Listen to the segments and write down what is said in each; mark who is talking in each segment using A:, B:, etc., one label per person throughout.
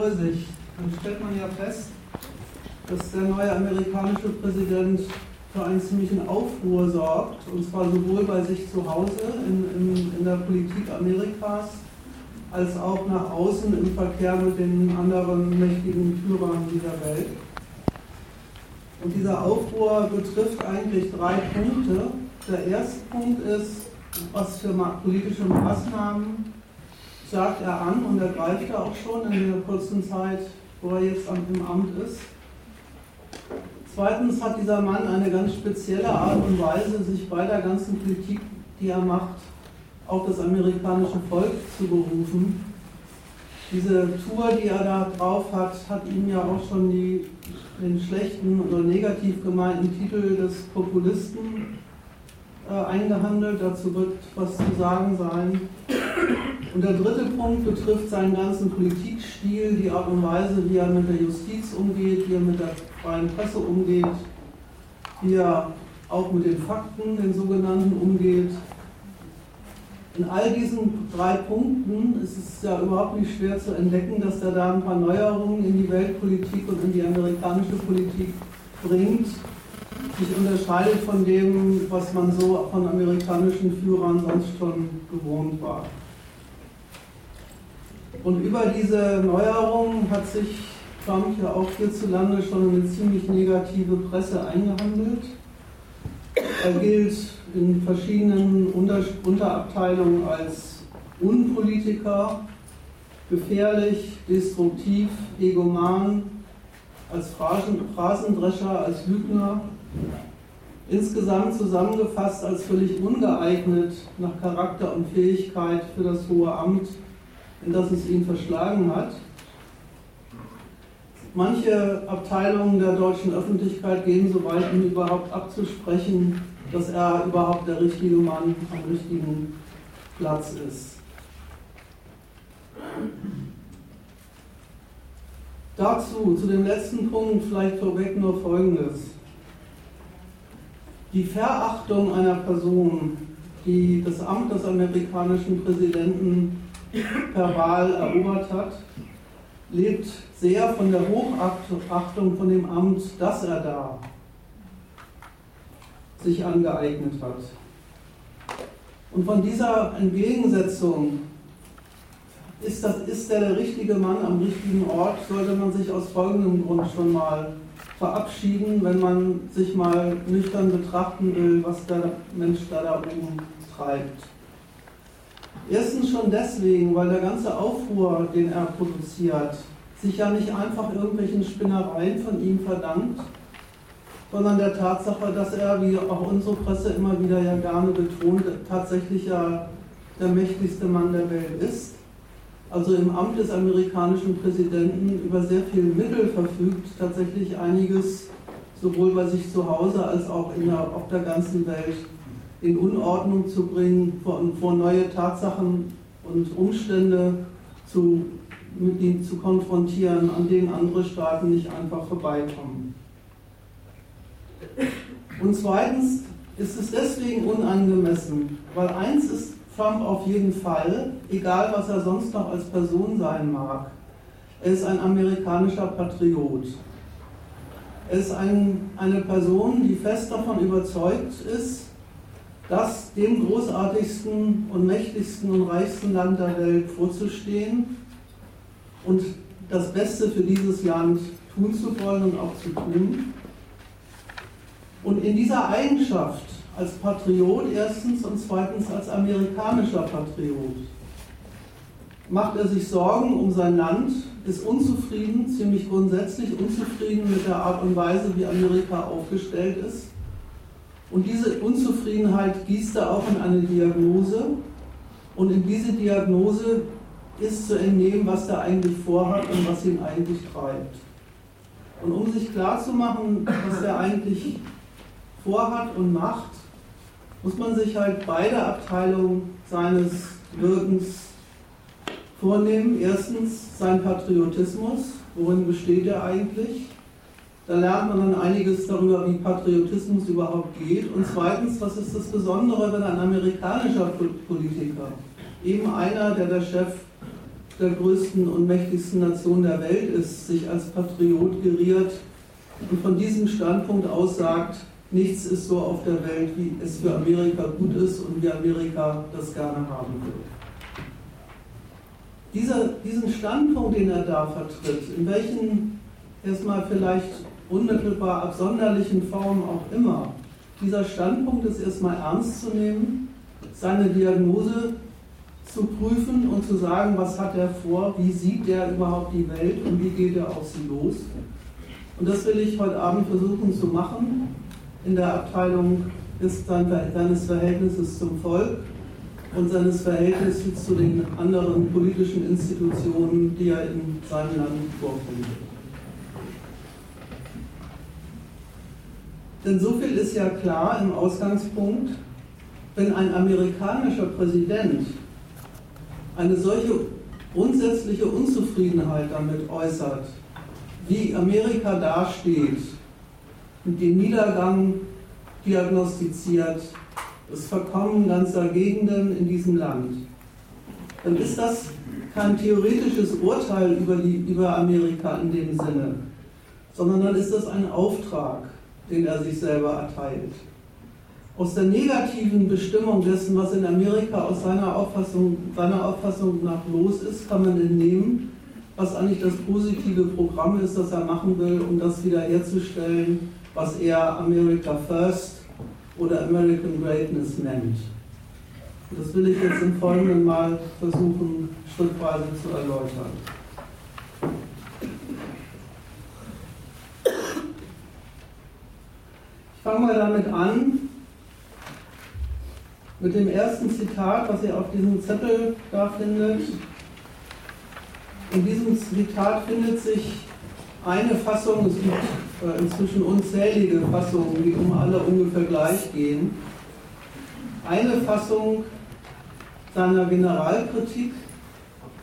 A: Vorsicht. Dann stellt man ja fest, dass der neue amerikanische Präsident für einen ziemlichen Aufruhr sorgt, und zwar sowohl bei sich zu Hause in, in, in der Politik Amerikas, als auch nach außen im Verkehr mit den anderen mächtigen Führern dieser Welt. Und dieser Aufruhr betrifft eigentlich drei Punkte. Der erste Punkt ist, was für politische Maßnahmen sagt er an und ergreift er auch schon in der kurzen Zeit, wo er jetzt im Amt ist. Zweitens hat dieser Mann eine ganz spezielle Art und Weise, sich bei der ganzen Politik, die er macht, auch das amerikanische Volk zu berufen. Diese Tour, die er da drauf hat, hat ihm ja auch schon die, den schlechten oder negativ gemeinten Titel des Populisten eingehandelt. Dazu wird was zu sagen sein. Und der dritte Punkt betrifft seinen ganzen Politikstil, die Art und Weise, wie er mit der Justiz umgeht, wie er mit der freien Presse umgeht, wie er auch mit den Fakten, den sogenannten, umgeht. In all diesen drei Punkten ist es ja überhaupt nicht schwer zu entdecken, dass er da ein paar Neuerungen in die Weltpolitik und in die amerikanische Politik bringt, sich unterscheidet von dem, was man so von amerikanischen Führern sonst schon gewohnt war. Und über diese Neuerungen hat sich Trump ja auch hierzulande schon eine ziemlich negative Presse eingehandelt. Er gilt in verschiedenen Unter Unterabteilungen als Unpolitiker, gefährlich, destruktiv, egoman, als Phrasendrescher, als Lügner. Insgesamt zusammengefasst als völlig ungeeignet nach Charakter und Fähigkeit für das hohe Amt in das es ihn verschlagen hat. Manche Abteilungen der deutschen Öffentlichkeit gehen so weit, ihm überhaupt abzusprechen, dass er überhaupt der richtige Mann am richtigen Platz ist. Dazu, zu dem letzten Punkt, vielleicht vorweg nur Folgendes. Die Verachtung einer Person, die das Amt des amerikanischen Präsidenten per Wahl erobert hat, lebt sehr von der Hochachtung von dem Amt, das er da sich angeeignet hat. Und von dieser Entgegensetzung, ist, das, ist der, der richtige Mann am richtigen Ort, sollte man sich aus folgendem Grund schon mal verabschieden, wenn man sich mal nüchtern betrachten will, was der Mensch da, da oben treibt. Erstens schon deswegen, weil der ganze Aufruhr, den er produziert, sich ja nicht einfach irgendwelchen Spinnereien von ihm verdankt, sondern der Tatsache, dass er, wie auch unsere Presse immer wieder ja gerne betont, tatsächlich ja der mächtigste Mann der Welt ist. Also im Amt des amerikanischen Präsidenten über sehr viele Mittel verfügt, tatsächlich einiges sowohl bei sich zu Hause als auch in der, auf der ganzen Welt in Unordnung zu bringen, vor, vor neue Tatsachen und Umstände zu, mit ihnen zu konfrontieren, an denen andere Staaten nicht einfach vorbeikommen. Und zweitens ist es deswegen unangemessen, weil eins ist Trump auf jeden Fall, egal was er sonst noch als Person sein mag, er ist ein amerikanischer Patriot. Er ist ein, eine Person, die fest davon überzeugt ist, das dem großartigsten und mächtigsten und reichsten Land der Welt vorzustehen und das Beste für dieses Land tun zu wollen und auch zu tun. Und in dieser Eigenschaft als Patriot erstens und zweitens als amerikanischer Patriot macht er sich Sorgen um sein Land, ist unzufrieden, ziemlich grundsätzlich unzufrieden mit der Art und Weise, wie Amerika aufgestellt ist und diese Unzufriedenheit gießt er auch in eine Diagnose. Und in diese Diagnose ist zu entnehmen, was er eigentlich vorhat und was ihn eigentlich treibt. Und um sich klarzumachen, was er eigentlich vorhat und macht, muss man sich halt beide Abteilungen seines Wirkens vornehmen. Erstens sein Patriotismus, worin besteht er eigentlich? Da lernt man dann einiges darüber, wie Patriotismus überhaupt geht. Und zweitens, was ist das Besondere, wenn ein amerikanischer Politiker, eben einer, der der Chef der größten und mächtigsten Nation der Welt ist, sich als Patriot geriert und von diesem Standpunkt aus sagt, nichts ist so auf der Welt, wie es für Amerika gut ist und wie Amerika das gerne haben will. Dieser, diesen Standpunkt, den er da vertritt, in welchen erstmal vielleicht unmittelbar absonderlichen Formen auch immer, dieser Standpunkt ist erstmal ernst zu nehmen, seine Diagnose zu prüfen und zu sagen, was hat er vor, wie sieht er überhaupt die Welt und wie geht er auf sie los. Und das will ich heute Abend versuchen zu machen in der Abteilung ist seines Verhältnisses zum Volk und seines Verhältnisses zu den anderen politischen Institutionen, die er in seinem Land vorfindet. Denn so viel ist ja klar im Ausgangspunkt, wenn ein amerikanischer Präsident eine solche grundsätzliche Unzufriedenheit damit äußert, wie Amerika dasteht, den Niedergang diagnostiziert, das Verkommen ganzer Gegenden in diesem Land, dann ist das kein theoretisches Urteil über, die, über Amerika in dem Sinne, sondern dann ist das ein Auftrag, den er sich selber erteilt. Aus der negativen Bestimmung dessen, was in Amerika aus seiner Auffassung, seiner Auffassung nach los ist, kann man entnehmen, was eigentlich das positive Programm ist, das er machen will, um das wiederherzustellen, was er America First oder American Greatness nennt. Das will ich jetzt im Folgenden mal versuchen, schrittweise zu erläutern. Ich fange mal damit an, mit dem ersten Zitat, was ihr auf diesem Zettel da findet. In diesem Zitat findet sich eine Fassung, es gibt äh, inzwischen unzählige Fassungen, die um alle ungefähr gleich gehen. Eine Fassung seiner Generalkritik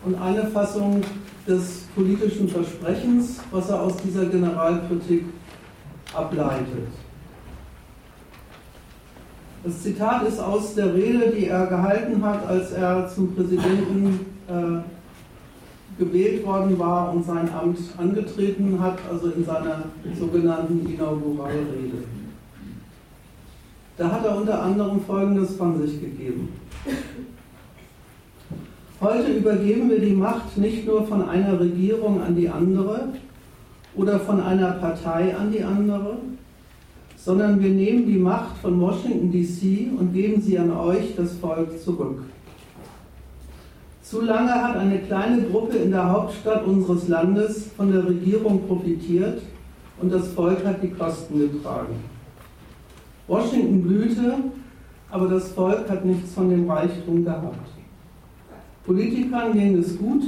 A: und eine Fassung des politischen Versprechens, was er aus dieser Generalkritik ableitet. Das Zitat ist aus der Rede, die er gehalten hat, als er zum Präsidenten äh, gewählt worden war und sein Amt angetreten hat, also in seiner sogenannten Inauguralrede. Da hat er unter anderem Folgendes von sich gegeben. Heute übergeben wir die Macht nicht nur von einer Regierung an die andere oder von einer Partei an die andere, sondern wir nehmen die Macht von Washington DC und geben sie an euch, das Volk, zurück. Zu lange hat eine kleine Gruppe in der Hauptstadt unseres Landes von der Regierung profitiert und das Volk hat die Kosten getragen. Washington blühte, aber das Volk hat nichts von dem Reichtum gehabt. Politikern ging es gut,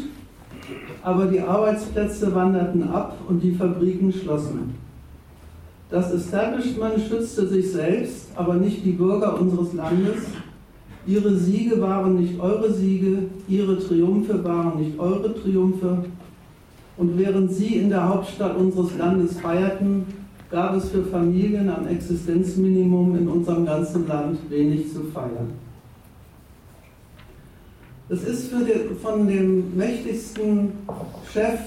A: aber die Arbeitsplätze wanderten ab und die Fabriken schlossen. Das Establishment schützte sich selbst, aber nicht die Bürger unseres Landes Ihre Siege waren nicht eure Siege, ihre Triumphe waren nicht eure Triumphe. Und während sie in der Hauptstadt unseres Landes feierten, gab es für Familien am Existenzminimum in unserem ganzen Land wenig zu feiern. Es ist den, von dem mächtigsten Chef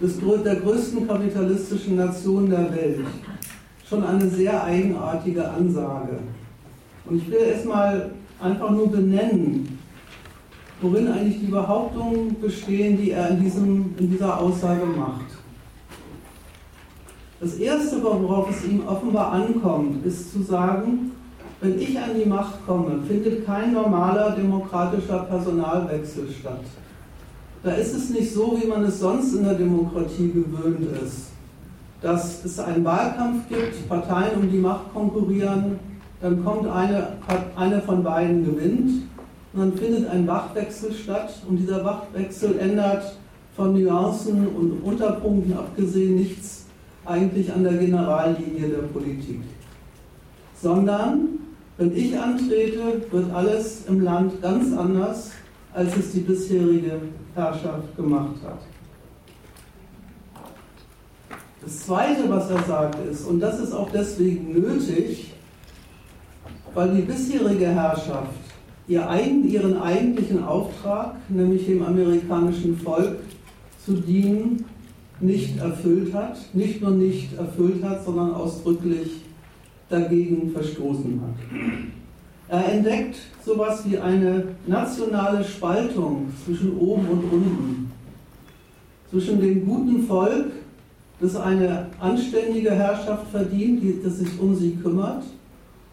A: des, der größten kapitalistischen Nation der Welt schon eine sehr eigenartige Ansage. Und ich will erstmal einfach nur benennen, worin eigentlich die Behauptungen bestehen, die er in, diesem, in dieser Aussage macht. Das Erste, worauf es ihm offenbar ankommt, ist zu sagen, wenn ich an die Macht komme, findet kein normaler demokratischer Personalwechsel statt. Da ist es nicht so, wie man es sonst in der Demokratie gewöhnt ist, dass es einen Wahlkampf gibt, Parteien um die Macht konkurrieren, dann kommt eine, eine von beiden gewinnt und dann findet ein Wachwechsel statt und dieser Wachwechsel ändert von Nuancen und Unterpunkten abgesehen nichts eigentlich an der Generallinie der Politik. Sondern, wenn ich antrete, wird alles im Land ganz anders, als es die bisherige Herrschaft gemacht hat. Das Zweite, was er sagt, ist, und das ist auch deswegen nötig, weil die bisherige Herrschaft ihren eigentlichen Auftrag, nämlich dem amerikanischen Volk zu dienen, nicht erfüllt hat, nicht nur nicht erfüllt hat, sondern ausdrücklich dagegen verstoßen hat. Er entdeckt sowas wie eine nationale Spaltung zwischen oben und unten, zwischen dem guten Volk, das eine anständige Herrschaft verdient, die, das sich um sie kümmert,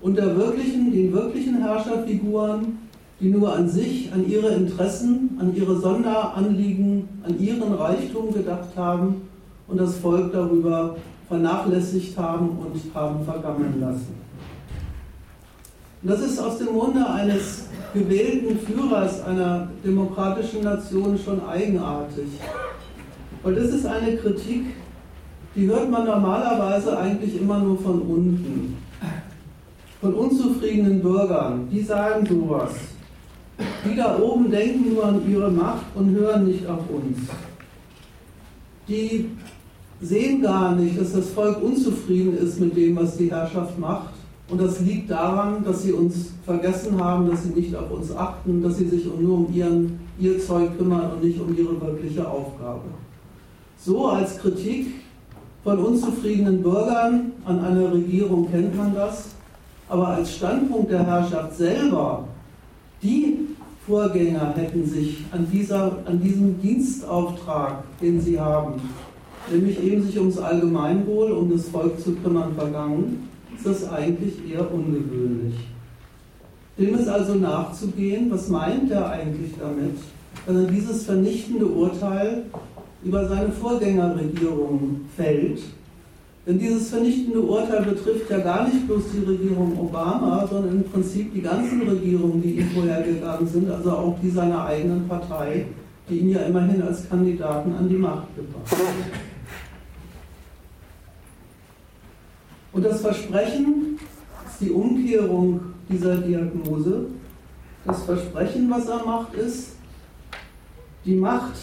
A: und der wirklichen, den wirklichen Herrscherfiguren, die nur an sich, an ihre Interessen, an ihre Sonderanliegen, an ihren Reichtum gedacht haben und das Volk darüber vernachlässigt haben und haben vergammeln lassen. Und das ist aus dem Munde eines gewählten Führers einer demokratischen Nation schon eigenartig. Weil das ist eine Kritik, die hört man normalerweise eigentlich immer nur von unten. Von unzufriedenen Bürgern, die sagen sowas. Die da oben denken nur an ihre Macht und hören nicht auf uns. Die sehen gar nicht, dass das Volk unzufrieden ist mit dem, was die Herrschaft macht. Und das liegt daran, dass sie uns vergessen haben, dass sie nicht auf uns achten, dass sie sich nur um ihren, ihr Zeug kümmern und nicht um ihre wirkliche Aufgabe. So als Kritik von unzufriedenen Bürgern an einer Regierung kennt man das, aber als Standpunkt der Herrschaft selber, die Vorgänger hätten sich an, dieser, an diesem Dienstauftrag, den sie haben, nämlich eben sich ums Allgemeinwohl, um das Volk zu kümmern, vergangen, ist das eigentlich eher ungewöhnlich. Dem ist also nachzugehen, was meint er eigentlich damit, wenn er dieses vernichtende Urteil über seine Vorgängerregierung fällt denn dieses vernichtende Urteil betrifft ja gar nicht bloß die Regierung Obama, sondern im Prinzip die ganzen Regierungen, die ihm vorhergegangen sind, also auch die seiner eigenen Partei, die ihn ja immerhin als Kandidaten an die Macht gebracht hat. Und das Versprechen ist die Umkehrung dieser Diagnose. Das Versprechen, was er macht, ist, die Macht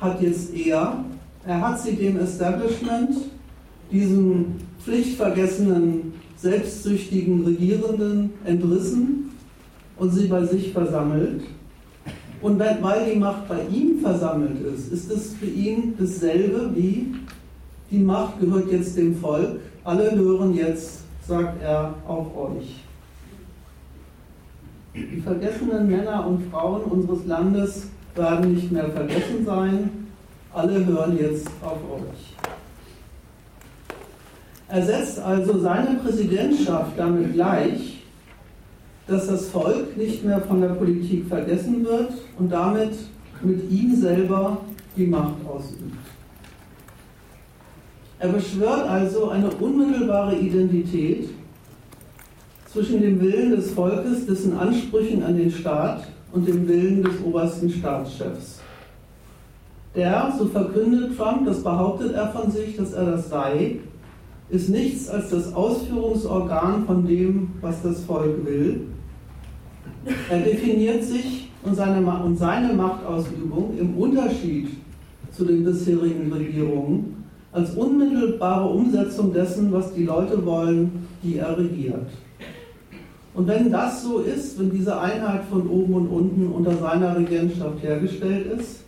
A: hat jetzt er, er hat sie dem Establishment, diesen pflichtvergessenen, selbstsüchtigen Regierenden entrissen und sie bei sich versammelt. Und weil die Macht bei ihm versammelt ist, ist es für ihn dasselbe wie die Macht gehört jetzt dem Volk, alle hören jetzt, sagt er, auf euch. Die vergessenen Männer und Frauen unseres Landes werden nicht mehr vergessen sein, alle hören jetzt auf euch. Er setzt also seine Präsidentschaft damit gleich, dass das Volk nicht mehr von der Politik vergessen wird und damit mit ihm selber die Macht ausübt. Er beschwört also eine unmittelbare Identität zwischen dem Willen des Volkes, dessen Ansprüchen an den Staat und dem Willen des obersten Staatschefs. Der, so verkündet Trump, das behauptet er von sich, dass er das sei, ist nichts als das Ausführungsorgan von dem, was das Volk will. Er definiert sich und seine, und seine Machtausübung im Unterschied zu den bisherigen Regierungen als unmittelbare Umsetzung dessen, was die Leute wollen, die er regiert. Und wenn das so ist, wenn diese Einheit von oben und unten unter seiner Regentschaft hergestellt ist,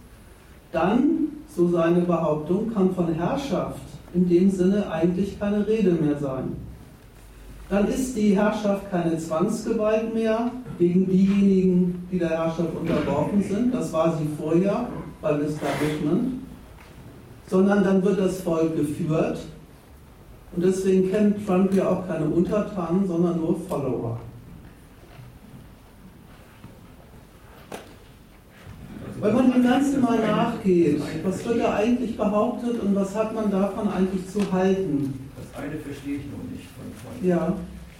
A: dann, so seine Behauptung, kann von Herrschaft in dem Sinne eigentlich keine Rede mehr sein. Dann ist die Herrschaft keine Zwangsgewalt mehr gegen diejenigen, die der Herrschaft unterworfen sind. Das war sie vorher beim Establishment. Sondern dann wird das Volk geführt. Und deswegen kennt Trump ja auch keine Untertanen, sondern nur Follower. Wenn man dem Ganzen mal nachgeht, was wird da eigentlich behauptet und was hat man davon eigentlich zu halten?
B: Das eine verstehe ich noch nicht von, von
A: ja.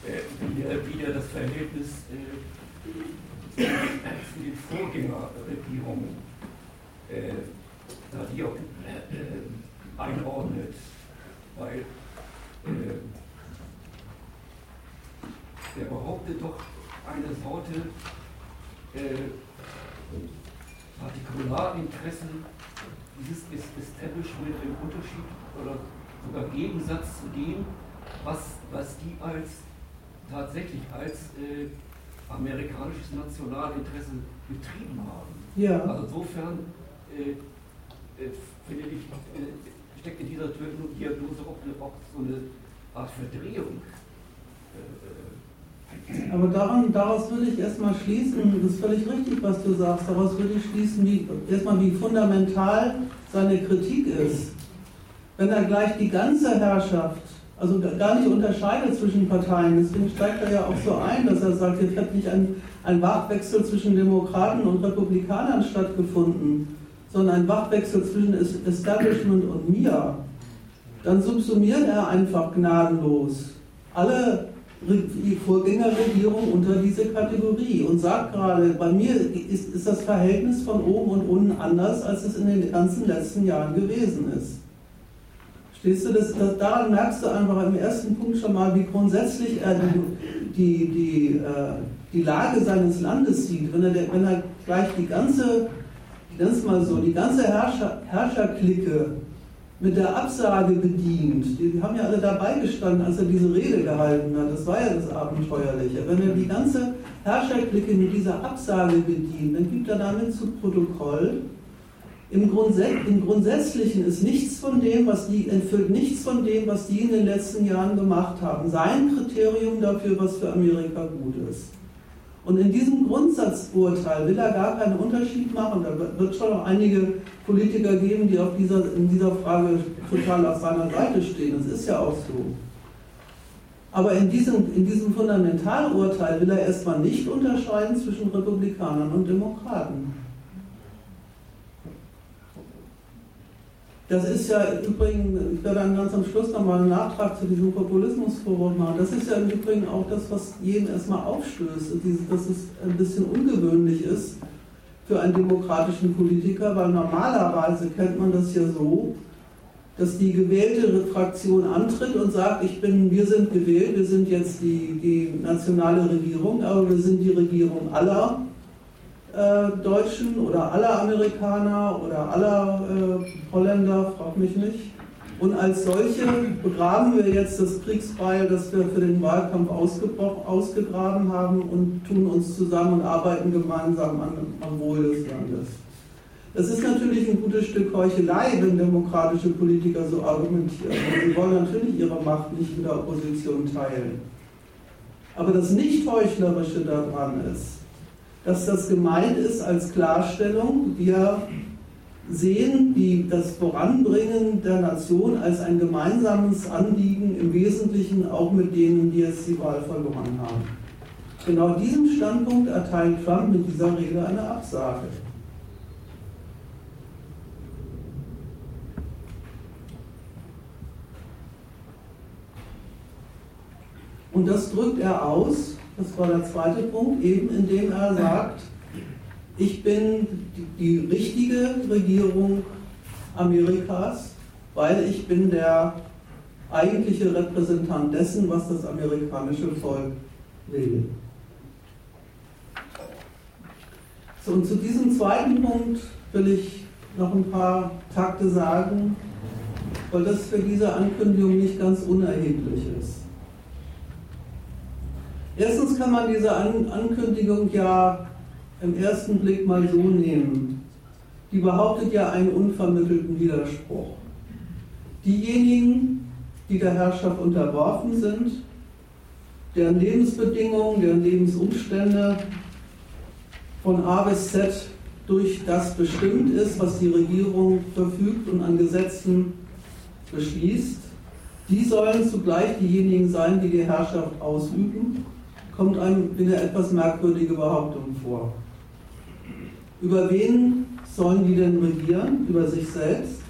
B: äh, wieder das Verhältnis äh, zu den Vorgängerregierungen, äh, da die auch äh, einordnet, weil äh, er behauptet doch eine Sorte äh, Partikularinteressen dieses Establishment im Unterschied oder sogar Gegensatz zu dem, was, was die als tatsächlich als äh, amerikanisches Nationalinteresse betrieben haben.
A: Ja.
B: Also insofern äh, äh, finde ich, äh, steckt in dieser Diagnose auch, eine, auch so eine Art Verdrehung.
A: Aber daran, daraus würde ich erstmal schließen, das ist völlig richtig, was du sagst, daraus würde ich schließen, wie, erstmal wie fundamental seine Kritik ist. Wenn er gleich die ganze Herrschaft also gar nicht unterscheidet zwischen Parteien. Deswegen steigt er ja auch so ein, dass er sagt, jetzt hat nicht ein, ein Wachwechsel zwischen Demokraten und Republikanern stattgefunden, sondern ein Wachwechsel zwischen Establishment und mir. Dann subsumiert er einfach gnadenlos alle Vorgängerregierungen unter diese Kategorie und sagt gerade, bei mir ist, ist das Verhältnis von oben und unten anders, als es in den ganzen letzten Jahren gewesen ist. Siehst du, das, das, daran merkst du einfach im ersten Punkt schon mal, wie grundsätzlich er die, die, die, äh, die Lage seines Landes sieht. Wenn er, wenn er gleich die ganze, ich mal so, die ganze Herrscher, Herrscherklicke mit der Absage bedient, die haben ja alle dabei gestanden, als er diese Rede gehalten hat, das war ja das Abenteuerliche. Wenn er die ganze Herrscherklicke mit dieser Absage bedient, dann gibt er damit zu Protokoll, Im Grundsätzlichen ist nichts von dem, was die, entfüllt nichts von dem, was die in den letzten Jahren gemacht haben. Sein Kriterium dafür, was für Amerika gut ist. Und in diesem Grundsatzurteil will er gar keinen Unterschied machen. Da wird schon noch einige Politiker geben, die auf dieser, in dieser Frage total auf seiner Seite stehen. Das ist ja auch so. Aber in diesem, in diesem Fundamentalurteil will er erstmal nicht unterscheiden zwischen Republikanern und Demokraten. Das ist ja übrigens, ich werde dann ganz am Schluss nochmal einen Nachtrag zu diesem Populismusforum machen. Das ist ja im Übrigen auch das, was jedem erstmal aufstößt, dass es ein bisschen ungewöhnlich ist für einen demokratischen Politiker, weil normalerweise kennt man das ja so, dass die gewählte Fraktion antritt und sagt, ich bin, wir sind gewählt, wir sind jetzt die, die nationale Regierung, aber wir sind die Regierung aller Deutschen oder aller Amerikaner oder aller äh, Holländer, frag mich nicht. Und als solche begraben wir jetzt das Kriegsbeil, das wir für den Wahlkampf ausgegraben haben und tun uns zusammen und arbeiten gemeinsam an, am Wohl des Landes. Das ist natürlich ein gutes Stück Heuchelei, wenn demokratische Politiker so argumentieren. Sie wollen natürlich ihre Macht nicht mit der Opposition teilen. Aber das Nicht-Heuchlerische daran ist, dass das gemeint ist als Klarstellung. Wir sehen die, das Voranbringen der Nation als ein gemeinsames Anliegen, im Wesentlichen auch mit denen, die jetzt die Wahl verloren haben. Genau diesem Standpunkt erteilt Trump mit dieser Rede eine Absage. Und das drückt er aus das war der zweite Punkt, eben indem er sagt, ich bin die, die richtige Regierung Amerikas, weil ich bin der eigentliche Repräsentant dessen, was das amerikanische Volk will. So, und zu diesem zweiten Punkt will ich noch ein paar Takte sagen, weil das für diese Ankündigung nicht ganz unerheblich ist. Erstens kann man diese An Ankündigung ja im ersten Blick mal so nehmen. Die behauptet ja einen unvermittelten Widerspruch. Diejenigen, die der Herrschaft unterworfen sind, deren Lebensbedingungen, deren Lebensumstände von A bis Z durch das bestimmt ist, was die Regierung verfügt und an Gesetzen beschließt, die sollen zugleich diejenigen sein, die die Herrschaft ausüben kommt einem eine etwas merkwürdige Behauptung vor. Über wen sollen die denn regieren? Über sich selbst?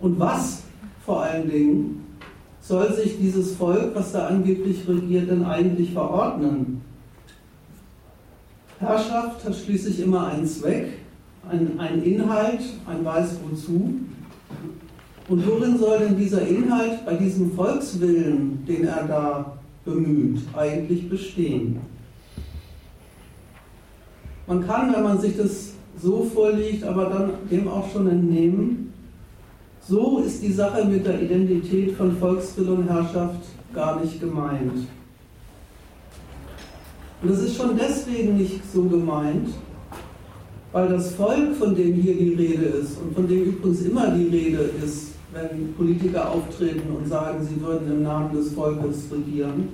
A: Und was vor allen Dingen soll sich dieses Volk, was da angeblich regiert, denn eigentlich verordnen? Herrschaft hat schließlich immer einen Zweck, einen, einen Inhalt, ein Weiß wozu. Und worin soll denn dieser Inhalt bei diesem Volkswillen, den er da bemüht, eigentlich bestehen. Man kann, wenn man sich das so vorlegt, aber dann dem auch schon entnehmen, so ist die Sache mit der Identität von Volkswille und Herrschaft gar nicht gemeint. Und das ist schon deswegen nicht so gemeint, weil das Volk, von dem hier die Rede ist und von dem übrigens immer die Rede ist, wenn Politiker auftreten und sagen, sie würden im Namen des Volkes regieren,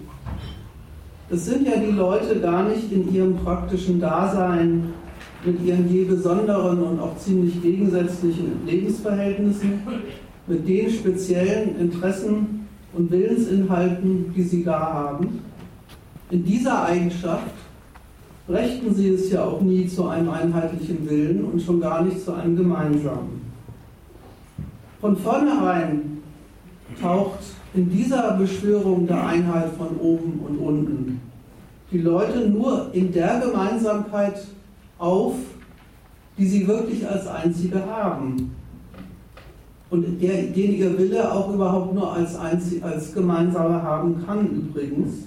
A: das sind ja die Leute gar nicht in ihrem praktischen Dasein mit ihren je besonderen und auch ziemlich gegensätzlichen Lebensverhältnissen, mit den speziellen Interessen und Willensinhalten, die sie da haben. In dieser Eigenschaft brächten sie es ja auch nie zu einem einheitlichen Willen und schon gar nicht zu einem gemeinsamen. Von vornherein taucht in dieser Beschwörung der Einheit von oben und unten die Leute nur in der Gemeinsamkeit auf, die sie wirklich als einzige haben. Und der, den ihr Wille auch überhaupt nur als, einzig, als gemeinsame haben kann übrigens.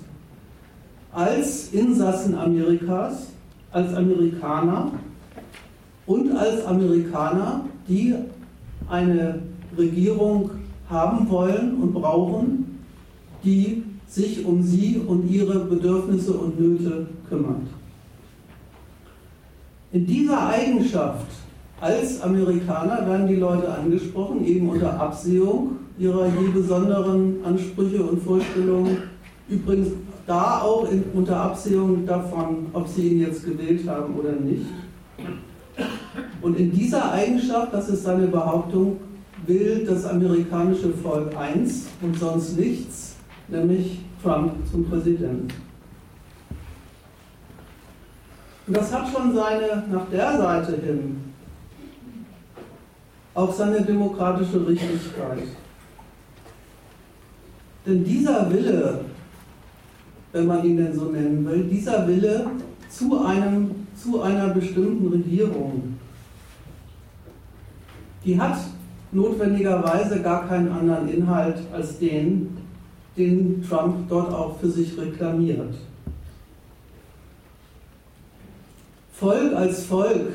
A: Als Insassen Amerikas, als Amerikaner und als Amerikaner, die eine Regierung haben wollen und brauchen, die sich um sie und ihre Bedürfnisse und Nöte kümmert. In dieser Eigenschaft als Amerikaner werden die Leute angesprochen, eben unter Absehung ihrer je besonderen Ansprüche und Vorstellungen. Übrigens da auch in, unter Absehung davon, ob sie ihn jetzt gewählt haben oder nicht. Und in dieser Eigenschaft, das ist seine Behauptung, will das amerikanische Volk eins und sonst nichts, nämlich Trump zum Präsidenten. Und das hat schon seine, nach der Seite hin, auch seine demokratische Richtigkeit. Denn dieser Wille, wenn man ihn denn so nennen will, dieser Wille zu, einem, zu einer bestimmten Regierung, die hat notwendigerweise gar keinen anderen Inhalt als den, den Trump dort auch für sich reklamiert. Volk als Volk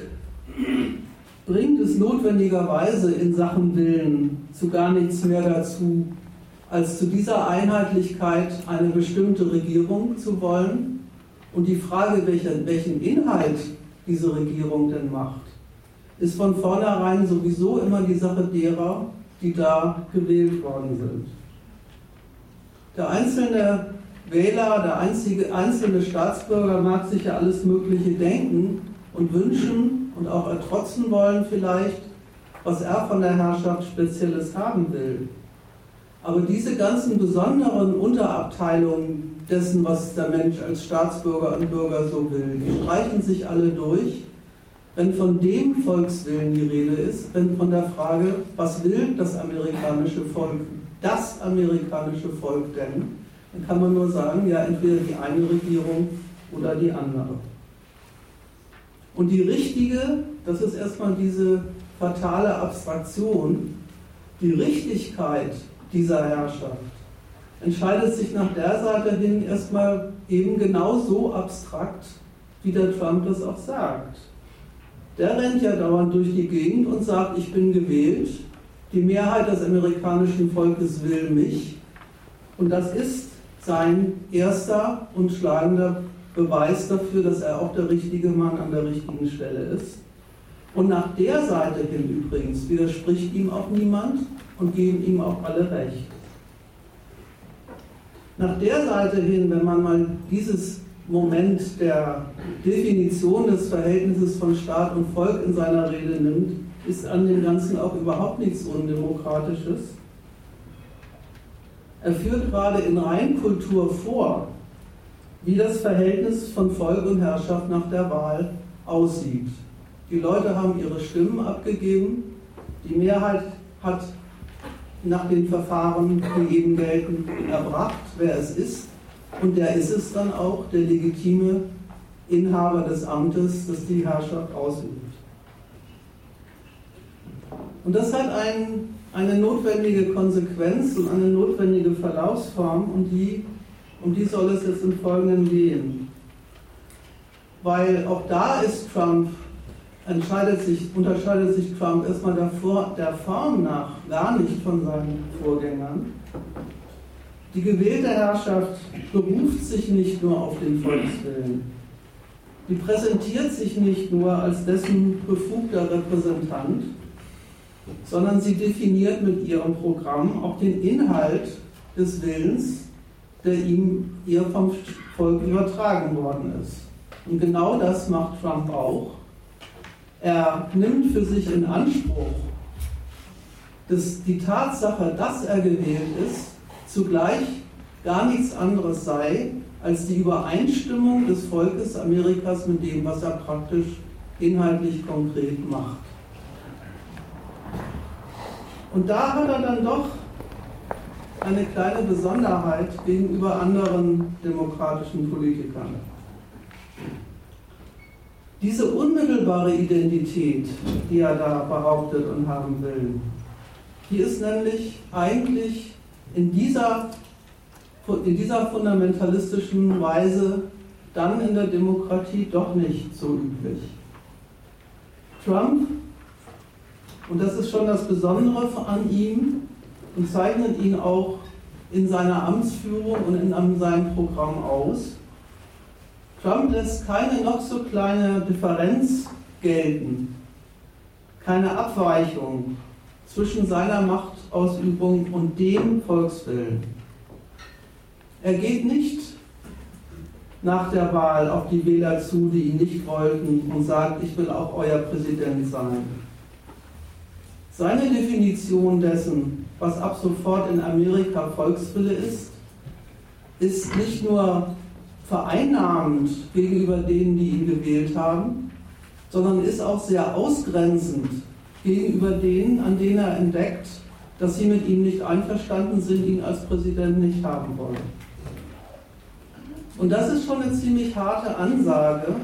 A: bringt es notwendigerweise in Sachen Willen zu gar nichts mehr dazu, als zu dieser Einheitlichkeit eine bestimmte Regierung zu wollen und die Frage, welchen Inhalt diese Regierung denn macht, ist von vornherein sowieso immer die Sache derer, die da gewählt worden sind. Der einzelne Wähler, der einzige, einzelne Staatsbürger mag sich ja alles Mögliche denken und wünschen und auch ertrotzen wollen vielleicht, was er von der Herrschaft Spezielles haben will. Aber diese ganzen besonderen Unterabteilungen dessen, was der Mensch als Staatsbürger und Bürger so will, die streichen sich alle durch wenn von dem Volkswillen die Rede ist, wenn von der Frage, was will das amerikanische Volk, das amerikanische Volk denn, dann kann man nur sagen, ja, entweder die eine Regierung oder die andere. Und die richtige, das ist erstmal diese fatale Abstraktion, die Richtigkeit dieser Herrschaft entscheidet sich nach der Seite hin erstmal eben genau so abstrakt, wie der Trump das auch sagt. Der rennt ja dauernd durch die Gegend und sagt, ich bin gewählt, die Mehrheit des amerikanischen Volkes will mich. Und das ist sein erster und schlagender Beweis dafür, dass er auch der richtige Mann an der richtigen Stelle ist. Und nach der Seite hin übrigens widerspricht ihm auch niemand und geben ihm auch alle recht. Nach der Seite hin, wenn man mal dieses Moment der Definition des Verhältnisses von Staat und Volk in seiner Rede nimmt, ist an dem Ganzen auch überhaupt nichts Undemokratisches. Er führt gerade in Reinkultur vor, wie das Verhältnis von Volk und Herrschaft nach der Wahl aussieht. Die Leute haben ihre Stimmen abgegeben, die Mehrheit hat nach den Verfahren, die eben gelten, erbracht, wer es ist. Und der ist es dann auch, der legitime Inhaber des Amtes, das die Herrschaft ausübt. Und das hat ein, eine notwendige Konsequenz und eine notwendige Verlaufsform, und die, um die soll es jetzt im Folgenden gehen. Weil auch da ist Trump, entscheidet sich, unterscheidet sich Trump erstmal der, der Form nach gar nicht von seinen Vorgängern. Die gewählte Herrschaft beruft sich nicht nur auf den Volkswillen, die präsentiert sich nicht nur als dessen befugter Repräsentant, sondern sie definiert mit ihrem Programm auch den Inhalt des Willens, der ihm ihr vom Volk übertragen worden ist. Und genau das macht Trump auch. Er nimmt für sich in Anspruch, dass die Tatsache, dass er gewählt ist, zugleich gar nichts anderes sei als die Übereinstimmung des Volkes Amerikas mit dem, was er praktisch inhaltlich konkret macht. Und da hat er dann doch eine kleine Besonderheit gegenüber anderen demokratischen Politikern. Diese unmittelbare Identität, die er da behauptet und haben will, die ist nämlich eigentlich in dieser, in dieser fundamentalistischen Weise dann in der Demokratie doch nicht so üblich. Trump, und das ist schon das Besondere an ihm und zeichnet ihn auch in seiner Amtsführung und in seinem Programm aus, Trump lässt keine noch so kleine Differenz gelten, keine Abweichung zwischen seiner Machtausübung und dem Volkswillen. Er geht nicht nach der Wahl auf die Wähler zu, die ihn nicht wollten, und sagt, ich will auch euer Präsident sein. Seine Definition dessen, was ab sofort in Amerika Volkswille ist, ist nicht nur vereinnahmend gegenüber denen, die ihn gewählt haben, sondern ist auch sehr ausgrenzend gegenüber denen, an denen er entdeckt, dass sie mit ihm nicht einverstanden sind, ihn als Präsident nicht haben wollen. Und das ist schon eine ziemlich harte Ansage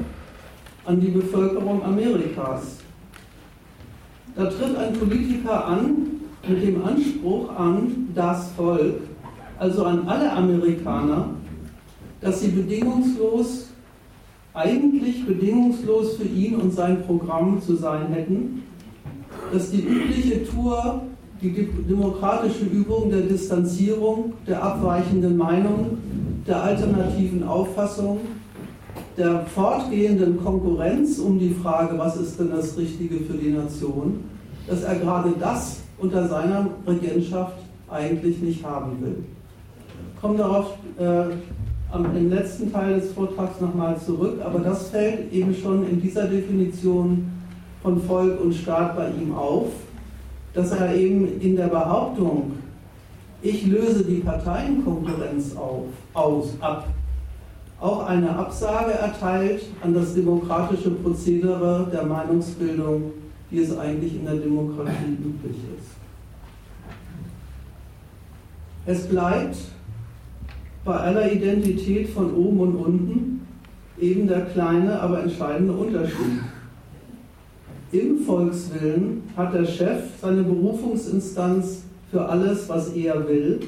A: an die Bevölkerung Amerikas. Da tritt ein Politiker an mit dem Anspruch an das Volk, also an alle Amerikaner, dass sie bedingungslos, eigentlich bedingungslos für ihn und sein Programm zu sein hätten, dass die übliche Tour, die demokratische Übung der Distanzierung, der abweichenden Meinung, der alternativen Auffassung, der fortgehenden Konkurrenz um die Frage, was ist denn das Richtige für die Nation, dass er gerade das unter seiner Regentschaft eigentlich nicht haben will. Ich komme darauf äh, im letzten Teil des Vortrags nochmal zurück, aber das fällt eben schon in dieser Definition von Volk und Staat bei ihm auf, dass er eben in der Behauptung, ich löse die Parteienkonkurrenz auf, aus, ab, auch eine Absage erteilt an das demokratische Prozedere der Meinungsbildung, wie es eigentlich in der Demokratie üblich ist. Es bleibt bei aller Identität von oben und unten eben der kleine, aber entscheidende Unterschied. Im Volkswillen hat der Chef seine Berufungsinstanz für alles, was er will.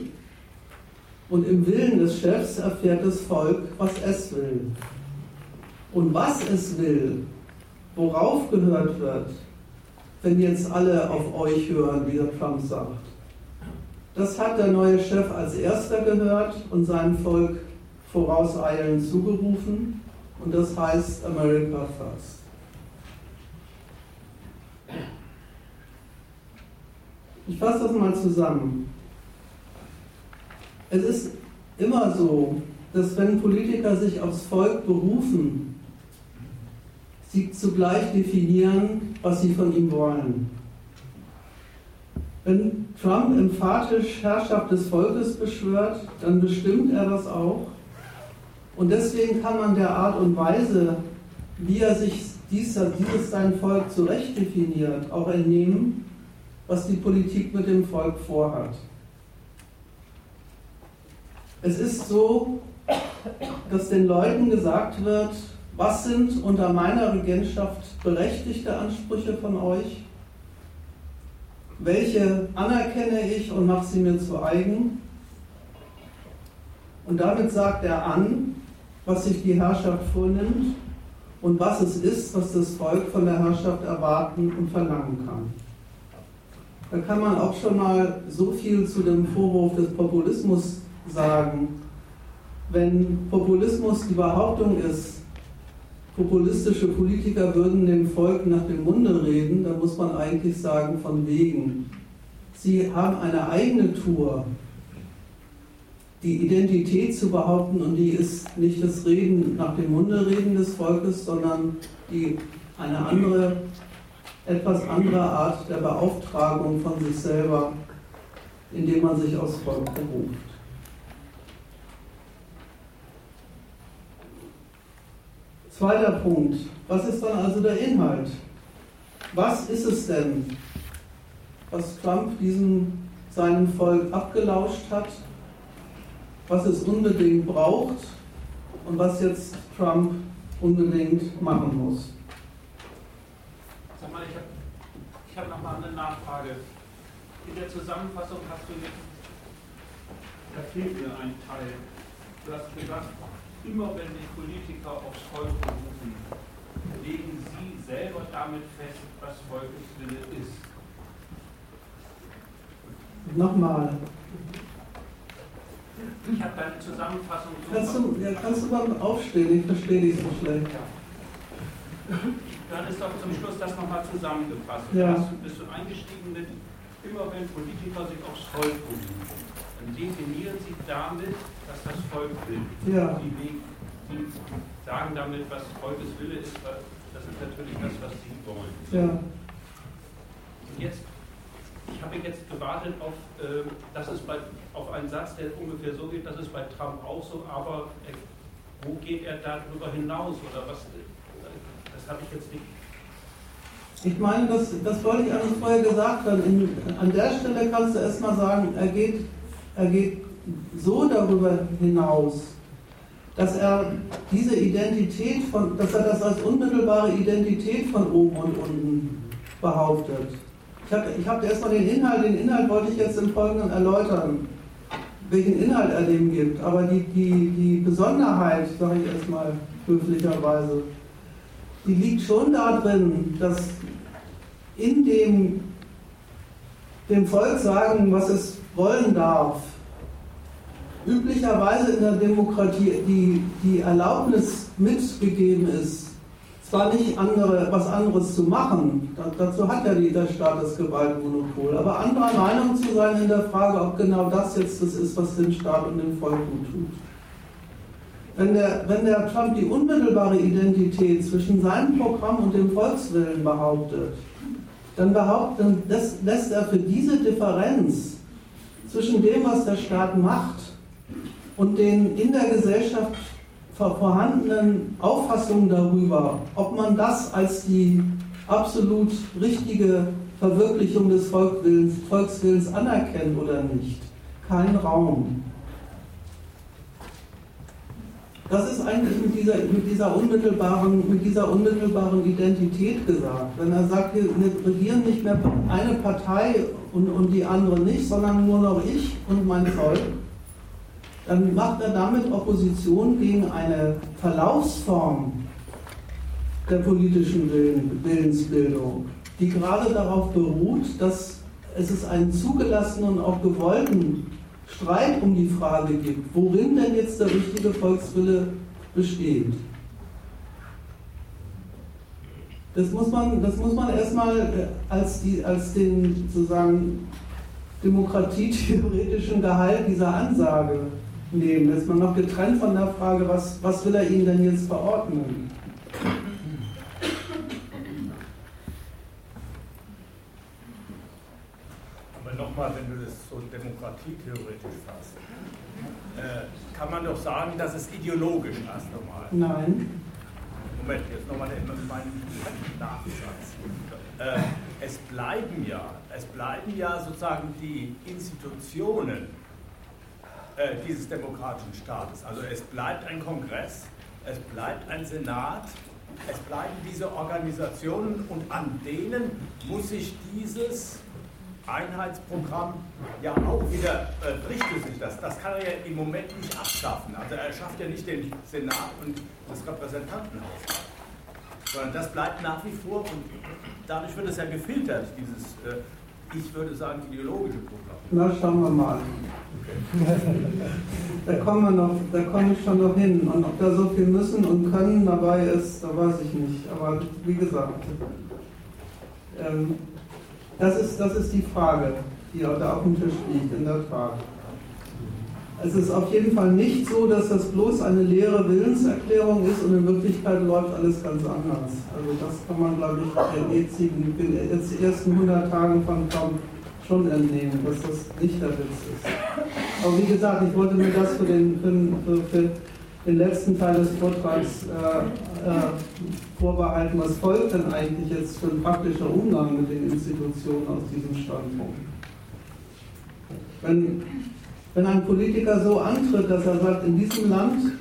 A: Und im Willen des Chefs erfährt das Volk, was es will. Und was es will, worauf gehört wird, wenn jetzt alle auf euch hören, wie der Trump sagt, das hat der neue Chef als erster gehört und seinem Volk vorauseilend zugerufen. Und das heißt America First. Ich fasse das mal zusammen. Es ist immer so, dass wenn Politiker sich aufs Volk berufen, sie zugleich definieren, was sie von ihm wollen. Wenn Trump emphatisch Herrschaft des Volkes beschwört, dann bestimmt er das auch. Und deswegen kann man der Art und Weise, wie er sich dieses sein Volk zurecht definiert, auch entnehmen, was die Politik mit dem Volk vorhat. Es ist so, dass den Leuten gesagt wird, was sind unter meiner Regentschaft berechtigte Ansprüche von euch welche anerkenne ich und mache sie mir zu eigen. Und damit sagt er an, was sich die Herrschaft vornimmt und was es ist, was das Volk von der Herrschaft erwarten und verlangen kann. Da kann man auch schon mal so viel zu dem Vorwurf des Populismus sagen. Wenn Populismus die Behauptung ist, populistische Politiker würden dem Volk nach dem Munde reden, da muss man eigentlich sagen, von wegen. Sie haben eine eigene Tour, die Identität zu behaupten und die ist nicht das Reden nach dem Munde reden des Volkes, sondern die eine andere, etwas andere Art der Beauftragung von sich selber, indem man sich aufs Volk beruft. Zweiter Punkt. Was ist dann also der Inhalt? Was ist es denn, was Trump diesem seinem Volk abgelauscht hat, was es unbedingt braucht und was jetzt Trump unbedingt machen muss?
C: Sag mal, ich habe ich hab noch mal eine Nachfrage. In der Zusammenfassung hast du jetzt, da fehlt mir ein Teil. Du hast gesagt, immer wenn sich Politiker aufs Volk berufen, legen sie selber damit fest, was Volkeswille ist.
A: Nochmal.
C: Ich habe deine Zusammenfassung
A: so kannst du, ja, kannst du mal aufstehen? Ich verstehe dich so schlecht.
C: Dann ist doch zum Schluss das nochmal zusammengefasst.
A: Ja.
C: Da bist du eingestiegen mit, immer wenn Politiker sich aufs Volk berufen dann definieren sie damit, was das Volk will.
A: Ja.
C: Sie, sie sagen damit, was Volkes Wille ist, das ist natürlich das, was sie wollen.
A: Ja.
C: Und jetzt, ich habe jetzt gewartet auf, äh, das ist bei, auf einen Satz, der ungefähr so geht, das ist bei Trump auch so, aber äh, wo geht er darüber hinaus oder was? Habe ich jetzt nicht
A: ich meine, das, das wollte ich eigentlich vorher gesagt haben. An der Stelle kannst du erstmal sagen, er geht er geht so darüber hinaus, dass er diese Identität von, dass er das als unmittelbare Identität von oben und unten behauptet. Ich habe ich hab erstmal den Inhalt, den Inhalt wollte ich jetzt im Folgenden erläutern, welchen Inhalt er dem gibt. Aber die, die, die Besonderheit, sage ich erstmal höflicherweise, die liegt schon darin, dass in dem, dem Volk sagen, was es wollen darf. Üblicherweise in der Demokratie die, die Erlaubnis mitgegeben ist, zwar nicht andere, was anderes zu machen, dazu hat ja die, der Staat das Gewaltmonopol, aber anderer Meinung zu sein in der Frage, ob genau das jetzt das ist, was dem Staat und dem Volk gut tut. Wenn der, wenn der Trump die unmittelbare Identität zwischen seinem Programm und dem Volkswillen behauptet, dann, behauptet, dann lässt er für diese Differenz zwischen dem, was der Staat macht und den in der Gesellschaft vorhandenen Auffassungen darüber, ob man das als die absolut richtige Verwirklichung des Volkswillens, Volkswillens anerkennt oder nicht. Kein Raum. Das ist eigentlich mit dieser, mit dieser, unmittelbaren, mit dieser unmittelbaren Identität gesagt. Wenn er sagt, wir regieren nicht mehr eine Partei und, und die andere nicht, sondern nur noch ich und mein Volk, dann macht er damit Opposition gegen eine Verlaufsform der politischen Willensbildung, die gerade darauf beruht, dass es einen zugelassenen und auch gewollten Streit um die Frage gibt, worin denn jetzt der richtige Volkswille besteht. Das muss man, das muss man erstmal äh, als, die, als den sozusagen demokratietheoretischen Gehalt dieser Ansage nehmen. Das ist man noch getrennt von der Frage, was, was will er Ihnen denn jetzt verordnen?
D: Nochmal, wenn du das so demokratietheoretisch fasst, äh, kann man doch sagen, dass es ideologisch erst einmal.
A: Nein.
D: Moment, jetzt nochmal mein Nachsatz. Äh, es bleiben ja, es bleiben ja sozusagen die Institutionen äh, dieses demokratischen Staates. Also es bleibt ein Kongress, es bleibt ein Senat, es bleiben diese Organisationen und an denen muss sich dieses Einheitsprogramm ja auch wieder äh, richtet sich das. Das kann er ja im Moment nicht abschaffen. Also er schafft ja nicht den Senat und das Repräsentantenhaus sondern das bleibt nach wie vor und dadurch wird es ja gefiltert, dieses, äh, ich würde sagen, ideologische Programm.
A: Na, schauen wir mal. Da kommen wir noch, da komme ich schon noch hin. Und ob da so viel müssen und können dabei ist, da weiß ich nicht. Aber wie gesagt, ähm, das, ist, das ist die Frage, die da auf dem Tisch liegt, in der Tat. Es ist auf jeden Fall nicht so, dass das bloß eine leere Willenserklärung ist und in Wirklichkeit läuft alles ganz anders. Also das kann man, glaube ich, in den ersten 100 Tagen von Trump schon entnehmen, dass das nicht der Witz ist. Aber wie gesagt, ich wollte mir das für den, für, für den letzten Teil des Vortrags äh, äh, vorbehalten. Was folgt denn eigentlich jetzt für ein praktischer Umgang mit den Institutionen aus diesem Standpunkt? Wenn wenn ein Politiker so antritt, dass er sagt, in diesem Land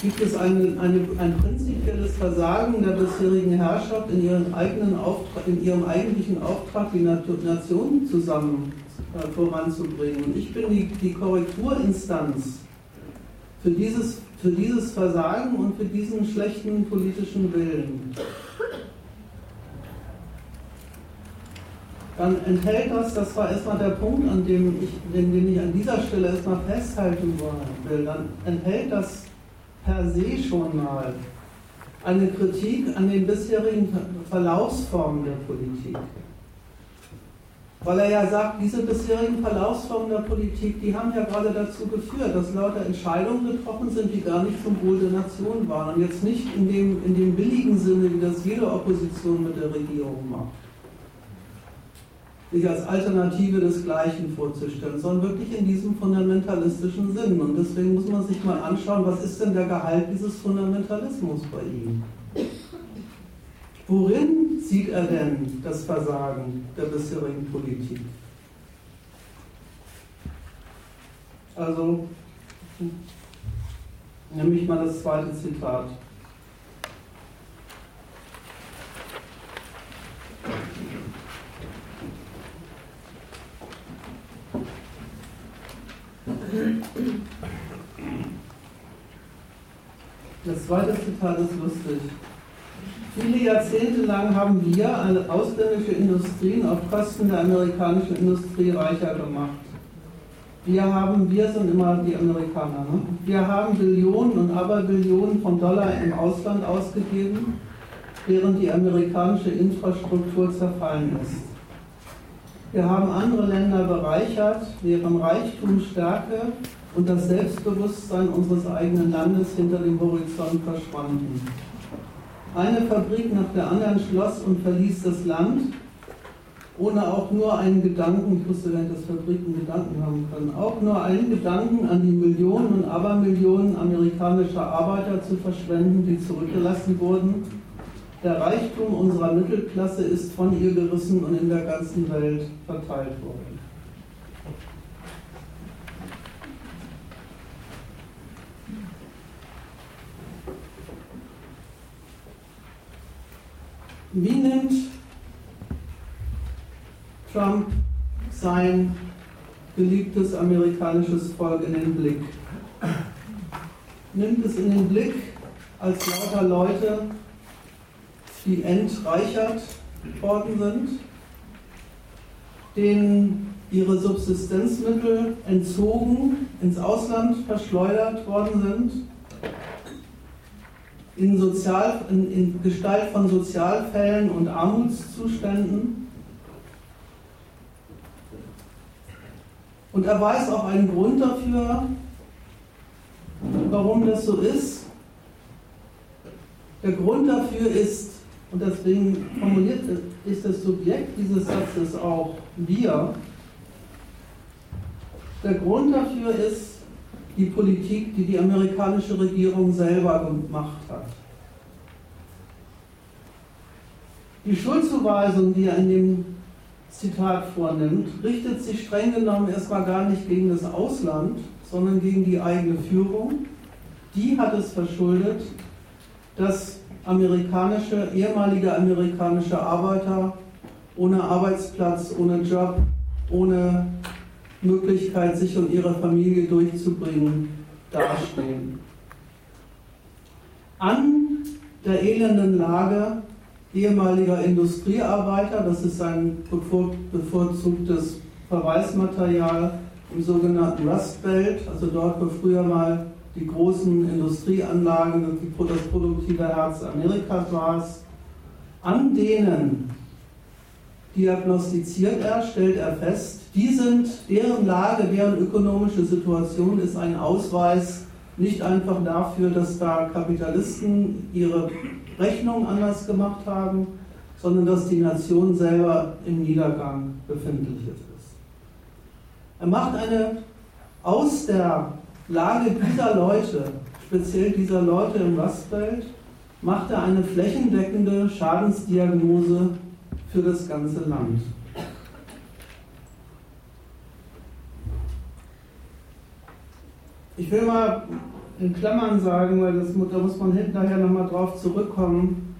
A: gibt es eine, eine, ein prinzipielles Versagen der bisherigen Herrschaft in, ihren eigenen Auftrag, in ihrem eigentlichen Auftrag, die Nation zusammen äh, voranzubringen. Und ich bin die, die Korrekturinstanz für dieses, für dieses Versagen und für diesen schlechten politischen Willen. dann enthält das, das war erstmal der Punkt, an dem ich, den, den ich an dieser Stelle erstmal festhalten will, dann enthält das per se schon mal eine Kritik an den bisherigen Verlaufsformen der Politik. Weil er ja sagt, diese bisherigen Verlaufsformen der Politik, die haben ja gerade dazu geführt, dass lauter Entscheidungen getroffen sind, die gar nicht zum Wohl der Nation waren. Und jetzt nicht in dem, in dem billigen Sinne, wie das jede Opposition mit der Regierung macht sich als Alternative des Gleichen vorzustellen, sondern wirklich in diesem fundamentalistischen Sinn. Und deswegen muss man sich mal anschauen, was ist denn der Gehalt dieses Fundamentalismus bei ihm? Worin sieht er denn das Versagen der bisherigen Politik? Also, nehme ich mal das zweite Zitat. Das zweite Zitat ist lustig. Viele Jahrzehnte lang haben wir ausländische Industrien auf Kosten der amerikanischen Industrie reicher gemacht. Wir haben, wir sind immer die Amerikaner, ne? wir haben Billionen und Aberbillionen von Dollar im Ausland ausgegeben, während die amerikanische Infrastruktur zerfallen ist. Wir haben andere Länder bereichert, deren Reichtum, Stärke und das Selbstbewusstsein unseres eigenen Landes hinter dem Horizont verschwanden. Eine Fabrik nach der anderen schloss und verließ das Land, ohne auch nur einen Gedanken, ich wusste gar nicht, dass Fabriken Gedanken haben können, auch nur einen Gedanken an die Millionen und Abermillionen amerikanischer Arbeiter zu verschwenden, die zurückgelassen wurden der Reichtum unserer Mittelklasse ist von ihr gerissen und in der ganzen Welt verteilt worden. Wie nimmt Trump sein geliebtes amerikanisches Volk in den Blick? Nimmt es in den Blick als lauter Leute, die entreichert worden sind, denen ihre Subsistenzmittel entzogen, ins Ausland verschleudert worden sind, in, Sozial, in, in Gestalt von Sozialfällen und Armutszuständen. Und er weiß auch einen Grund dafür, warum das so ist. Der Grund dafür ist und deswegen formuliert ist das Subjekt dieses Satzes auch wir. Der Grund dafür ist die Politik, die die amerikanische Regierung selber gemacht hat. Die Schuldzuweisung, die er in dem Zitat vornimmt, richtet sich streng genommen erstmal gar nicht gegen das Ausland, sondern gegen die eigene Führung. Die hat es verschuldet, dass amerikanische, ehemalige amerikanische Arbeiter ohne Arbeitsplatz, ohne Job, ohne Möglichkeit, sich und ihre Familie durchzubringen, dastehen. An der elenden Lage ehemaliger Industriearbeiter, das ist ein bevorzugtes Verweismaterial, im sogenannten Rust Belt, also dort, wo früher mal die großen Industrieanlagen, das produktive Herz Amerikas war, an denen diagnostiziert er, stellt er fest, die sind, deren Lage, deren ökonomische Situation ist ein Ausweis nicht einfach dafür, dass da Kapitalisten ihre Rechnung anders gemacht haben, sondern dass die Nation selber im Niedergang befindlich ist. Er macht eine aus der Lage dieser Leute, speziell dieser Leute im Rustbelt, macht er eine flächendeckende Schadensdiagnose für das ganze Land. Ich will mal in Klammern sagen, weil das, da muss man hinterher nochmal drauf zurückkommen,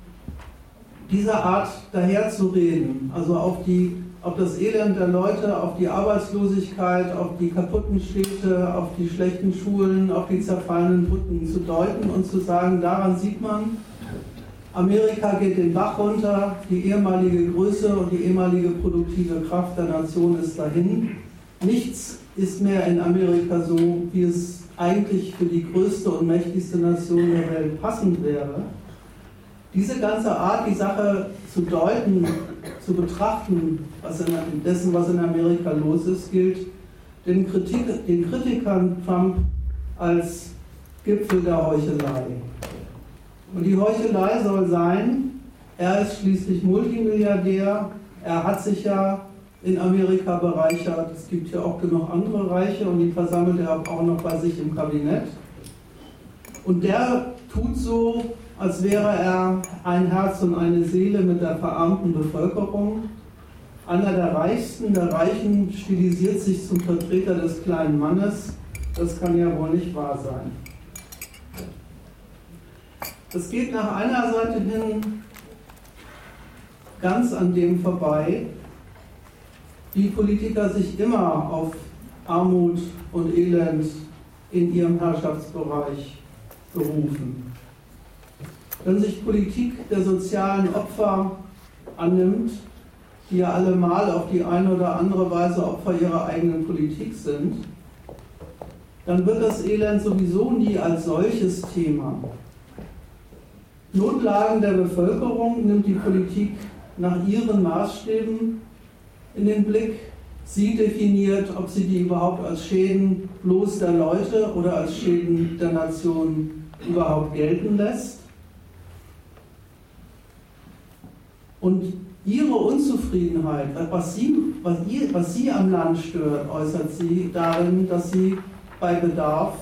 A: diese Art daherzureden, also auf, die, auf das Elend der Leute, auf die Arbeitslosigkeit, auf die kaputten Städte, auf die schlechten Schulen, auf die zerfallenen Brücken zu deuten und zu sagen, daran sieht man, Amerika geht den Bach runter, die ehemalige Größe und die ehemalige produktive Kraft der Nation ist dahin. Nichts ist mehr in Amerika so, wie es eigentlich für die größte und mächtigste Nation der Welt passend wäre. Diese ganze Art, die Sache zu deuten, zu betrachten, was in, dessen, was in Amerika los ist, gilt den, Kritik, den Kritikern Trump als Gipfel der Heuchelei. Und die Heuchelei soll sein, er ist schließlich Multimilliardär, er hat sich ja in Amerika bereichert. Es gibt ja auch genug andere Reiche und die versammelt er auch noch bei sich im Kabinett. Und der tut so, als wäre er ein Herz und eine Seele mit der verarmten Bevölkerung. Einer der Reichsten, der Reichen stilisiert sich zum Vertreter des kleinen Mannes. Das kann ja wohl nicht wahr sein. Es geht nach einer Seite hin ganz an dem vorbei, wie Politiker sich immer auf Armut und Elend in ihrem Herrschaftsbereich berufen. Wenn sich Politik der sozialen Opfer annimmt, die ja allemal auf die eine oder andere Weise Opfer ihrer eigenen Politik sind, dann wird das Elend sowieso nie als solches Thema. Notlagen der Bevölkerung nimmt die Politik nach ihren Maßstäben in den Blick. Sie definiert, ob sie die überhaupt als Schäden bloß der Leute oder als Schäden der Nation überhaupt gelten lässt. Und ihre Unzufriedenheit, was sie, was, ihr, was sie am Land stört, äußert sie darin, dass sie bei Bedarf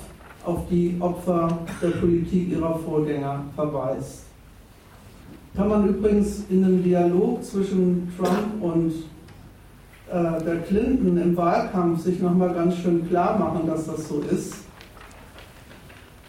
A: auf die Opfer der Politik ihrer Vorgänger verweist. Kann man übrigens in einem Dialog zwischen Trump und äh, der Clinton im Wahlkampf sich nochmal ganz schön klar machen, dass das so ist.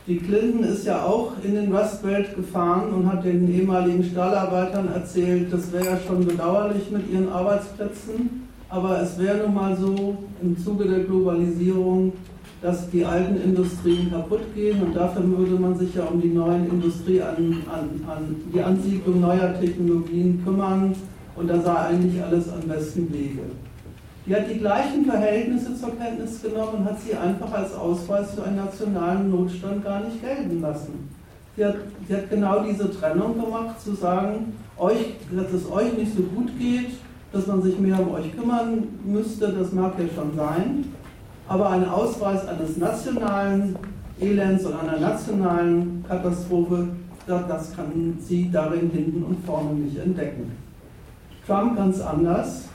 A: Die Clinton ist ja auch in den Rust Belt gefahren und hat den ehemaligen Stahlarbeitern erzählt, das wäre ja schon bedauerlich mit ihren Arbeitsplätzen, aber es wäre nun mal so im Zuge der Globalisierung, dass die alten Industrien kaputt gehen und dafür würde man sich ja um die neuen Industrie an, an, an die Ansiedlung neuer Technologien kümmern und da sei eigentlich alles am besten Wege. Die hat die gleichen Verhältnisse zur Kenntnis genommen und hat sie einfach als Ausweis für einen nationalen Notstand gar nicht gelten lassen. Sie hat, sie hat genau diese Trennung gemacht, zu sagen, euch, dass es euch nicht so gut geht, dass man sich mehr um euch kümmern müsste, das mag ja schon sein, aber ein Ausweis eines nationalen Elends und einer nationalen Katastrophe, das kann sie darin hinten und vorne nicht entdecken. Trump ganz anders.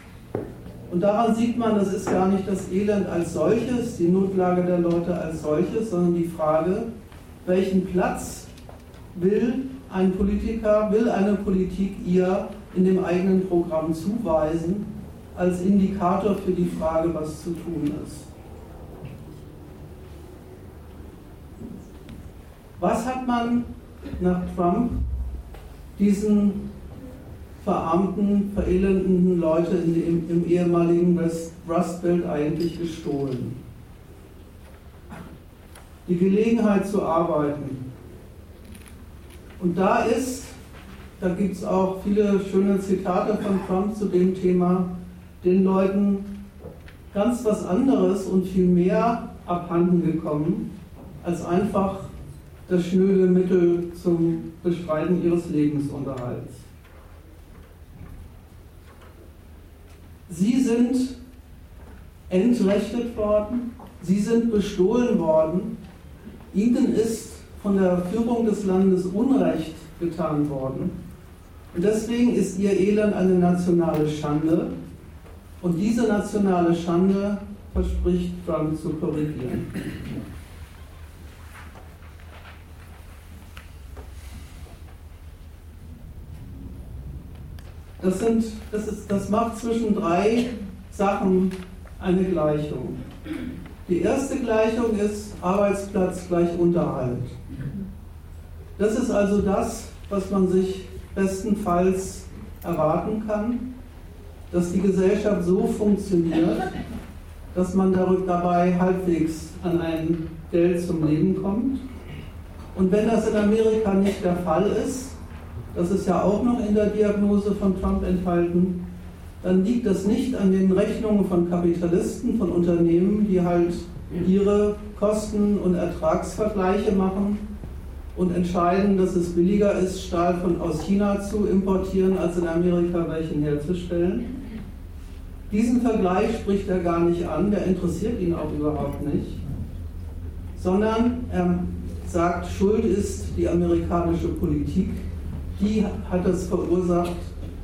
A: Und daran sieht man, das ist gar nicht das Elend als solches, die Notlage der Leute als solches, sondern die Frage, welchen Platz will ein Politiker, will eine Politik ihr in dem eigenen Programm zuweisen, als Indikator für die Frage, was zu tun ist. Was hat man nach Trump diesen verarmten, verelendenden Leute dem, im ehemaligen Rust Belt eigentlich gestohlen. Die Gelegenheit zu arbeiten. Und da ist, da gibt es auch viele schöne Zitate von Trump zu dem Thema, den Leuten ganz was anderes und viel mehr abhanden gekommen, als einfach das schnöde Mittel zum Bestreiten ihres Lebensunterhalts. Sie sind entrechtet worden, sie sind bestohlen worden, ihnen ist von der Führung des Landes Unrecht getan worden. Und deswegen ist ihr Elend eine nationale Schande. Und diese nationale Schande verspricht Trump zu korrigieren. Das, sind, das, ist, das macht zwischen drei Sachen eine Gleichung. Die erste Gleichung ist Arbeitsplatz gleich Unterhalt. Das ist also das, was man sich bestenfalls erwarten kann, dass die Gesellschaft so funktioniert, dass man dabei halbwegs an ein Geld zum Leben kommt. Und wenn das in Amerika nicht der Fall ist, das ist ja auch noch in der Diagnose von Trump enthalten, dann liegt das nicht an den Rechnungen von Kapitalisten, von Unternehmen, die halt ihre Kosten- und Ertragsvergleiche machen und entscheiden, dass es billiger ist, Stahl von, aus China zu importieren, als in Amerika welchen herzustellen. Diesen Vergleich spricht er gar nicht an, der interessiert ihn auch überhaupt nicht, sondern er sagt, Schuld ist die amerikanische Politik, die hat es verursacht,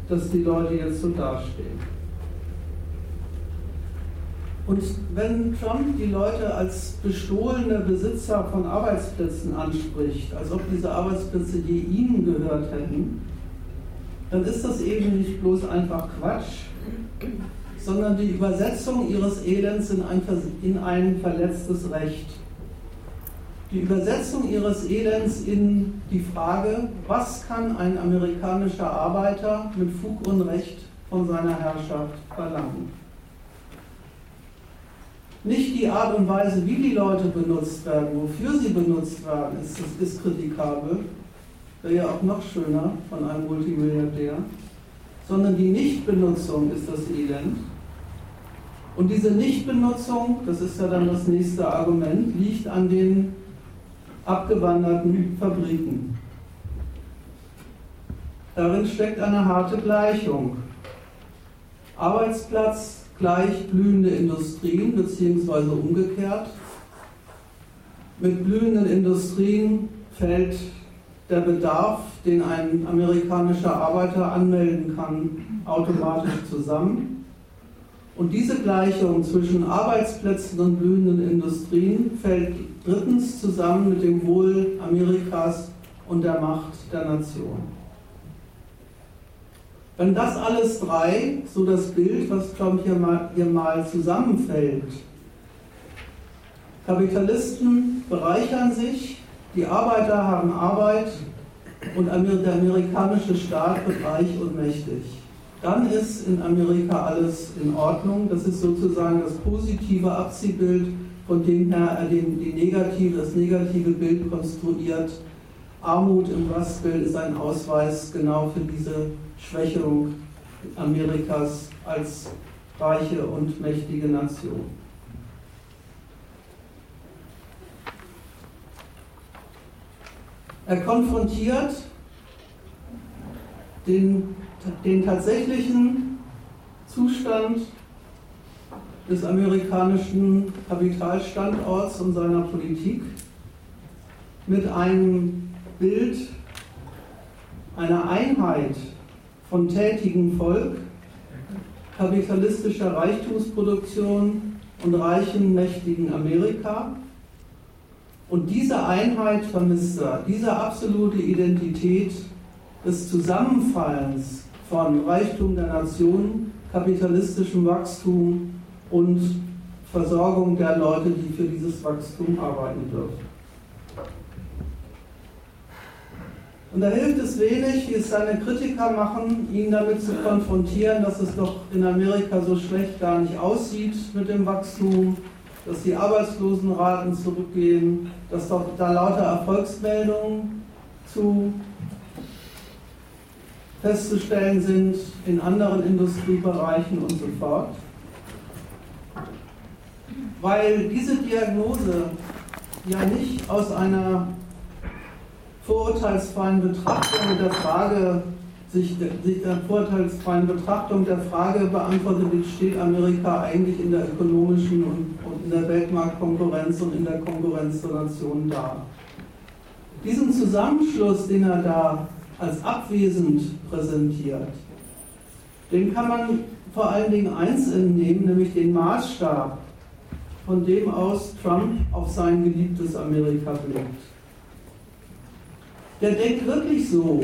A: dass die Leute jetzt so dastehen. Und wenn Trump die Leute als bestohlene Besitzer von Arbeitsplätzen anspricht, als ob diese Arbeitsplätze je ihnen gehört hätten, dann ist das eben nicht bloß einfach Quatsch, sondern die Übersetzung ihres Elends in ein, in ein verletztes Recht die Übersetzung ihres Elends in die Frage, was kann ein amerikanischer Arbeiter mit Fug und Recht von seiner Herrschaft verlangen. Nicht die Art und Weise, wie die Leute benutzt werden, wofür sie benutzt werden, ist, ist kritikabel, wäre ja auch noch schöner von einem Multimilliardär, sondern die Nichtbenutzung ist das Elend. Und diese Nichtbenutzung, das ist ja dann das nächste Argument, liegt an den abgewanderten Fabriken. Darin steckt eine harte Gleichung. Arbeitsplatz gleich blühende Industrien beziehungsweise umgekehrt. Mit blühenden Industrien fällt der Bedarf, den ein amerikanischer Arbeiter anmelden kann, automatisch zusammen. Und diese Gleichung zwischen Arbeitsplätzen und blühenden Industrien fällt drittens zusammen mit dem Wohl Amerikas und der Macht der Nation. Wenn das alles drei, so das Bild, was Trump hier mal, hier mal zusammenfällt, Kapitalisten bereichern sich, die Arbeiter haben Arbeit und der amerikanische Staat wird reich und mächtig dann ist in Amerika alles in Ordnung. Das ist sozusagen das positive Abziehbild, von dem her er den, die negative, das negative Bild konstruiert. Armut im Rustbild ist ein Ausweis genau für diese Schwächung Amerikas als reiche und mächtige Nation. Er konfrontiert den den tatsächlichen Zustand des amerikanischen Kapitalstandorts und seiner Politik mit einem Bild einer Einheit von tätigem Volk, kapitalistischer Reichtumsproduktion und reichen, mächtigen Amerika. Und diese Einheit vermisst er, diese absolute Identität des Zusammenfallens von Reichtum der Nation, kapitalistischem Wachstum und Versorgung der Leute, die für dieses Wachstum arbeiten dürfen. Und da hilft es wenig, wie es seine Kritiker machen, ihn damit zu konfrontieren, dass es doch in Amerika so schlecht gar nicht aussieht mit dem Wachstum, dass die Arbeitslosenraten zurückgehen, dass doch da lauter Erfolgsmeldungen zu festzustellen sind in anderen Industriebereichen und so fort. weil diese Diagnose ja nicht aus einer vorurteilsfreien Betrachtung der Frage sich, sich der vorurteilsfreien Betrachtung der Frage beantwortet, wie steht Amerika eigentlich in der ökonomischen und, und in der Weltmarktkonkurrenz und in der Konkurrenz zur Nation da. Diesen Zusammenschluss, den er da als abwesend präsentiert, dem kann man vor allen Dingen eins entnehmen, nämlich den Maßstab, von dem aus Trump auf sein geliebtes Amerika blickt. Der denkt wirklich so,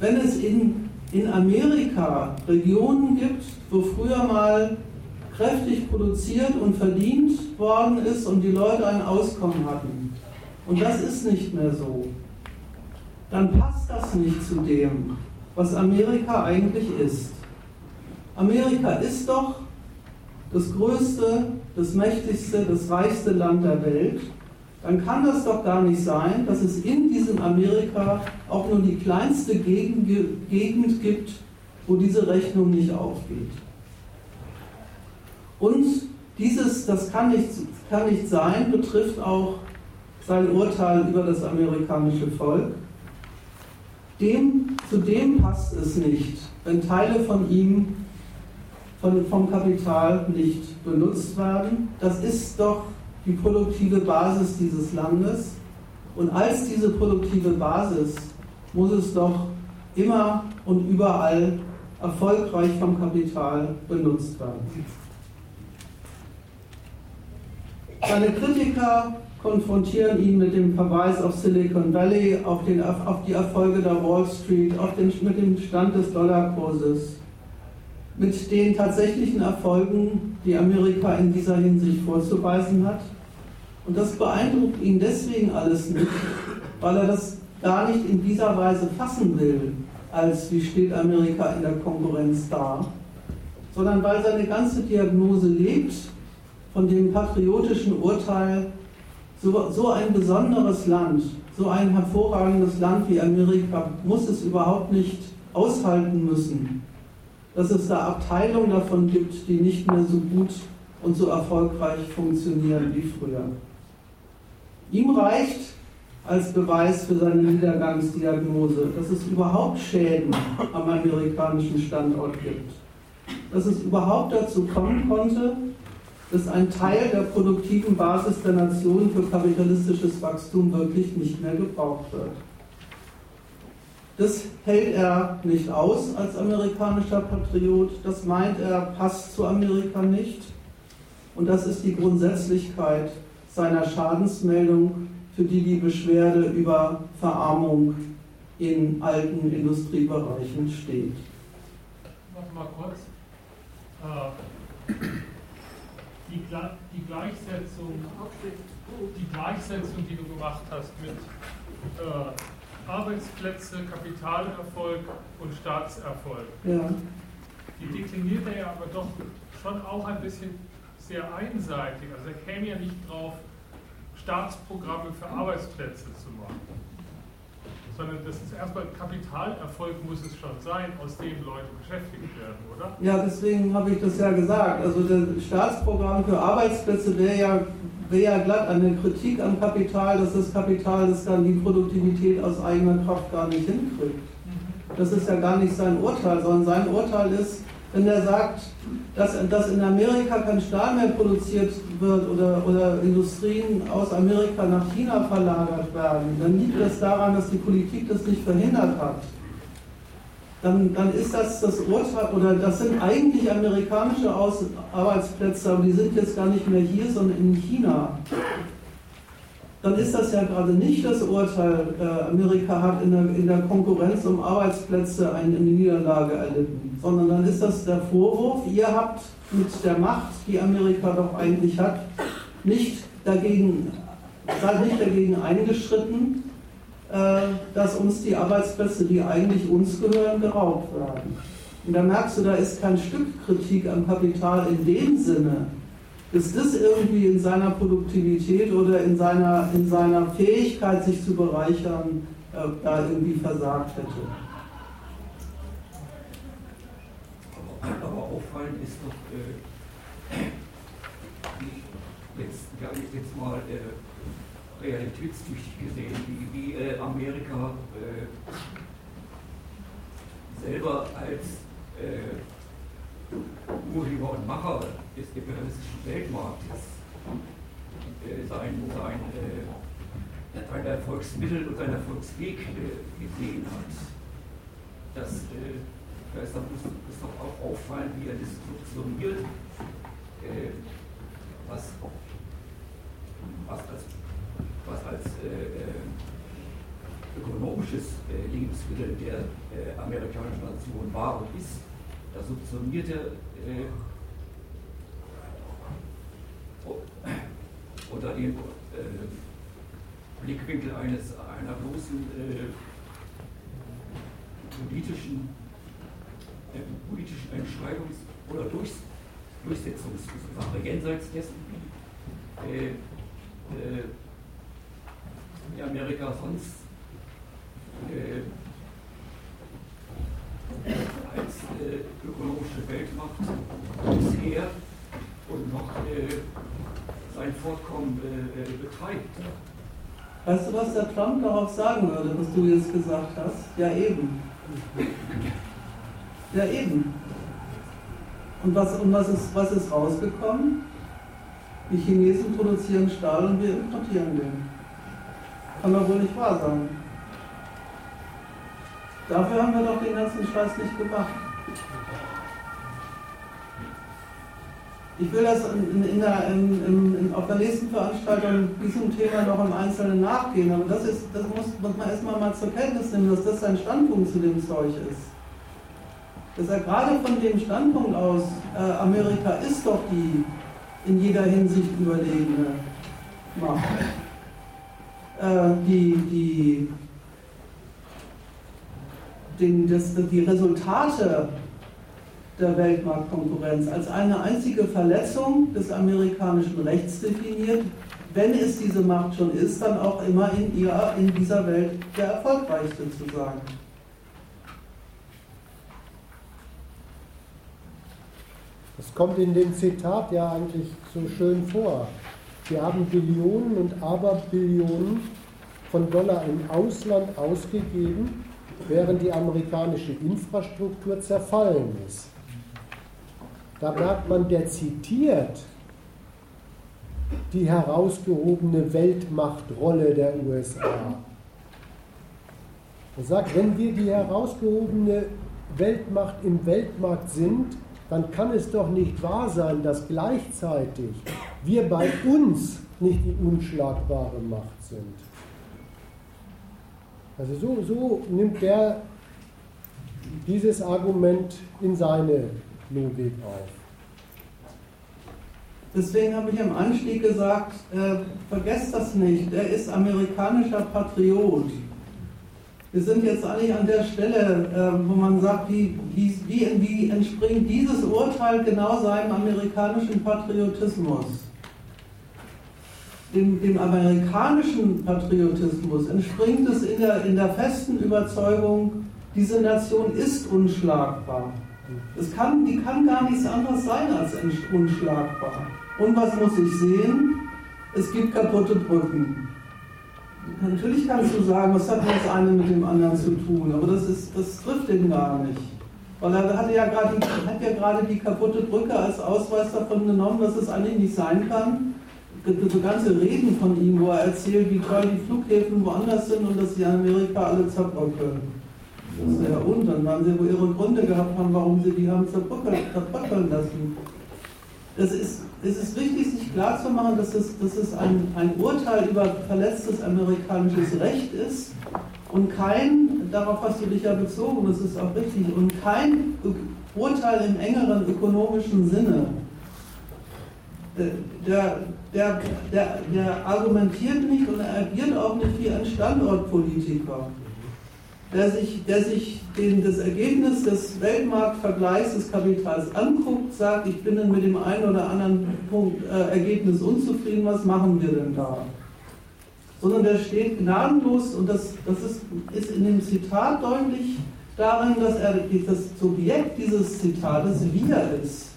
A: wenn es in, in Amerika Regionen gibt, wo früher mal kräftig produziert und verdient worden ist und die Leute ein Auskommen hatten, und das ist nicht mehr so, dann passt das nicht zu dem, was Amerika eigentlich ist. Amerika ist doch das größte, das mächtigste, das reichste Land der Welt. Dann kann das doch gar nicht sein, dass es in diesem Amerika auch nur die kleinste Gegend, gibt, wo diese Rechnung nicht aufgeht. Und dieses, das kann nicht, kann nicht sein, betrifft auch sein Urteil über das amerikanische Volk. Dem, zu dem passt es nicht, wenn Teile von ihm von, vom Kapital nicht benutzt werden. Das ist doch die produktive Basis dieses Landes. Und als diese produktive Basis muss es doch immer und überall erfolgreich vom Kapital benutzt werden. Seine Kritiker konfrontieren ihn mit dem Verweis auf Silicon Valley, auf, den, auf die Erfolge der Wall Street, auf den, mit dem Stand des Dollarkurses, mit den tatsächlichen Erfolgen, die Amerika in dieser Hinsicht vorzuweisen hat. Und das beeindruckt ihn deswegen alles nicht, weil er das gar nicht in dieser Weise fassen will, als wie steht Amerika in der Konkurrenz da, sondern weil seine ganze Diagnose lebt von dem patriotischen Urteil, so, so ein besonderes Land, so ein hervorragendes Land wie Amerika muss es überhaupt nicht aushalten müssen, dass es da Abteilungen davon gibt, die nicht mehr so gut und so erfolgreich funktionieren wie früher. Ihm reicht als Beweis für seine Niedergangsdiagnose, dass es überhaupt Schäden am amerikanischen Standort gibt. Dass es überhaupt dazu kommen konnte, dass ein Teil der produktiven Basis der Nation für kapitalistisches Wachstum wirklich nicht mehr gebraucht wird. Das hält er nicht aus als amerikanischer Patriot, das meint er passt zu Amerika nicht. Und das ist die Grundsätzlichkeit seiner Schadensmeldung, für die die Beschwerde über Verarmung in alten Industriebereichen steht.
C: Warte mal kurz. Äh, die, die, Gleichsetzung, die Gleichsetzung, die du gemacht hast mit äh, Arbeitsplätze, Kapitalerfolg und Staatserfolg, ja. die dekliniert er ja aber doch schon auch ein bisschen sehr einseitig. Also er käme ja nicht drauf, Staatsprogramme für Arbeitsplätze zu machen sondern das ist erstmal Kapitalerfolg muss es schon sein, aus dem Leute beschäftigt werden, oder?
A: Ja, deswegen habe ich das ja gesagt. Also das Staatsprogramm für Arbeitsplätze wäre ja, wär ja glatt eine Kritik am Kapital, dass das Kapital das dann die Produktivität aus eigener Kraft gar nicht hinkriegt. Das ist ja gar nicht sein Urteil, sondern sein Urteil ist, wenn er sagt, dass, dass in Amerika kein Stahl mehr produziert wird oder, oder Industrien aus Amerika nach China verlagert werden, dann liegt das daran, dass die Politik das nicht verhindert hat. Dann, dann ist das das Urteil, oder das sind eigentlich amerikanische Aus Arbeitsplätze, aber die sind jetzt gar nicht mehr hier, sondern in China dann ist das ja gerade nicht das Urteil, äh, Amerika hat in der, in der Konkurrenz um Arbeitsplätze eine, Niederlage erlitten, sondern dann ist das der Vorwurf, ihr habt mit der Macht, die Amerika doch eigentlich hat, nicht dagegen, seid nicht dagegen eingeschritten, äh, dass uns die Arbeitsplätze, die eigentlich uns gehören, geraubt werden. Und da merkst du, da ist kein Stück Kritik am Kapital in dem Sinne, dass das irgendwie in seiner Produktivität oder in seiner, in seiner Fähigkeit, sich zu bereichern, äh, da irgendwie versagt hätte.
B: Aber, aber auffallend ist doch, äh, jetzt mal äh, realitätstüchtig gesehen, wie, wie äh, Amerika äh, selber als äh, Urheber und Macher des imperialistischen Weltmarktes sein, sein, äh, sein Erfolgsmittel und sein Erfolgsweg äh, gesehen hat. Das, äh, da ist, muss, muss doch auch auffallen, wie er äh, was, was als, was als ökonomisches Lebensmittel der amerikanischen Nation war und ist das subsumierte äh, unter dem äh, Blickwinkel eines, einer bloßen äh, politischen, äh, politischen Entscheidungs- oder Durchs Durchsetzungssache jenseits dessen, wie äh, äh, Amerika sonst als äh, ökonomische Weltmacht bisher und noch äh, sein Fortkommen äh, äh, betreibt.
A: Weißt du, was der Trump darauf sagen würde, was du jetzt gesagt hast? Ja, eben. Ja, eben. Und was, und was, ist, was ist rausgekommen? Die Chinesen produzieren Stahl und wir importieren den. Kann doch wohl nicht wahr sein. Dafür haben wir doch den ganzen Scheiß nicht gemacht. Ich will das in, in der, in, auf der nächsten Veranstaltung diesem Thema noch im Einzelnen nachgehen, aber das, ist, das muss, muss man erstmal mal zur Kenntnis nehmen, dass das sein Standpunkt zu dem Zeug ist. Dass er gerade von dem Standpunkt aus, äh, Amerika ist doch die in jeder Hinsicht überlegene Macht, äh, die, die den, das, die Resultate der Weltmarktkonkurrenz als eine einzige Verletzung des amerikanischen Rechts definiert, wenn es diese Macht schon ist, dann auch immer in, ihrer, in dieser Welt der erfolgreichste zu sein.
E: Das kommt in dem Zitat ja eigentlich so schön vor. Wir haben Billionen und Aberbillionen von Dollar im Ausland ausgegeben, während die amerikanische Infrastruktur zerfallen ist. Da merkt man, der zitiert die herausgehobene Weltmachtrolle der USA. Er sagt, wenn wir die herausgehobene Weltmacht im Weltmarkt sind, dann kann es doch nicht wahr sein, dass gleichzeitig wir bei uns nicht die unschlagbare Macht sind. Also so, so nimmt er dieses Argument in seine Logik auf.
A: Deswegen habe ich am Anstieg gesagt, äh, vergesst das nicht, er ist amerikanischer Patriot. Wir sind jetzt eigentlich an der Stelle, äh, wo man sagt, wie, wie, wie, wie entspringt dieses Urteil genau seinem amerikanischen Patriotismus? Dem, dem amerikanischen Patriotismus entspringt es in der, in der festen Überzeugung, diese Nation ist unschlagbar. Es kann, die kann gar nichts anderes sein als unschlagbar. Und was muss ich sehen? Es gibt kaputte Brücken. Natürlich kannst du sagen, was hat das eine mit dem anderen zu tun, aber das, ist, das trifft ihn gar nicht. Weil er hatte ja grad die, hat ja gerade die kaputte Brücke als Ausweis davon genommen, dass es eigentlich nicht sein kann, so ganze Reden von ihm, wo er erzählt, wie toll die Flughäfen woanders sind und dass sie Amerika alle zerbröckeln. Das ist ja und, dann werden sie wohl ihre Gründe gehabt haben, warum sie die haben zerbröckeln lassen. Es ist, es ist wichtig, sich klarzumachen, dass es, dass es ein, ein Urteil über verletztes amerikanisches Recht ist und kein, darauf hast du dich ja bezogen, das ist auch richtig, und kein Urteil im engeren ökonomischen Sinne. Der, der, der, der argumentiert nicht und er agiert auch nicht wie ein Standortpolitiker, der sich, der sich den, das Ergebnis des Weltmarktvergleichs des Kapitals anguckt, sagt, ich bin mit dem einen oder anderen Punkt, äh, Ergebnis unzufrieden, was machen wir denn da? Sondern der steht gnadenlos, und das, das ist, ist in dem Zitat deutlich darin, dass er das Subjekt dieses Zitates wir ist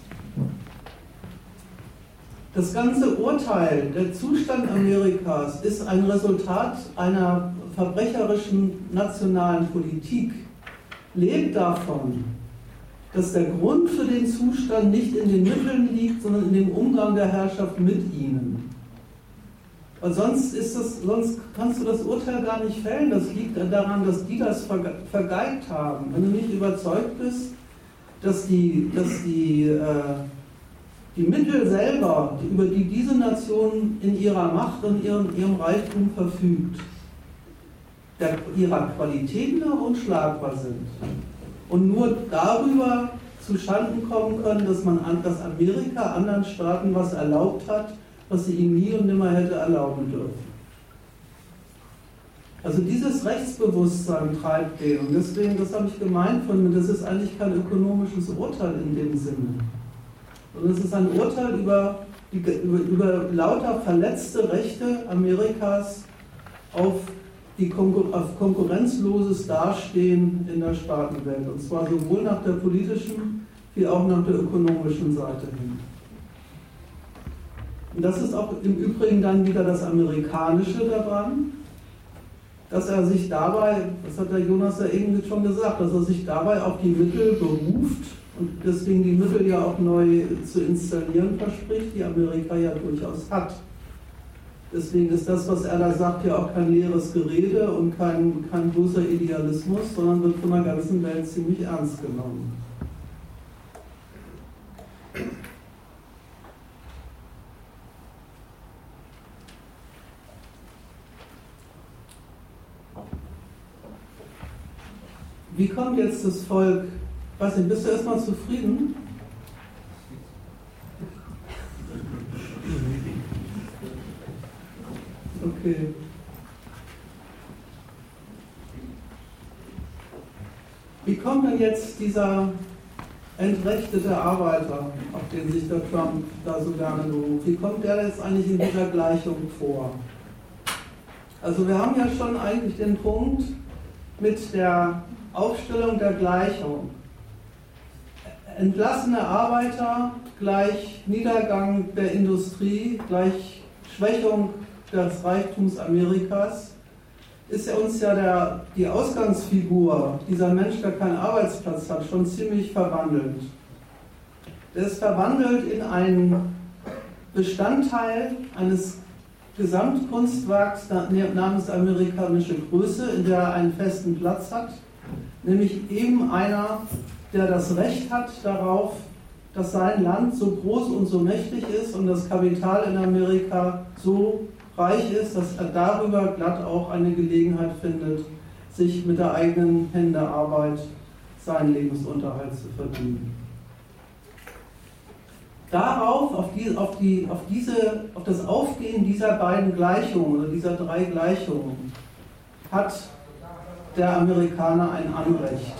A: Das ganze Urteil, der Zustand Amerikas ist ein Resultat einer verbrecherischen nationalen Politik, lebt davon, dass der Grund für den Zustand nicht in den Mitteln liegt, sondern in dem Umgang der Herrschaft mit ihnen. Weil sonst, ist das, sonst kannst du das Urteil gar nicht fällen. Das liegt daran, dass die das vergeigt haben. Wenn du nicht überzeugt bist, dass die, dass die, äh, die Mittel selber, über die diese Nation in ihrer Macht und ihrem, ihrem Reichtum verfügt, der, ihrer Qualität nach unschlagbar sind und nur darüber zu Schanden kommen können, dass man dass Amerika anderen Staaten was erlaubt hat, was sie ihm nie und nimmer hätte erlauben dürfen. Also dieses Rechtsbewusstsein treibt den. Und deswegen, das habe ich gemeint von mir, das ist eigentlich kein ökonomisches Urteil in dem Sinne. Sondern es ist ein Urteil über, über, über lauter verletzte Rechte Amerikas auf, die Konkur auf konkurrenzloses Dastehen in der Staatenwelt. Und zwar sowohl nach der politischen wie auch nach der ökonomischen Seite hin. Und das ist auch im Übrigen dann wieder das Amerikanische daran, dass er sich dabei, das hat der Jonas ja eben schon gesagt, dass er sich dabei auf die Mittel beruft und deswegen die Mittel ja auch neu zu installieren verspricht, die Amerika ja durchaus hat. Deswegen ist das, was er da sagt, ja auch kein leeres Gerede und kein, kein bloßer Idealismus, sondern wird von der ganzen Welt ziemlich ernst genommen. Wie kommt jetzt das Volk? Was denn, bist du erstmal zufrieden? Okay. Wie kommt denn jetzt dieser entrechtete Arbeiter, auf den sich der Trump da so gerne beruft, wie kommt der jetzt eigentlich in dieser Gleichung vor? Also wir haben ja schon eigentlich den Punkt mit der Aufstellung der Gleichung. Entlassene Arbeiter gleich Niedergang der Industrie, gleich Schwächung des Reichtums Amerikas, ist ja uns ja der, die Ausgangsfigur, dieser Mensch, der keinen Arbeitsplatz hat, schon ziemlich verwandelt. Der ist verwandelt in einen Bestandteil eines Gesamtkunstwerks namens amerikanische Größe, in der er einen festen Platz hat nämlich eben einer, der das Recht hat darauf, dass sein Land so groß und so mächtig ist und das Kapital in Amerika so reich ist, dass er darüber glatt auch eine Gelegenheit findet, sich mit der eigenen Händearbeit seinen Lebensunterhalt zu verdienen. Darauf, auf, die, auf, die, auf, diese, auf das Aufgehen dieser beiden Gleichungen oder dieser drei Gleichungen hat der Amerikaner ein Anrecht.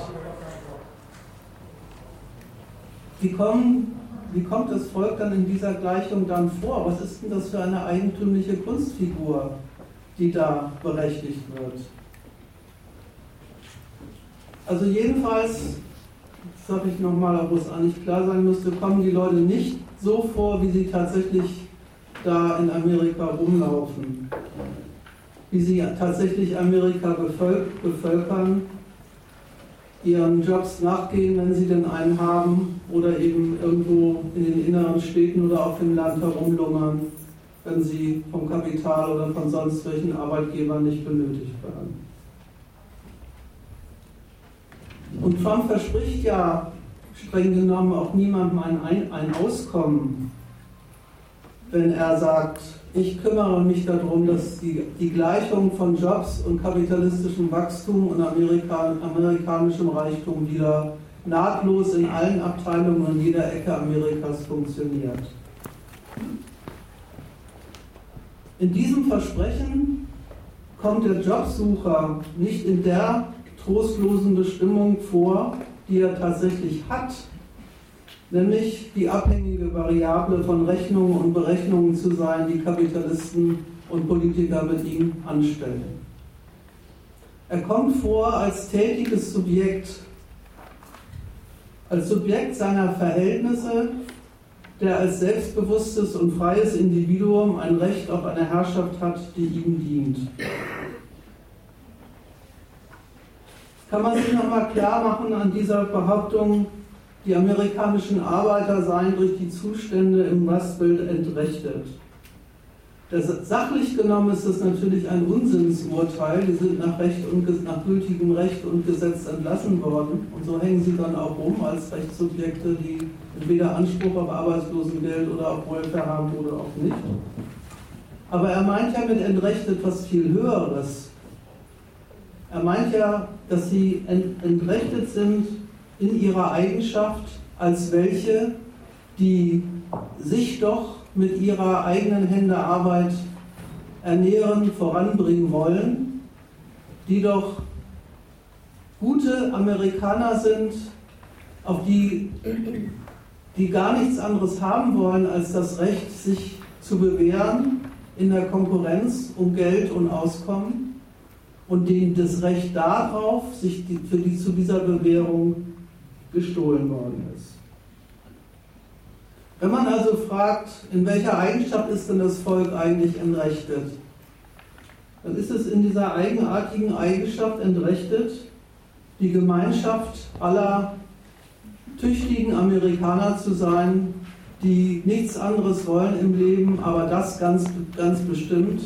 A: Wie, kommen, wie kommt das Volk dann in dieser Gleichung dann vor? Was ist denn das für eine eigentümliche Kunstfigur, die da berechtigt wird? Also jedenfalls, sage ich nochmal, wo es eigentlich klar sein müsste, kommen die Leute nicht so vor, wie sie tatsächlich da in Amerika rumlaufen wie sie tatsächlich Amerika bevölkern, ihren Jobs nachgehen, wenn sie denn einen haben, oder eben irgendwo in den inneren Städten oder auf dem Land herumlungern, wenn sie vom Kapital oder von sonst welchen Arbeitgebern nicht benötigt werden. Und Trump verspricht ja streng genommen auch niemandem ein, ein Auskommen, wenn er sagt, ich kümmere mich darum, dass die, die Gleichung von Jobs und kapitalistischem Wachstum und Amerika, amerikanischem Reichtum wieder nahtlos in allen Abteilungen und jeder Ecke Amerikas funktioniert. In diesem Versprechen kommt der Jobsucher nicht in der trostlosen Bestimmung vor, die er tatsächlich hat, nämlich die abhängige Variable von Rechnungen und Berechnungen zu sein, die Kapitalisten und Politiker mit ihm anstellen. Er kommt vor als tätiges Subjekt, als Subjekt seiner Verhältnisse, der als selbstbewusstes und freies Individuum ein Recht auf eine Herrschaft hat, die ihm dient. Kann man sich nochmal klar machen an dieser Behauptung, die amerikanischen Arbeiter seien durch die Zustände im Rustbild entrechtet? Das, sachlich genommen ist das natürlich ein Unsinnsurteil. Die sind nach, Recht und, nach gültigem Recht und Gesetz entlassen worden. Und so hängen sie dann auch rum als Rechtssubjekte, die entweder Anspruch auf Arbeitslosengeld oder auf Welfare haben oder auch nicht. Aber er meint ja mit entrechtet was viel Höheres. Er meint ja, dass sie entrechtet sind in ihrer Eigenschaft als welche, die sich doch mit ihrer eigenen Hände Arbeit ernähren, voranbringen wollen, die doch gute Amerikaner sind, auf die, die gar nichts anderes haben wollen, als das Recht, sich zu bewähren in der Konkurrenz um Geld und Auskommen und denen das Recht darauf, sich die, für die zu dieser Bewährung gestohlen worden ist. Wenn man also fragt, in welcher Eigenschaft ist denn das Volk eigentlich entrechtet, dann ist es in dieser eigenartigen Eigenschaft entrechtet, die Gemeinschaft aller tüchtigen Amerikaner zu sein, die nichts anderes wollen im Leben, aber das ganz, ganz bestimmt,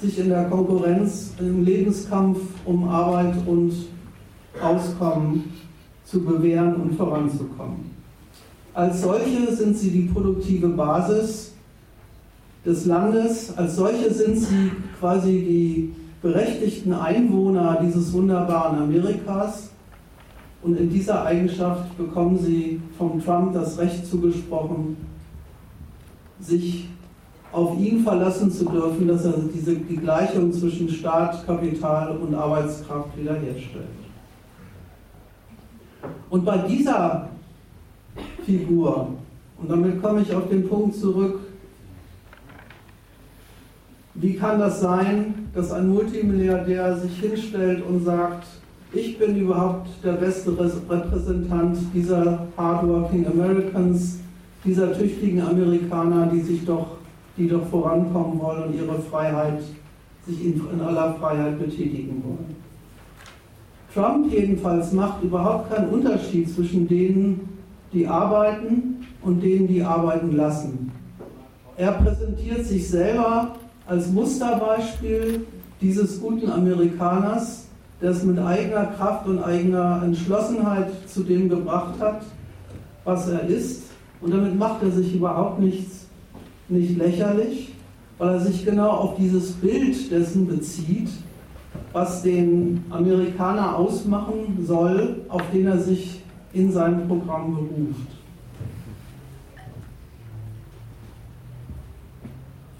A: sich in der Konkurrenz, im Lebenskampf um Arbeit und Auskommen zu bewähren und voranzukommen. Als solche sind sie die produktive Basis des Landes, als solche sind sie quasi die berechtigten Einwohner dieses wunderbaren Amerikas. Und in dieser Eigenschaft bekommen sie von Trump das Recht zugesprochen, sich auf ihn verlassen zu dürfen, dass er diese, die Gleichung zwischen Staat, Kapital und Arbeitskraft wiederherstellt. Und bei dieser Figur. Und damit komme ich auf den Punkt zurück, wie kann das sein, dass ein Multimilliardär sich hinstellt und sagt, ich bin überhaupt der beste Repräsentant dieser hardworking Americans, dieser tüchtigen Amerikaner, die sich doch, die doch vorankommen wollen und ihre Freiheit, sich in, in aller Freiheit betätigen wollen. Trump jedenfalls macht überhaupt keinen Unterschied zwischen denen, die arbeiten und denen, die arbeiten lassen. Er präsentiert sich selber als Musterbeispiel dieses guten Amerikaners, der es mit eigener Kraft und eigener Entschlossenheit zu dem gebracht hat, was er ist. Und damit macht er sich überhaupt nichts, nicht lächerlich, weil er sich genau auf dieses Bild dessen bezieht, was den Amerikaner ausmachen soll, auf den er sich in seinem Programm beruft.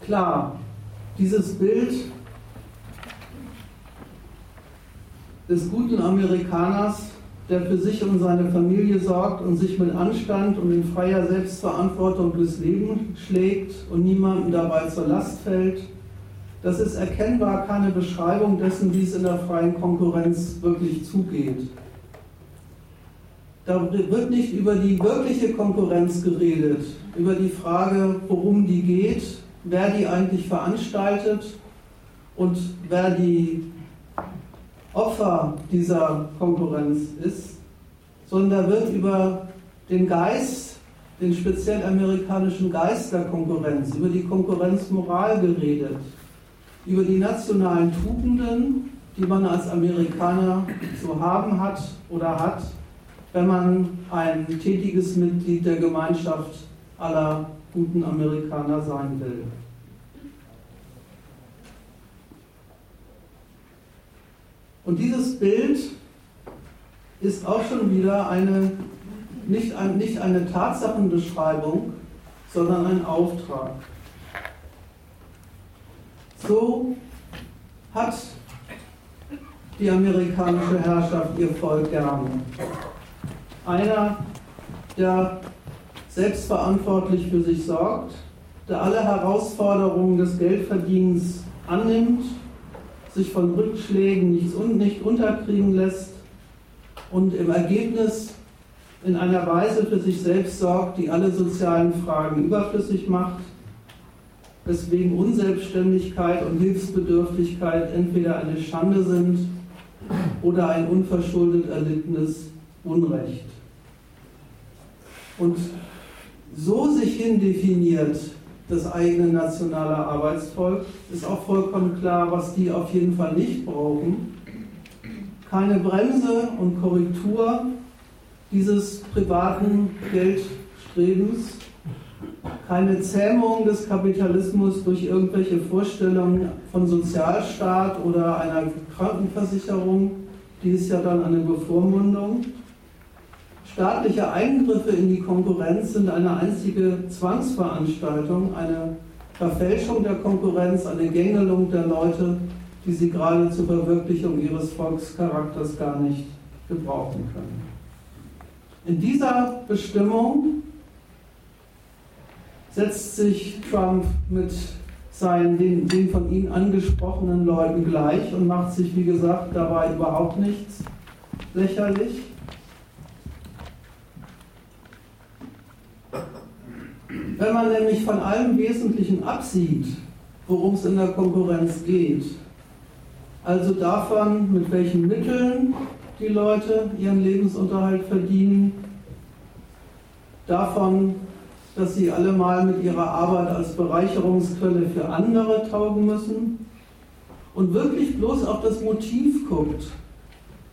A: Klar, dieses Bild des guten Amerikaners, der für sich und seine Familie sorgt und sich mit Anstand und in freier Selbstverantwortung durchs Leben schlägt und niemandem dabei zur Last fällt, das ist erkennbar keine Beschreibung dessen, wie es in der freien Konkurrenz wirklich zugeht. Da wird nicht über die wirkliche Konkurrenz geredet, über die Frage, worum die geht, wer die eigentlich veranstaltet und wer die Opfer dieser Konkurrenz ist, sondern da wird über den Geist, den speziell amerikanischen Geist der Konkurrenz, über die Konkurrenzmoral geredet, über die nationalen Tugenden, die man als Amerikaner zu haben hat oder hat wenn man ein tätiges Mitglied der Gemeinschaft aller guten Amerikaner sein will. Und dieses Bild ist auch schon wieder eine, nicht, ein, nicht eine Tatsachenbeschreibung, sondern ein Auftrag. So hat die amerikanische Herrschaft ihr Volk gerne einer, der selbstverantwortlich für sich sorgt, der alle Herausforderungen des Geldverdienens annimmt, sich von Rückschlägen nicht, nicht unterkriegen lässt und im Ergebnis in einer Weise für sich selbst sorgt, die alle sozialen Fragen überflüssig macht, weswegen Unselbstständigkeit und Hilfsbedürftigkeit entweder eine Schande sind oder ein unverschuldet erlittenes Unrecht. Und so sich hin definiert das eigene nationale Arbeitsvolk, ist auch vollkommen klar, was die auf jeden Fall nicht brauchen. Keine Bremse und Korrektur dieses privaten Geldstrebens, keine Zähmung des Kapitalismus durch irgendwelche Vorstellungen von Sozialstaat oder einer Krankenversicherung, die ist ja dann eine Bevormundung. Staatliche Eingriffe in die Konkurrenz sind eine einzige Zwangsveranstaltung, eine Verfälschung der Konkurrenz, eine Gängelung der Leute, die sie gerade zur Verwirklichung ihres Volkscharakters gar nicht gebrauchen können. In dieser Bestimmung setzt sich Trump mit seinen, den, den von ihm angesprochenen Leuten gleich und macht sich, wie gesagt, dabei überhaupt nichts lächerlich. Wenn man nämlich von allem Wesentlichen absieht, worum es in der Konkurrenz geht, also davon, mit welchen Mitteln die Leute ihren Lebensunterhalt verdienen, davon, dass sie alle mal mit ihrer Arbeit als Bereicherungsquelle für andere taugen müssen. Und wirklich bloß auf das Motiv guckt,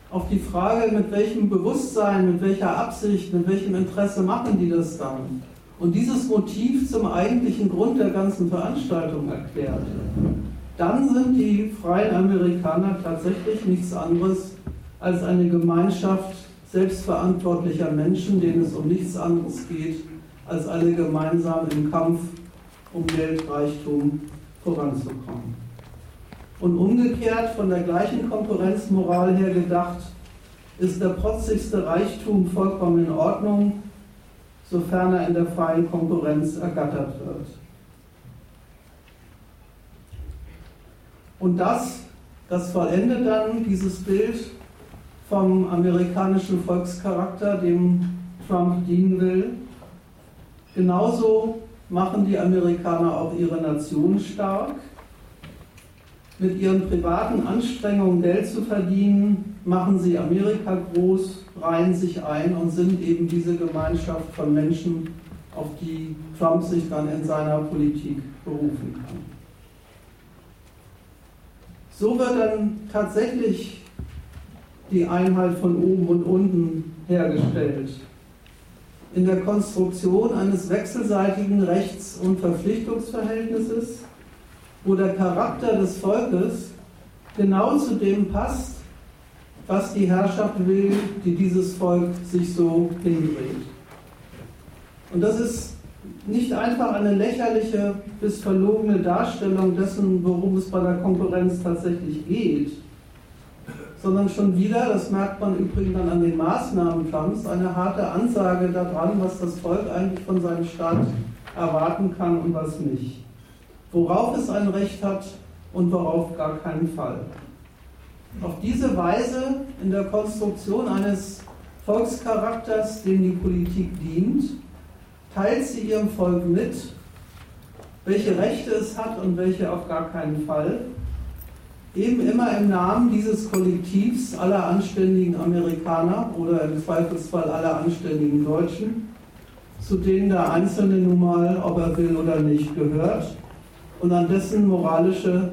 A: auf die Frage, mit welchem Bewusstsein, mit welcher Absicht, mit welchem Interesse machen die das dann? Und dieses Motiv zum eigentlichen Grund der ganzen Veranstaltung erklärt, dann sind die freien Amerikaner tatsächlich nichts anderes als eine Gemeinschaft selbstverantwortlicher Menschen, denen es um nichts anderes geht, als alle gemeinsam im Kampf um Geldreichtum voranzukommen. Und umgekehrt, von der gleichen Konkurrenzmoral her gedacht, ist der protzigste Reichtum vollkommen in Ordnung, sofern er in der freien Konkurrenz ergattert wird. Und das, das vollendet dann dieses Bild vom amerikanischen Volkscharakter, dem Trump dienen will. Genauso machen die Amerikaner auch ihre Nation stark. Mit ihren privaten Anstrengungen Geld zu verdienen, machen sie Amerika groß, reihen sich ein und sind eben diese Gemeinschaft von Menschen, auf die Trump sich dann in seiner Politik berufen kann. So wird dann tatsächlich die Einheit von oben und unten hergestellt. In der Konstruktion eines wechselseitigen Rechts- und Verpflichtungsverhältnisses, wo der Charakter des Volkes genau zu dem passt, was die Herrschaft will, die dieses Volk sich so hindreht. Und das ist nicht einfach eine lächerliche bis verlogene Darstellung dessen, worum es bei der Konkurrenz tatsächlich geht, sondern schon wieder, das merkt man übrigens dann an den Maßnahmen Trumps, eine harte Ansage daran, was das Volk eigentlich von seinem Staat erwarten kann und was nicht. Worauf es ein Recht hat und worauf gar keinen Fall. Auf diese Weise in der Konstruktion eines Volkscharakters, dem die Politik dient, teilt sie ihrem Volk mit, welche Rechte es hat und welche auf gar keinen Fall eben immer im Namen dieses Kollektivs aller anständigen Amerikaner oder im Zweifelsfall aller anständigen Deutschen, zu denen der Einzelne nun mal, ob er will oder nicht, gehört und an dessen moralische,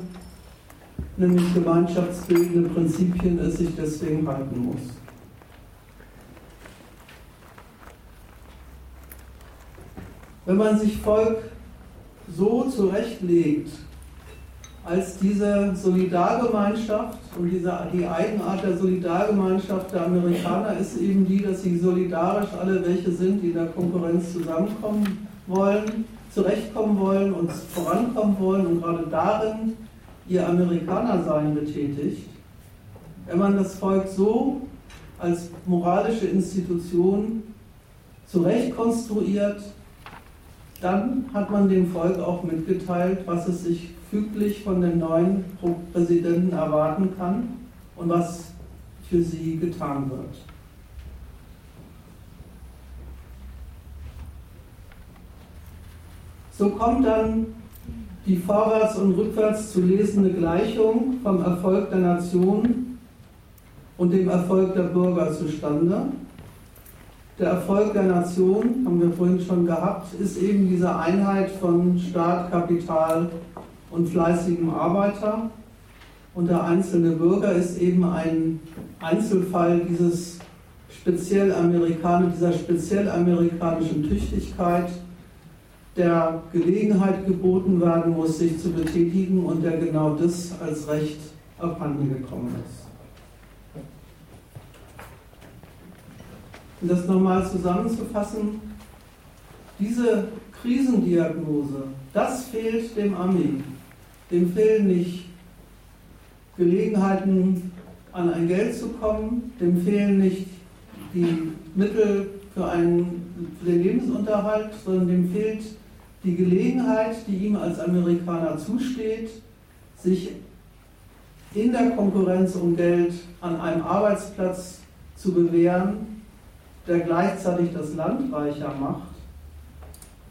A: nämlich gemeinschaftsbildende Prinzipien es sich deswegen halten muss. Wenn man sich Volk so zurechtlegt, als diese Solidargemeinschaft und diese, die Eigenart der Solidargemeinschaft der Amerikaner ist eben die, dass sie solidarisch alle welche sind, die in der Konkurrenz zusammenkommen wollen, zurechtkommen wollen und vorankommen wollen und gerade darin ihr Amerikanersein betätigt. Wenn man das Volk so als moralische Institution zurechtkonstruiert, dann hat man dem Volk auch mitgeteilt, was es sich füglich von dem neuen Präsidenten erwarten kann und was für sie getan wird. So kommt dann die vorwärts und rückwärts zu lesende Gleichung vom Erfolg der Nation und dem Erfolg der Bürger zustande. Der Erfolg der Nation, haben wir vorhin schon gehabt, ist eben diese Einheit von Staat, Kapital und fleißigem Arbeiter. Und der einzelne Bürger ist eben ein Einzelfall dieses speziell dieser speziell amerikanischen Tüchtigkeit, der Gelegenheit geboten werden muss, sich zu betätigen und der genau das als Recht abhanden gekommen ist. Um das nochmal zusammenzufassen, diese Krisendiagnose, das fehlt dem Ami. Dem fehlen nicht Gelegenheiten, an ein Geld zu kommen, dem fehlen nicht die Mittel für, einen, für den Lebensunterhalt, sondern dem fehlt die Gelegenheit, die ihm als Amerikaner zusteht, sich in der Konkurrenz um Geld an einem Arbeitsplatz zu bewähren, der gleichzeitig das Land reicher macht.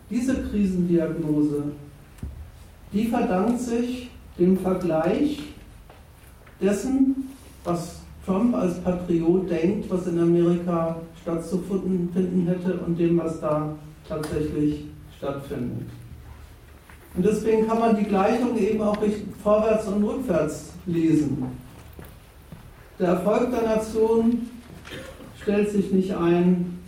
A: Diese Krisendiagnose, die verdankt sich dem Vergleich dessen, was Trump als Patriot denkt, was in Amerika stattzufinden hätte und dem, was da tatsächlich stattfindet. Und deswegen kann man die Gleichung eben auch vorwärts und rückwärts lesen. Der Erfolg der Nation stellt sich nicht ein,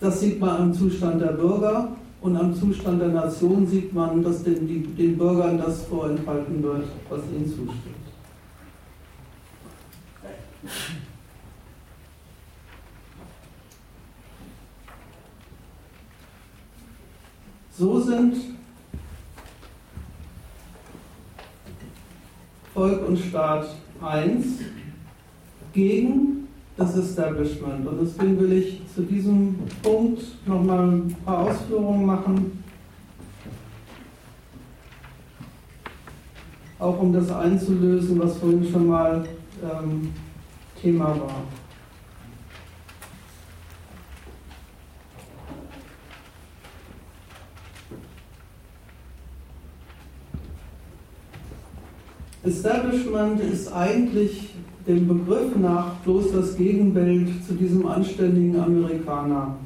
A: das sieht man am Zustand der Bürger und am Zustand der Nation sieht man, dass den, die, den Bürgern das vorenthalten wird, was ihnen zusteht. So sind Volk und Staat eins gegen das Establishment. Und deswegen will ich zu diesem Punkt nochmal ein paar Ausführungen machen, auch um das einzulösen, was vorhin schon mal ähm, Thema war. Establishment ist eigentlich dem Begriff nach bloß das Gegenbild zu diesem anständigen Amerikaner.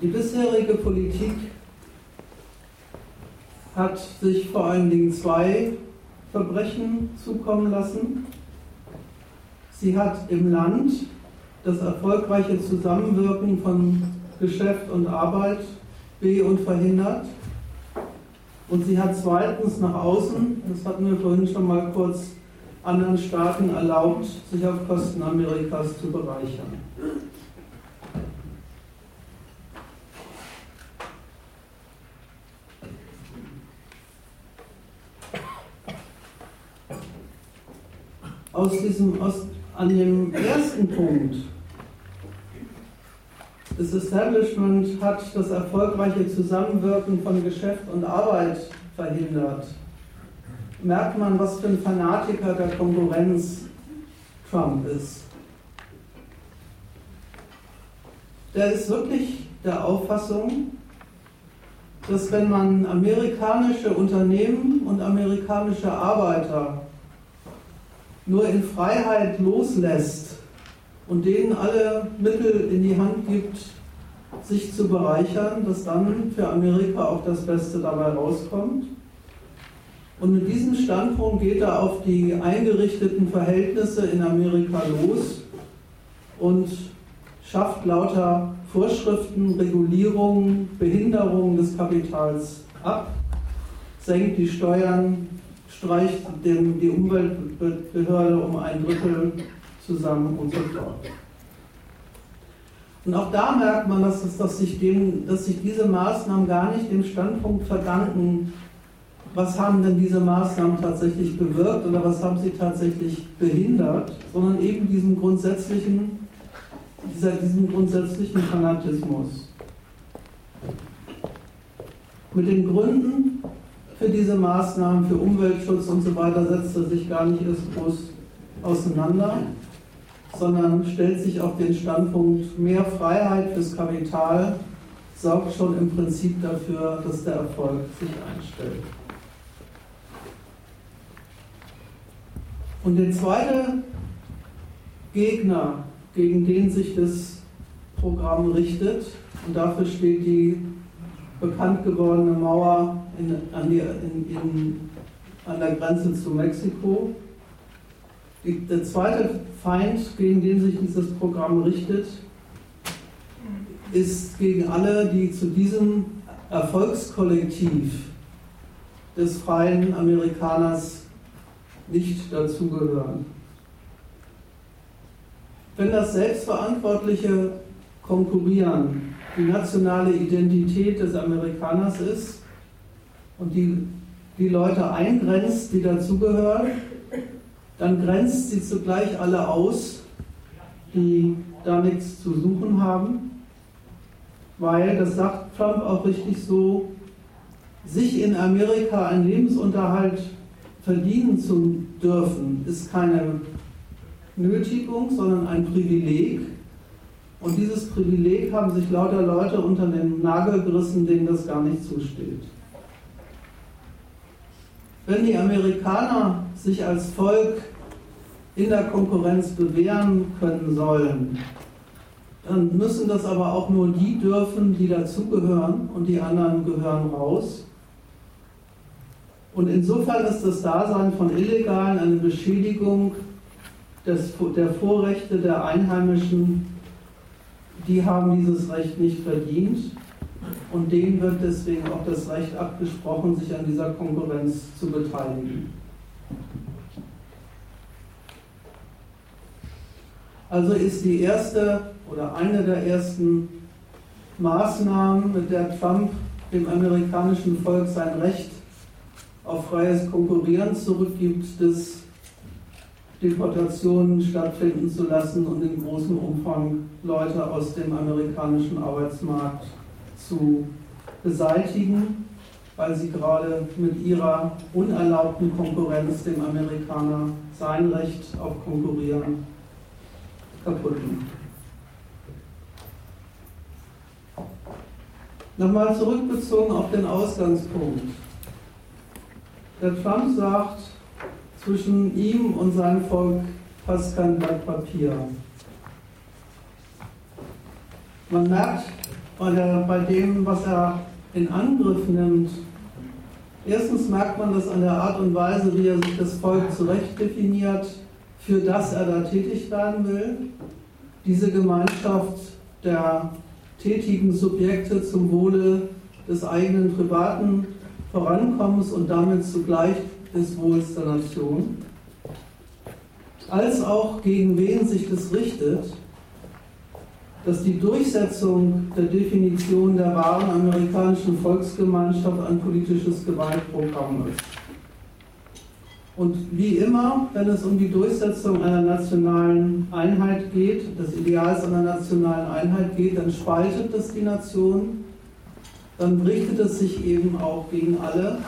A: Die bisherige Politik hat sich vor allen Dingen zwei Verbrechen zukommen lassen. Sie hat im Land das erfolgreiche Zusammenwirken von Geschäft und Arbeit be- und verhindert. Und sie hat zweitens nach außen, das hatten wir vorhin schon mal kurz, anderen Staaten erlaubt, sich auf Kosten Amerikas zu bereichern. Aus diesem, aus, an dem ersten Punkt das Establishment hat das erfolgreiche Zusammenwirken von Geschäft und Arbeit verhindert. Merkt man, was für ein Fanatiker der Konkurrenz Trump ist. Der ist wirklich der Auffassung, dass wenn man amerikanische Unternehmen und amerikanische Arbeiter nur in Freiheit loslässt, und denen alle Mittel in die Hand gibt, sich zu bereichern, dass dann für Amerika auch das Beste dabei rauskommt. Und mit diesem Standpunkt geht er auf die eingerichteten Verhältnisse in Amerika los und schafft lauter Vorschriften, Regulierungen, Behinderungen des Kapitals ab, senkt die Steuern, streicht die Umweltbehörde um ein Drittel zusammen und so fort. Und auch da merkt man, dass, es, dass, sich dem, dass sich diese Maßnahmen gar nicht dem Standpunkt verdanken, was haben denn diese Maßnahmen tatsächlich bewirkt oder was haben sie tatsächlich behindert, sondern eben diesem grundsätzlichen, dieser, diesem grundsätzlichen Fanatismus. Mit den Gründen für diese Maßnahmen, für Umweltschutz und so weiter setzt er sich gar nicht erst groß auseinander, sondern stellt sich auf den Standpunkt, mehr Freiheit fürs Kapital sorgt schon im Prinzip dafür, dass der Erfolg sich einstellt. Und der zweite Gegner, gegen den sich das Programm richtet, und dafür steht die bekannt gewordene Mauer in, an, die, in, in, an, der Grenze zu Mexiko. Die, der zweite Feind, gegen den sich dieses Programm richtet, ist gegen alle, die zu diesem Erfolgskollektiv des freien Amerikaners nicht dazugehören. Wenn das selbstverantwortliche Konkurrieren die nationale Identität des Amerikaners ist und die, die Leute eingrenzt, die dazugehören, dann grenzt sie zugleich alle aus, die da nichts zu suchen haben, weil, das sagt Trump auch richtig so, sich in Amerika einen Lebensunterhalt verdienen zu dürfen, ist keine Nötigung, sondern ein Privileg. Und dieses Privileg haben sich lauter Leute unter den Nagel gerissen, denen das gar nicht zusteht. Wenn die Amerikaner sich als Volk in der Konkurrenz bewähren können sollen, dann müssen das aber auch nur die dürfen, die dazugehören und die anderen gehören raus. Und insofern ist das Dasein von Illegalen eine Beschädigung des, der Vorrechte der Einheimischen die haben dieses Recht nicht verdient und denen wird deswegen auch das Recht abgesprochen, sich an dieser Konkurrenz zu beteiligen. Also ist die erste oder eine der ersten Maßnahmen, mit der Trump dem amerikanischen Volk sein Recht auf freies Konkurrieren zurückgibt, das Deportationen stattfinden zu lassen und in großem Umfang Leute aus dem amerikanischen Arbeitsmarkt zu beseitigen, weil sie gerade mit ihrer unerlaubten Konkurrenz dem Amerikaner sein Recht auf Konkurrieren machen. Nochmal zurückbezogen auf den Ausgangspunkt. Der Trump sagt, zwischen ihm und seinem Volk passt kein Blatt Papier. Man merkt bei, der, bei dem, was er in Angriff nimmt, erstens merkt man das an der Art und Weise, wie er sich das Volk zurecht definiert, für das er da tätig werden will. Diese Gemeinschaft der tätigen Subjekte zum Wohle des eigenen privaten Vorankommens und damit zugleich des Wohls der Nation, als auch gegen wen sich das richtet, dass die Durchsetzung der Definition der wahren amerikanischen Volksgemeinschaft ein politisches Gewaltprogramm ist. Und wie immer, wenn es um die Durchsetzung einer nationalen Einheit geht, des Ideals einer nationalen Einheit geht, dann spaltet es die Nation, dann richtet es sich eben auch gegen alle,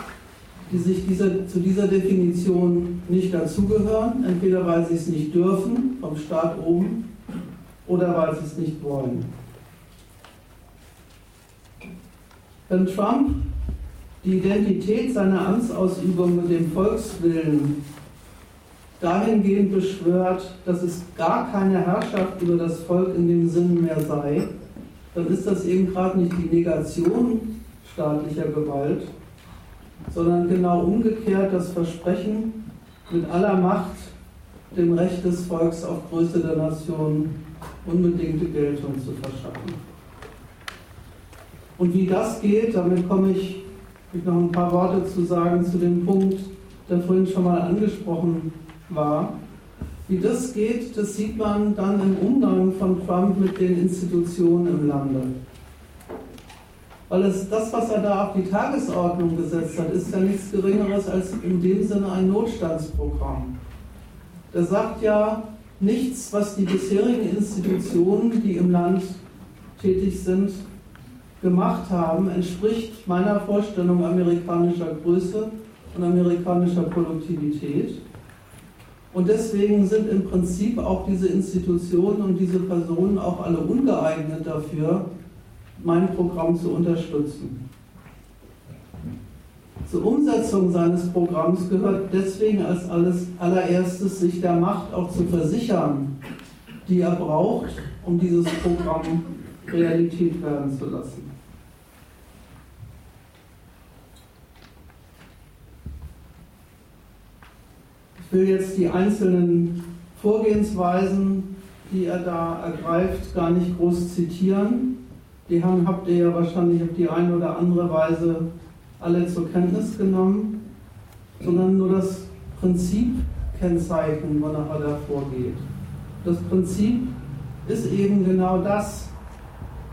A: die sich dieser, zu dieser Definition nicht dazugehören, entweder weil sie es nicht dürfen vom Staat oben oder weil sie es nicht wollen. Wenn Trump die Identität seiner Amtsausübung mit dem Volkswillen dahingehend beschwört, dass es gar keine Herrschaft über das Volk in dem Sinn mehr sei, dann ist das eben gerade nicht die Negation staatlicher Gewalt, sondern genau umgekehrt das Versprechen, mit aller Macht dem Recht des Volks auf Größe der Nation unbedingte Geltung zu verschaffen. Und wie das geht, damit komme ich noch ein paar Worte zu sagen zu dem Punkt, der vorhin schon mal angesprochen war. Wie das geht, das sieht man dann im Umgang von Trump mit den Institutionen im Lande. Weil es, das, was er da auf die Tagesordnung gesetzt hat, ist ja nichts Geringeres als in dem Sinne ein Notstandsprogramm. Der sagt ja nichts, was die bisherigen Institutionen, die im Land tätig sind, gemacht haben, entspricht meiner Vorstellung amerikanischer Größe und amerikanischer Produktivität. Und deswegen sind im Prinzip auch diese Institutionen und diese Personen auch alle ungeeignet dafür, mein Programm zu unterstützen. Zur Umsetzung seines Programms gehört deswegen als alles, allererstes, sich der Macht auch zu versichern, die er braucht, um dieses Programm Realität werden zu lassen. Ich will jetzt die einzelnen Vorgehensweisen, die er da ergreift, gar nicht groß zitieren. Die haben, habt ihr ja wahrscheinlich auf die eine oder andere Weise alle zur Kenntnis genommen, sondern nur das Prinzip kennzeichnen, wonach er da vorgeht. Das Prinzip ist eben genau das.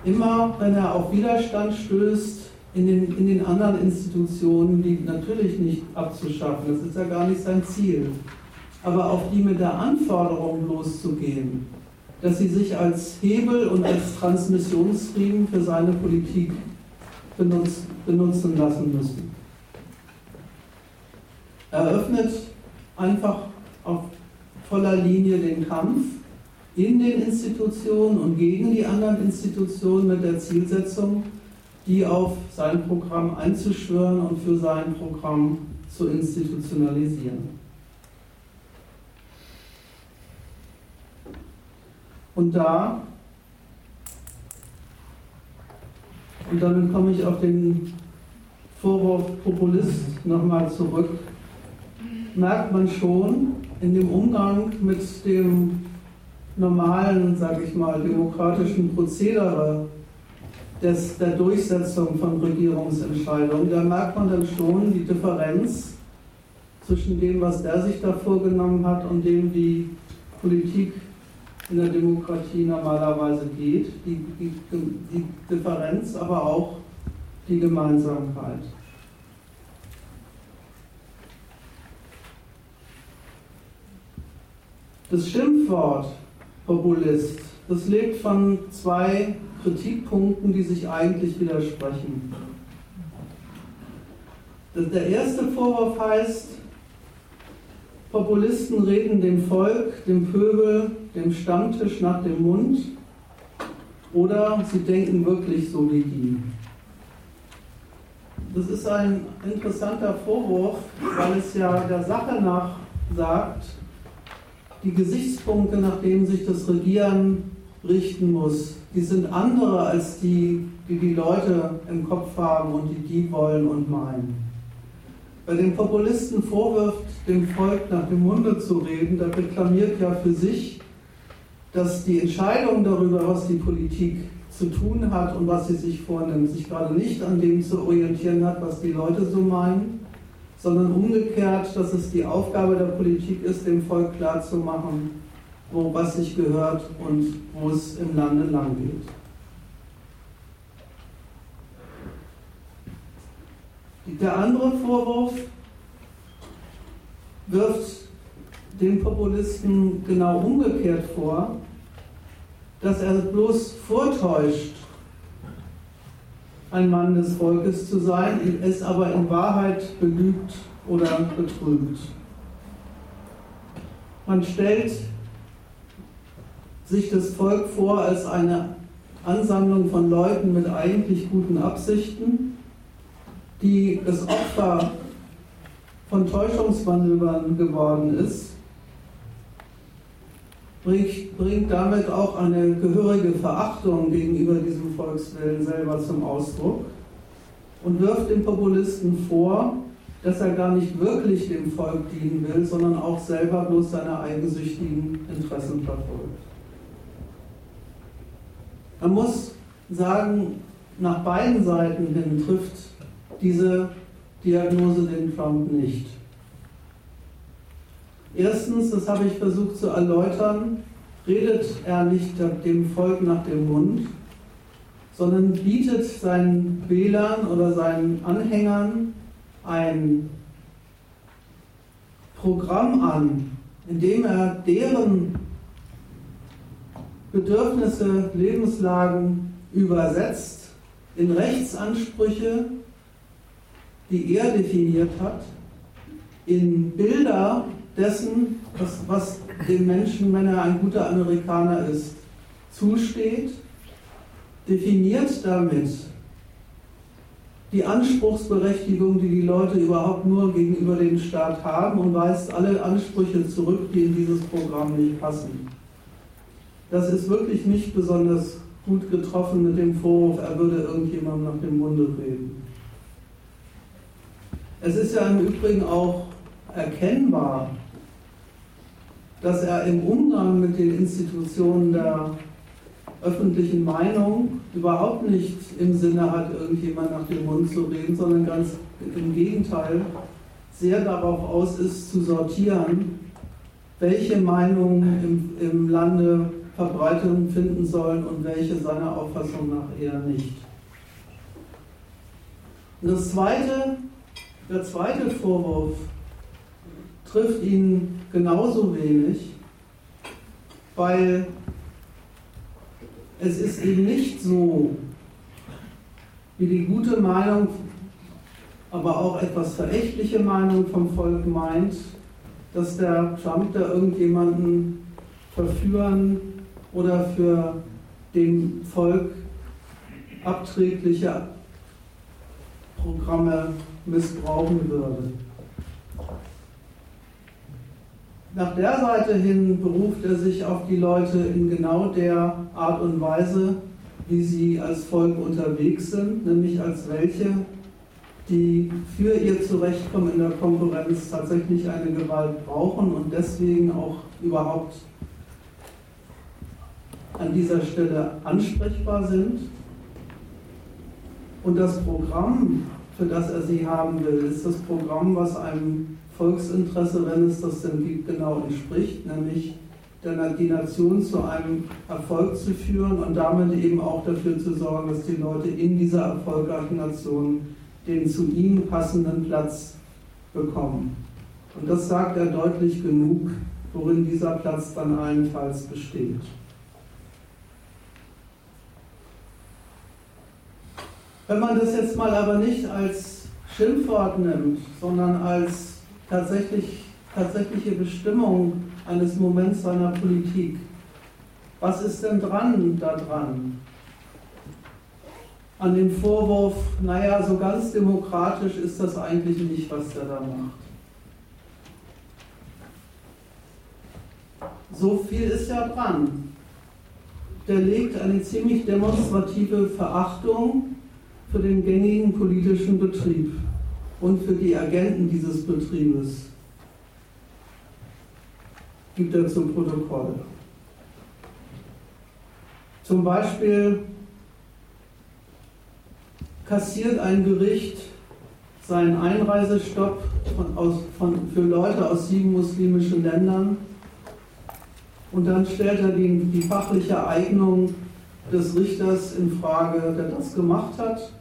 A: Immer wenn er auf Widerstand stößt, in den, in den anderen Institutionen, die natürlich nicht abzuschaffen, das ist ja gar nicht sein Ziel, aber auf die mit der Anforderung loszugehen, dass sie sich als Hebel und als Transmissionsriemen für seine Politik benutzt, benutzen lassen müssen. Er öffnet einfach auf voller Linie den Kampf in den Institutionen und gegen die anderen Institutionen mit der Zielsetzung, die auf sein Programm einzuschwören und für sein Programm zu institutionalisieren. Und da, und damit komme ich auf den Vorwurf Populist nochmal zurück, merkt man schon in dem Umgang mit dem normalen, sage ich mal, demokratischen Prozedere des, der Durchsetzung von Regierungsentscheidungen, da merkt man dann schon die Differenz zwischen dem, was der sich da vorgenommen hat und dem, wie Politik in der Demokratie normalerweise geht. Die, die, die Differenz, aber auch die Gemeinsamkeit. Das Schimpfwort Populist, das lebt von zwei Kritikpunkten, die sich eigentlich widersprechen. Der erste Vorwurf heißt, Populisten reden dem Volk, dem Pöbel, dem Stammtisch nach dem Mund oder sie denken wirklich so wie die. Das ist ein interessanter Vorwurf, weil es ja der Sache nach sagt, die Gesichtspunkte, nach denen sich das Regieren richten muss, die sind andere als die, die die Leute im Kopf haben und die die wollen und meinen. Wer den Populisten vorwirft, dem Volk nach dem Munde zu reden, der reklamiert ja für sich, dass die Entscheidung darüber, was die Politik zu tun hat und was sie sich vornimmt, sich gerade nicht an dem zu orientieren hat, was die Leute so meinen, sondern umgekehrt, dass es die Aufgabe der Politik ist, dem Volk klarzumachen, wo was sich gehört und wo es im Lande lang geht. Der andere Vorwurf wirft dem Populisten genau umgekehrt vor, dass er bloß vortäuscht, ein Mann des Volkes zu sein, es aber in Wahrheit belügt oder betrügt. Man stellt sich das Volk vor als eine Ansammlung von Leuten mit eigentlich guten Absichten, die das Opfer von Täuschungsmanövern geworden ist, bringt, damit auch eine gehörige Verachtung gegenüber diesem Volkswillen selber zum Ausdruck und wirft dem Populisten vor, dass er gar nicht wirklich dem Volk dienen will, sondern auch selber bloß seine eigensüchtigen Interessen verfolgt. Man muss sagen, nach beiden Seiten hin trifft diese Diagnose den Trump nicht. Erstens, das habe ich versucht zu erläutern, redet er nicht dem Volk nach dem Mund, sondern bietet seinen Wählern oder seinen Anhängern ein Programm an, in dem er deren Bedürfnisse, Lebenslagen übersetzt in Rechtsansprüche, die er definiert hat, in Bilder dessen, was, was dem Menschen, wenn er ein guter Amerikaner ist, zusteht, definiert damit die Anspruchsberechtigung, die die Leute überhaupt nur gegenüber dem Staat haben und weist alle Ansprüche zurück, die in dieses Programm nicht passen. Das ist wirklich nicht besonders gut getroffen mit dem Vorwurf, er würde irgendjemandem nach dem Munde reden. Es ist ja im Übrigen auch erkennbar, dass er im Umgang mit den Institutionen der öffentlichen Meinung überhaupt nicht im Sinne hat, irgendjemand nach dem Mund zu reden, sondern ganz im Gegenteil sehr darauf aus ist, zu sortieren, welche Meinungen im, im Lande Verbreitung finden sollen und welche seiner Auffassung nach eher nicht. Und das zweite, der zweite Vorwurf trifft ihn genauso wenig, weil es ist eben nicht so, wie die gute Meinung, aber auch etwas verächtliche Meinung vom Volk meint, dass der Trump da irgendjemanden verführen oder für dem Volk abträgliche Programme missbrauchen würde. Nach der Seite hin beruft er sich auf die Leute in genau der Art und Weise, wie sie als Volk unterwegs sind, nämlich als welche, die für ihr Zurechtkommen in der Konkurrenz tatsächlich eine Gewalt brauchen und deswegen auch überhaupt an dieser Stelle ansprechbar sind. Und das Programm, für das er sie haben will, ist das Programm, was einem Volksinteresse, wenn es das denn gibt, genau entspricht, nämlich die Nation zu einem Erfolg zu führen und damit eben auch dafür zu sorgen, dass die Leute in dieser erfolgreichen Nation den zu ihnen passenden Platz bekommen. Und das sagt er deutlich genug, worin dieser Platz dann allenfalls besteht. Wenn man das jetzt mal aber nicht als Schimpfwort nimmt, sondern als tatsächlich, tatsächliche Bestimmung eines Moments seiner Politik. Was ist denn dran daran? An dem Vorwurf, naja, so ganz demokratisch ist das eigentlich nicht, was der da macht. So viel ist ja dran. Der legt eine ziemlich demonstrative Verachtung für den gängigen politischen Betrieb und für die Agenten dieses Betriebes gibt er zum Protokoll. Zum Beispiel kassiert ein Gericht seinen Einreisestopp von, aus, von, für Leute aus sieben muslimischen Ländern und dann stellt er die, die fachliche Eignung des Richters in Frage, der das gemacht hat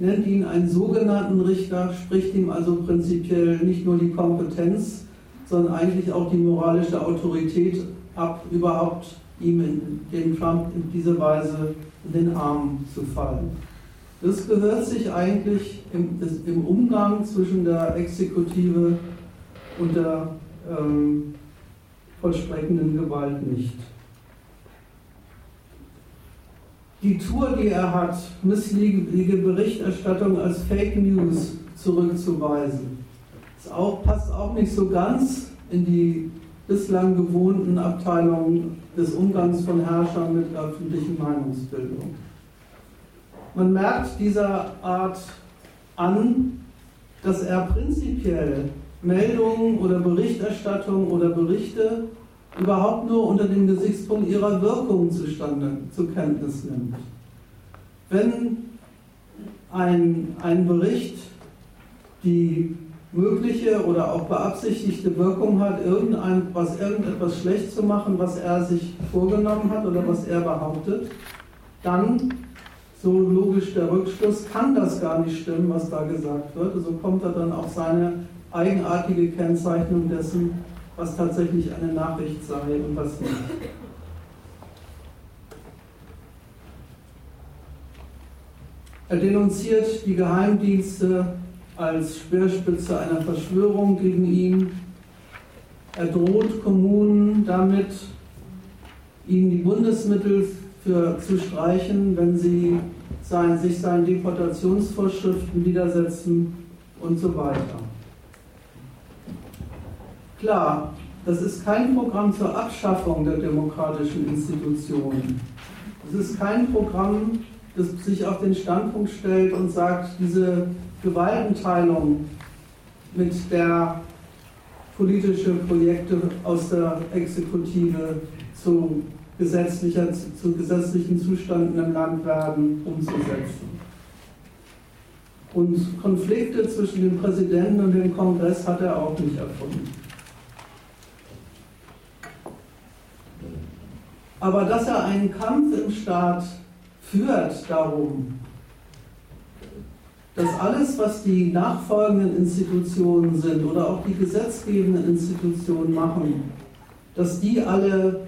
A: nennt ihn einen sogenannten Richter, spricht ihm also prinzipiell nicht nur die Kompetenz, sondern eigentlich auch die moralische Autorität ab, überhaupt ihm, in, dem Trump, in diese Weise in den Arm zu fallen. Das gehört sich eigentlich im, im Umgang zwischen der Exekutive und der ähm, vollstreckenden Gewalt nicht die Tour, die er hat, missliebige Berichterstattung als Fake News zurückzuweisen. Das auch, passt auch nicht so ganz in die bislang gewohnten Abteilungen des Umgangs von Herrschern mit öffentlichen Meinungsbildung. Man merkt dieser Art an, dass er prinzipiell Meldungen oder Berichterstattung oder Berichte überhaupt nur unter dem Gesichtspunkt ihrer Wirkung zustande, zur Kenntnis nimmt. Wenn ein, ein Bericht die mögliche oder auch beabsichtigte Wirkung hat, irgendein, was, irgendetwas schlecht zu machen, was er sich vorgenommen hat oder was er behauptet, dann, so logisch der Rückschluss, kann das gar nicht stimmen, was da gesagt wird. Also kommt er dann auf seine eigenartige Kennzeichnung dessen, was tatsächlich eine Nachricht sei und was nicht. Er denunziert die Geheimdienste als Speerspitze einer Verschwörung gegen ihn. Er droht Kommunen damit, ihnen die Bundesmittel für, zu streichen, wenn sie sein, sich seinen Deportationsvorschriften widersetzen und so weiter. Klar, das ist kein Programm zur Abschaffung der demokratischen Institutionen. Es ist kein Programm, das sich auf den Standpunkt stellt und sagt, diese Gewaltenteilung mit der politische Projekte aus der Exekutive zu, gesetzlicher, zu gesetzlichen Zuständen im Land werden, umzusetzen. Und Konflikte zwischen dem Präsidenten und dem Kongress hat er auch nicht erfunden. Aber dass er einen Kampf im Staat führt darum, dass alles, was die nachfolgenden Institutionen sind oder auch die gesetzgebenden Institutionen machen, dass die alle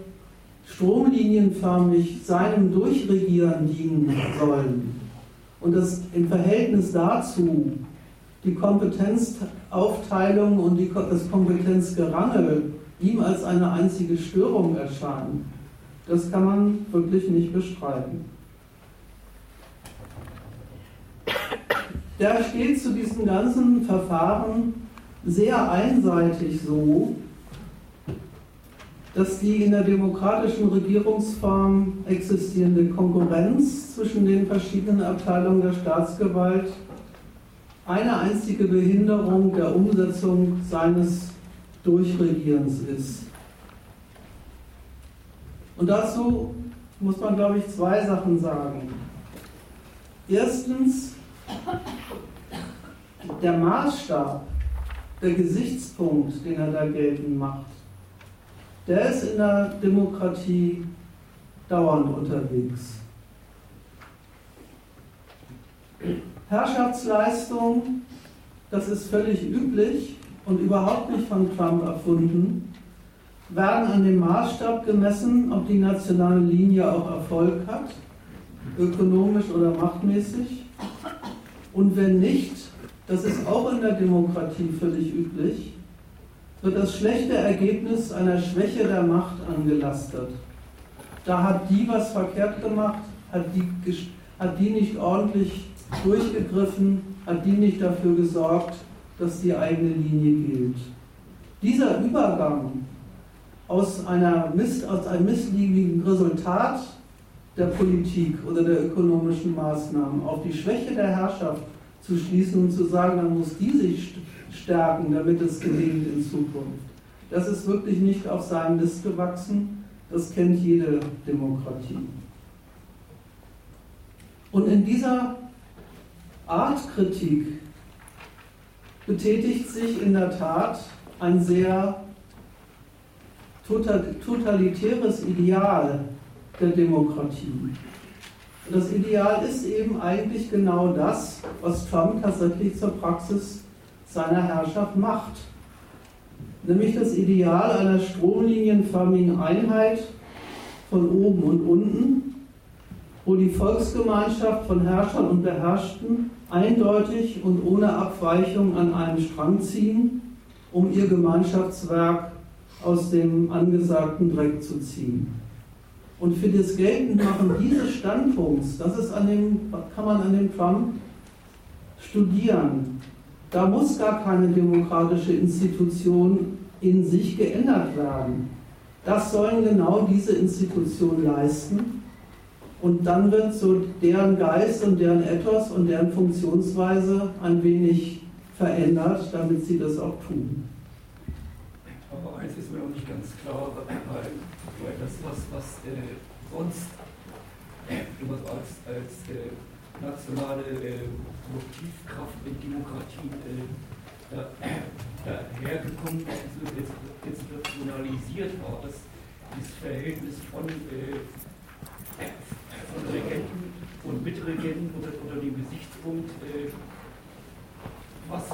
A: stromlinienförmig seinem Durchregieren dienen sollen und dass im Verhältnis dazu die Kompetenzaufteilung und das Kompetenzgerangel ihm als eine einzige Störung erscheinen. Das kann man wirklich nicht bestreiten. Der steht zu diesem ganzen Verfahren sehr einseitig so, dass die in der demokratischen Regierungsform existierende Konkurrenz zwischen den verschiedenen Abteilungen der Staatsgewalt eine einzige Behinderung der Umsetzung seines Durchregierens ist. Und dazu muss man, glaube ich, zwei Sachen sagen. Erstens, der Maßstab, der Gesichtspunkt, den er da geltend macht, der ist in der Demokratie dauernd unterwegs. Herrschaftsleistung, das ist völlig üblich und überhaupt nicht von Trump erfunden werden an dem Maßstab gemessen, ob die nationale Linie auch Erfolg hat, ökonomisch oder machtmäßig. Und wenn nicht, das ist auch in der Demokratie völlig üblich, wird das schlechte Ergebnis einer Schwäche der Macht angelastet. Da hat die was verkehrt gemacht, hat die, hat die nicht ordentlich durchgegriffen, hat die nicht dafür gesorgt, dass die eigene Linie gilt. Dieser Übergang aus, einer Miss, aus einem missliebenden Resultat der Politik oder der ökonomischen Maßnahmen auf die Schwäche der Herrschaft zu schließen und zu sagen, dann muss die sich stärken, damit es gelingt in Zukunft. Das ist wirklich nicht auf seinem Mist gewachsen, das kennt jede Demokratie. Und in dieser Art Kritik betätigt sich in der Tat ein sehr totalitäres Ideal der Demokratie. Das Ideal ist eben eigentlich genau das, was Trump tatsächlich zur Praxis seiner Herrschaft macht. Nämlich das Ideal einer stromlinienförmigen Einheit von oben und unten, wo die Volksgemeinschaft von Herrschern und Beherrschten eindeutig und ohne Abweichung an einem Strang ziehen, um ihr Gemeinschaftswerk aus dem angesagten Dreck zu ziehen. Und für das Geltendmachen dieses Standpunkts, das ist an dem, kann man an dem Trump studieren. Da muss gar keine demokratische Institution in sich geändert werden. Das sollen genau diese Institutionen leisten. Und dann wird so deren Geist und deren Ethos und deren Funktionsweise ein wenig verändert, damit sie das auch tun
B: eins ist mir noch nicht ganz klar, weil das, was, was äh, sonst äh, als, als äh, nationale äh, Motivkraft in Demokratien äh, da, dahergekommen ist, institutionalisiert war, das, das Verhältnis von, äh, von Regenten und Mitregenten unter, unter dem Gesichtspunkt, äh, was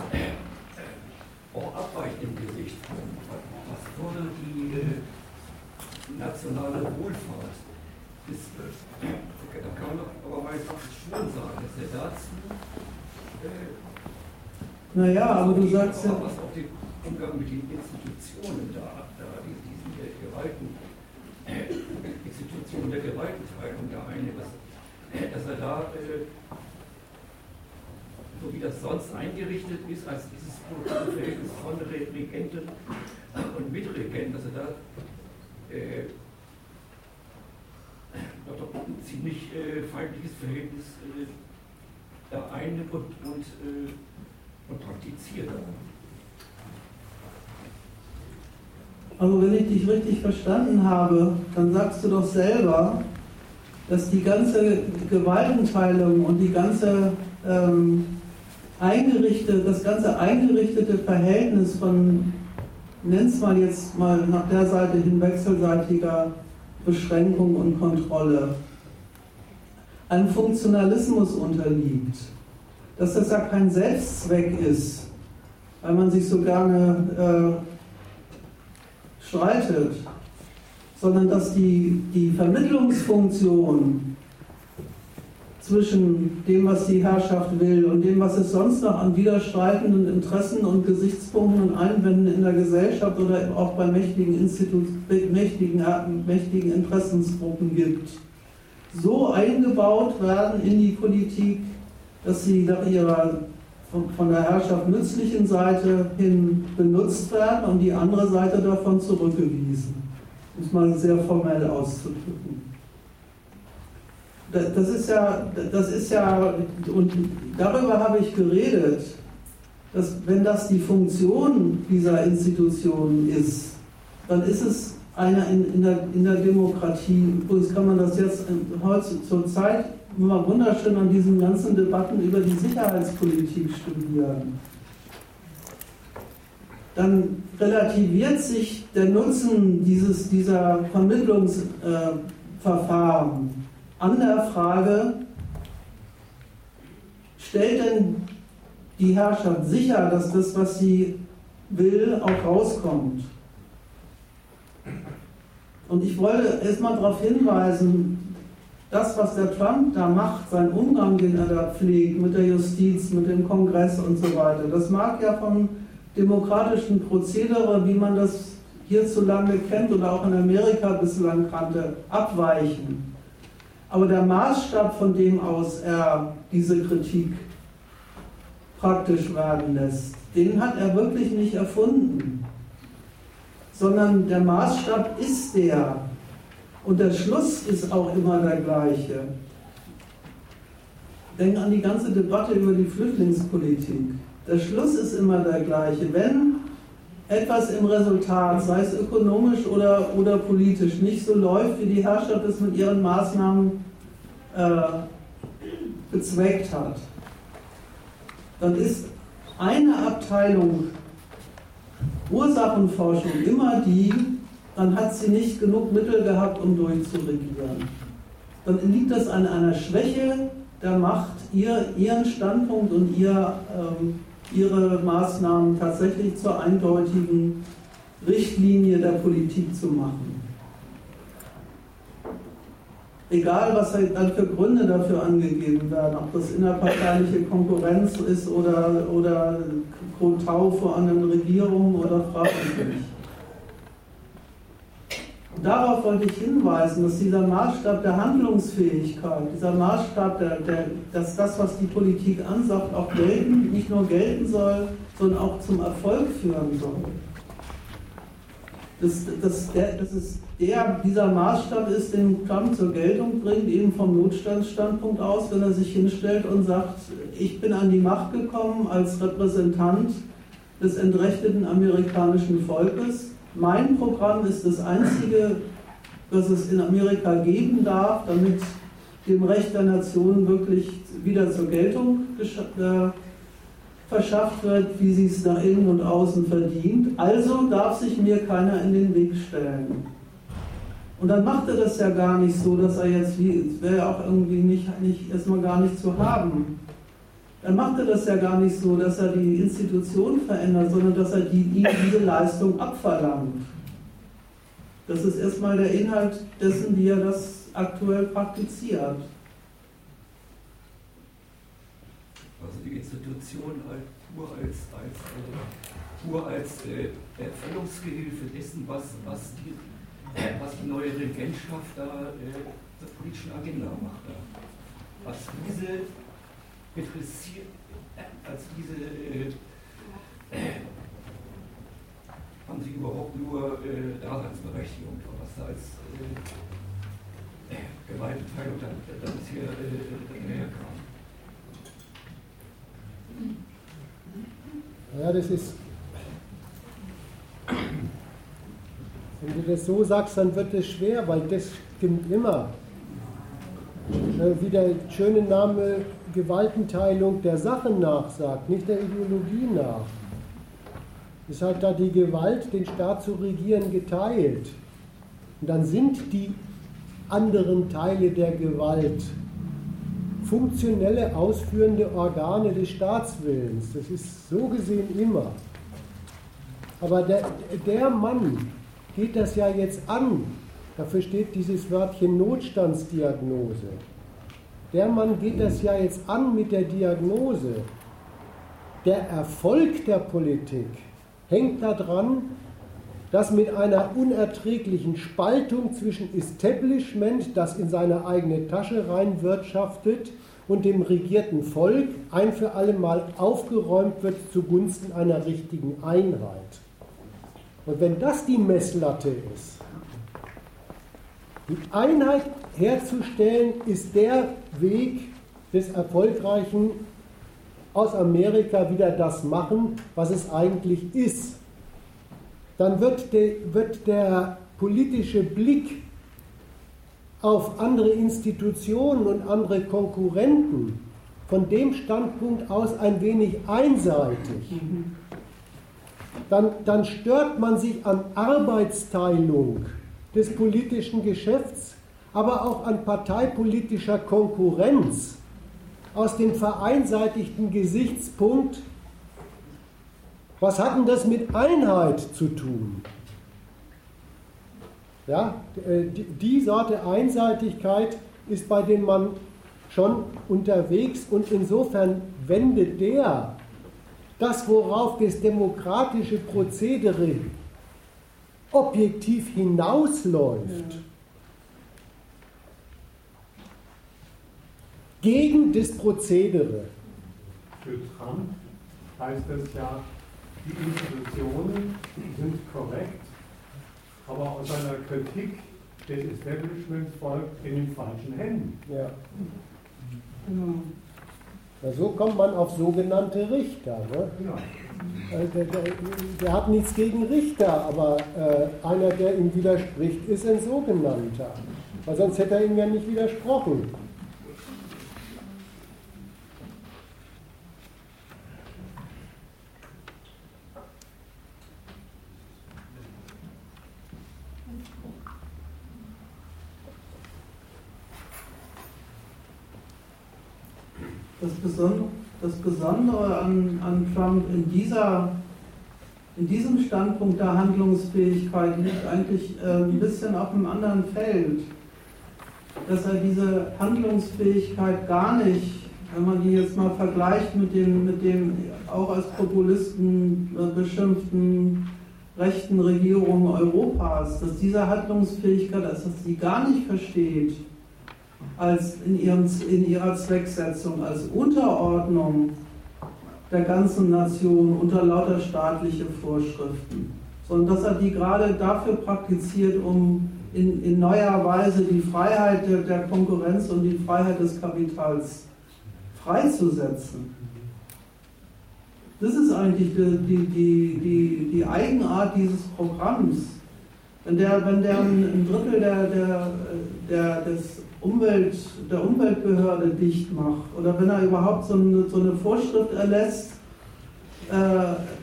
B: auch abweicht im Gesichtspunkt was fördert die äh, nationale Wohlfahrt ist, äh, da kann man aber mal schon sagen, dass er dazu. Äh,
A: naja, aber du sagst ja.
B: Was auch den Umgang mit den Institutionen da, da diesen Gewalten, äh, Institutionen der Gewaltenteilung da eine, was, dass er da, äh, so wie das sonst eingerichtet ist, als dieses Verhältnis von Regenten und Mitregenten, er da äh, doch ein ziemlich äh, feindliches Verhältnis äh, einnimmt und, und, äh, und praktiziert.
A: Also wenn ich dich richtig verstanden habe, dann sagst du doch selber, dass die ganze Gewaltenteilung und die ganze ähm, eingerichtete, das ganze eingerichtete Verhältnis von, nenn's mal jetzt mal nach der Seite hin wechselseitiger Beschränkung und Kontrolle, einem Funktionalismus unterliegt. Dass das ja kein Selbstzweck ist, weil man sich so gerne äh, streitet, sondern dass die, die Vermittlungsfunktion zwischen dem, was die Herrschaft will und dem, was es sonst noch an widerstreitenden Interessen und Gesichtspunkten und Einwänden in der Gesellschaft oder auch bei mächtigen, Institu mächtigen, mächtigen Interessensgruppen gibt, so eingebaut werden in die Politik, dass sie nach ihrer von der Herrschaft nützlichen Seite hin benutzt werden und die andere Seite davon zurückgewiesen. Um es mal sehr formell auszudrücken das ist ja, das ist ja, und darüber habe ich geredet, dass wenn das die Funktion dieser Institutionen ist, dann ist es eine in, in, der, in der Demokratie, übrigens kann man das jetzt heute zur Zeit immer wunderschön an diesen ganzen Debatten über die Sicherheitspolitik studieren. Dann relativiert sich der Nutzen dieses, dieser Vermittlungsverfahren. Äh, der Frage, stellt denn die Herrschaft sicher, dass das, was sie will, auch rauskommt? Und ich wollte erstmal darauf hinweisen, das, was der Trump da macht, sein Umgang, den er da pflegt mit der Justiz, mit dem Kongress und so weiter, das mag ja vom demokratischen Prozedere, wie man das hierzulande kennt oder auch in Amerika bislang kannte, abweichen. Aber der Maßstab, von dem aus er diese Kritik praktisch werden lässt, den hat er wirklich nicht erfunden, sondern der Maßstab ist der und der Schluss ist auch immer der gleiche. Denk an die ganze Debatte über die Flüchtlingspolitik. Der Schluss ist immer der gleiche. Wenn etwas im Resultat, sei es ökonomisch oder, oder politisch, nicht so läuft, wie die Herrschaft es mit ihren Maßnahmen äh, bezweckt hat, dann ist eine Abteilung Ursachenforschung immer die, dann hat sie nicht genug Mittel gehabt, um durchzuregieren. Dann liegt das an einer Schwäche der Macht, ihr, ihren Standpunkt und ihr ähm, ihre Maßnahmen tatsächlich zur eindeutigen Richtlinie der Politik zu machen. Egal, was halt dann für Gründe dafür angegeben werden, ob das innerparteiliche Konkurrenz ist oder, oder Kotau vor anderen Regierungen oder frage ich mich. Darauf wollte ich hinweisen, dass dieser Maßstab der Handlungsfähigkeit, dieser Maßstab, der, der, dass das, was die Politik ansagt, auch gelten, nicht nur gelten soll, sondern auch zum Erfolg führen soll. Das, das, der, das ist der, dieser Maßstab ist, den Trump zur Geltung bringt, eben vom Notstandsstandpunkt aus, wenn er sich hinstellt und sagt, ich bin an die Macht gekommen als Repräsentant des entrechteten amerikanischen Volkes mein Programm ist das einzige, das es in Amerika geben darf, damit dem Recht der Nation wirklich wieder zur Geltung äh, verschafft wird, wie sie es nach innen und außen verdient. Also darf sich mir keiner in den Weg stellen. Und dann macht er das ja gar nicht so, dass er jetzt, wie, es wäre ja auch irgendwie nicht, nicht erstmal gar nicht zu haben, dann macht er das ja gar nicht so, dass er die Institution verändert, sondern dass er die, ihm diese Leistung abverlangt. Das ist erstmal der Inhalt dessen, wie er das aktuell praktiziert.
B: Also die Institution halt nur als, als, äh, nur als äh, Erfüllungsgehilfe dessen, was, was, die, was die neue Regentschaft da äh, der politischen Agenda macht. Als diese interessiert, als diese äh, haben sie überhaupt nur äh, Daseinsberechtigung, was da als äh, Gewaltenteilung dann, dann hier äh, herkam.
E: Ja, das ist. Wenn du das so sagst, dann wird es schwer, weil das stimmt immer. Äh, wie der schöne Name Gewaltenteilung der Sache nachsagt, nicht der Ideologie nach. Ist halt da die Gewalt, den Staat zu regieren, geteilt. Und dann sind die anderen Teile der Gewalt funktionelle ausführende Organe des Staatswillens. Das ist so gesehen immer. Aber der, der Mann geht das ja jetzt an. Dafür steht dieses Wörtchen Notstandsdiagnose. Der Mann geht das ja jetzt an mit der Diagnose. Der Erfolg der Politik hängt daran, dass mit einer unerträglichen Spaltung zwischen Establishment, das in seine eigene Tasche reinwirtschaftet, und dem regierten Volk ein für alle Mal aufgeräumt wird zugunsten einer richtigen Einheit. Und wenn das die Messlatte ist, die Einheit herzustellen, ist der Weg des erfolgreichen aus Amerika wieder das machen, was es eigentlich ist. Dann wird der, wird der politische Blick auf andere Institutionen und andere Konkurrenten von dem Standpunkt aus ein wenig einseitig, dann, dann stört man sich an Arbeitsteilung des politischen Geschäfts, aber auch an parteipolitischer Konkurrenz aus dem vereinseitigten Gesichtspunkt, was hat denn das mit Einheit zu tun? Ja, äh, die Sorte Einseitigkeit ist bei dem Mann schon unterwegs und insofern wendet der das, worauf das demokratische Prozedere objektiv hinausläuft, ja. gegen das Prozedere.
F: Für Trump heißt das ja, die Institutionen sind korrekt, aber aus einer Kritik des Establishments folgt in den falschen Händen.
E: Ja. Ja, so kommt man auf sogenannte Richter. Ne? Ja. Der, der, der, hat nichts gegen Richter, aber äh, einer, der ihm widerspricht, ist ein sogenannter. Weil sonst hätte er ihm ja nicht widersprochen.
A: das Besondere, das Besondere an, an Trump in, dieser, in diesem Standpunkt der Handlungsfähigkeit liegt eigentlich äh, ein bisschen auf einem anderen Feld. Dass er diese Handlungsfähigkeit gar nicht, wenn man die jetzt mal vergleicht mit den, mit den auch als Populisten äh, beschimpften rechten Regierungen Europas, dass diese Handlungsfähigkeit, dass er sie gar nicht versteht, als in, ihrem, in ihrer Zwecksetzung als Unterordnung der ganzen Nation unter lauter staatliche Vorschriften, sondern dass er die gerade dafür praktiziert, um in, in neuer Weise die Freiheit der, der Konkurrenz und die Freiheit des Kapitals freizusetzen. Das ist eigentlich die, die, die, die, Eigenart dieses Programms. Wenn der, wenn der ein Drittel der, der, der, des Umwelt, der Umweltbehörde dicht macht oder wenn er überhaupt so eine, so eine Vorschrift erlässt, äh,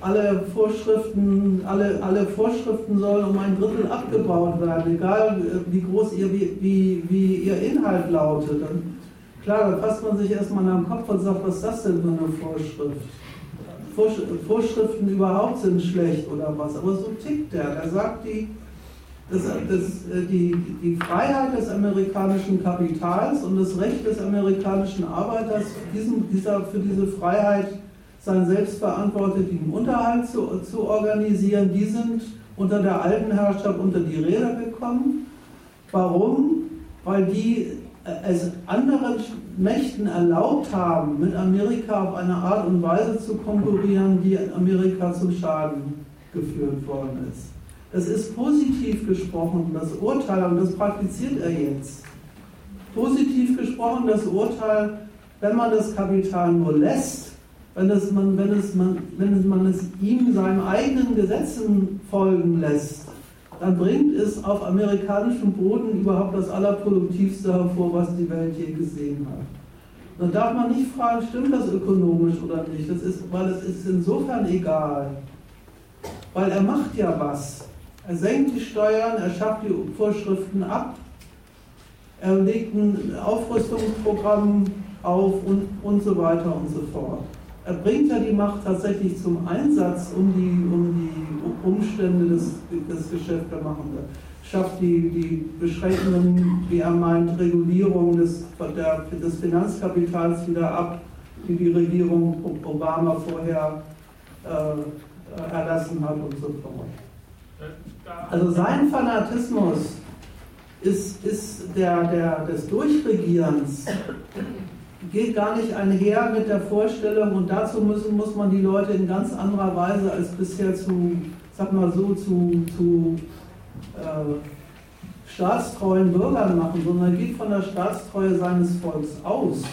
A: alle Vorschriften, alle, alle Vorschriften sollen um ein Drittel abgebaut werden, egal äh, wie groß ihr, wie, wie, wie ihr Inhalt lautet. Dann, klar, da fasst man sich erstmal am Kopf und sagt, was ist das denn für eine Vorschrift? Vorschriften überhaupt sind schlecht oder was, aber so tickt der. Er sagt, die, das, das, äh, die, die Freiheit des amerikanischen Kapitals und das Recht des amerikanischen Arbeiters, diesen, dieser, für diese Freiheit seinen selbstverantwortlichen Unterhalt zu, zu organisieren, die sind unter der alten Herrschaft unter die Räder gekommen. Warum? Weil die äh, es anderen Mächten erlaubt haben, mit Amerika auf eine Art und Weise zu konkurrieren, die Amerika zum Schaden geführt worden ist. Das ist positiv gesprochen, das Urteil, und das praktiziert er jetzt. Positiv gesprochen, das Urteil, wenn man das Kapital nur lässt, wenn, es man, wenn, es man, wenn man es ihm seinen eigenen Gesetzen folgen lässt, dann bringt es auf amerikanischem Boden überhaupt das Allerproduktivste hervor, was die Welt je gesehen hat. Dann darf man nicht fragen, stimmt das ökonomisch oder nicht, das ist, weil es ist insofern egal. Weil er macht ja was. Er senkt die Steuern, er schafft die Vorschriften ab, er legt ein Aufrüstungsprogramm auf und, und so weiter und so fort. Er bringt ja die Macht tatsächlich zum Einsatz, um die, um die Umstände des, des Geschäftemachenden. Schafft die, die beschränkenden, wie er meint, Regulierung des, der, des Finanzkapitals wieder ab, die die Regierung Obama vorher äh, erlassen hat und so fort. Also sein Fanatismus ist, ist der, der des Durchregierens, geht gar nicht einher mit der Vorstellung und dazu müssen, muss man die Leute in ganz anderer Weise als bisher zu, sag mal so, zu, zu äh, staatstreuen Bürgern machen, sondern geht von der Staatstreue seines Volks aus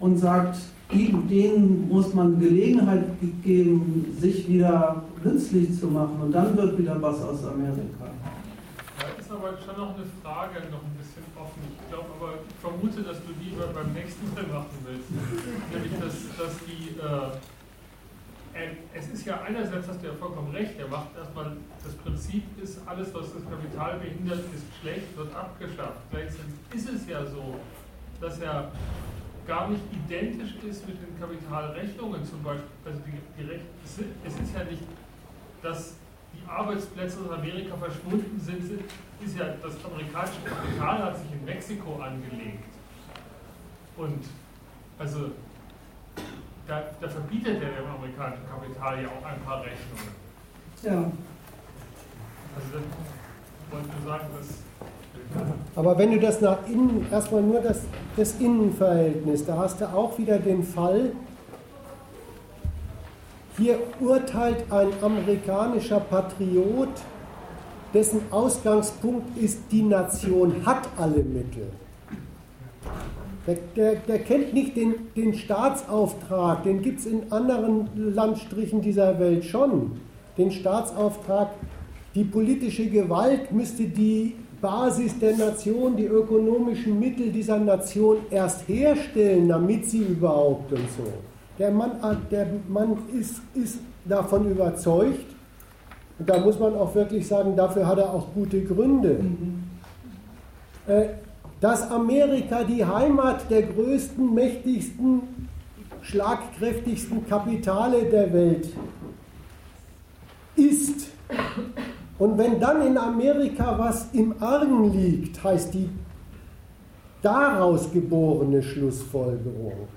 A: und sagt, denen muss man Gelegenheit geben, sich wieder nützlich zu machen. Und dann wird wieder was aus Amerika.
C: Da ist aber schon noch eine Frage noch ein bisschen offen. Ich glaube aber, ich vermute, dass du die beim nächsten Mal machen willst. Nämlich, dass, dass die, äh, es ist ja einerseits, hast du ja vollkommen recht, er macht erstmal, das Prinzip ist, alles, was das Kapital behindert, ist schlecht, wird abgeschafft. Gleichzeitig ist es ja so, dass er gar nicht identisch ist mit den Kapitalrechnungen zum Beispiel. Also die, die Rech es ist ja nicht, dass die Arbeitsplätze in Amerika verschwunden sind, ist ja, das amerikanische Kapital hat sich in Mexiko angelegt. Und also da, da verbietet er dem amerikanischen Kapital ja auch ein paar Rechnungen.
A: Ja.
C: Also dann wollte ich sagen, dass
E: aber wenn du das nach innen, erstmal nur das, das Innenverhältnis, da hast du auch wieder den Fall, hier urteilt ein amerikanischer Patriot, dessen Ausgangspunkt ist, die Nation hat alle Mittel. Der, der, der kennt nicht den, den Staatsauftrag, den gibt es in anderen Landstrichen dieser Welt schon. Den Staatsauftrag, die politische Gewalt müsste die Basis der Nation, die ökonomischen Mittel dieser Nation erst herstellen, damit sie überhaupt und so. Der Mann, der Mann ist, ist davon überzeugt, und da muss man auch wirklich sagen, dafür hat er auch gute Gründe, mhm. dass Amerika die Heimat der größten, mächtigsten, schlagkräftigsten Kapitale der Welt ist. Und wenn dann in Amerika was im Argen liegt, heißt die daraus geborene Schlussfolgerung,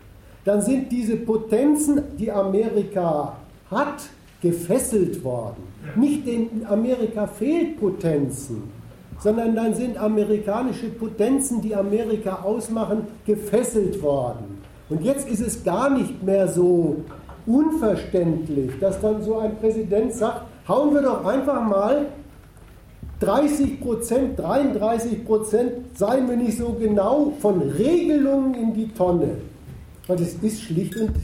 E: dann sind diese Potenzen, die Amerika hat, gefesselt worden. Nicht in Amerika fehlt Potenzen, sondern dann sind amerikanische Potenzen, die Amerika ausmachen, gefesselt worden. Und jetzt ist es gar nicht mehr so unverständlich, dass dann so ein Präsident sagt, hauen wir doch einfach mal 30 Prozent, 33 Prozent, seien wir nicht so genau, von Regelungen in die Tonne. Und es ist schlicht und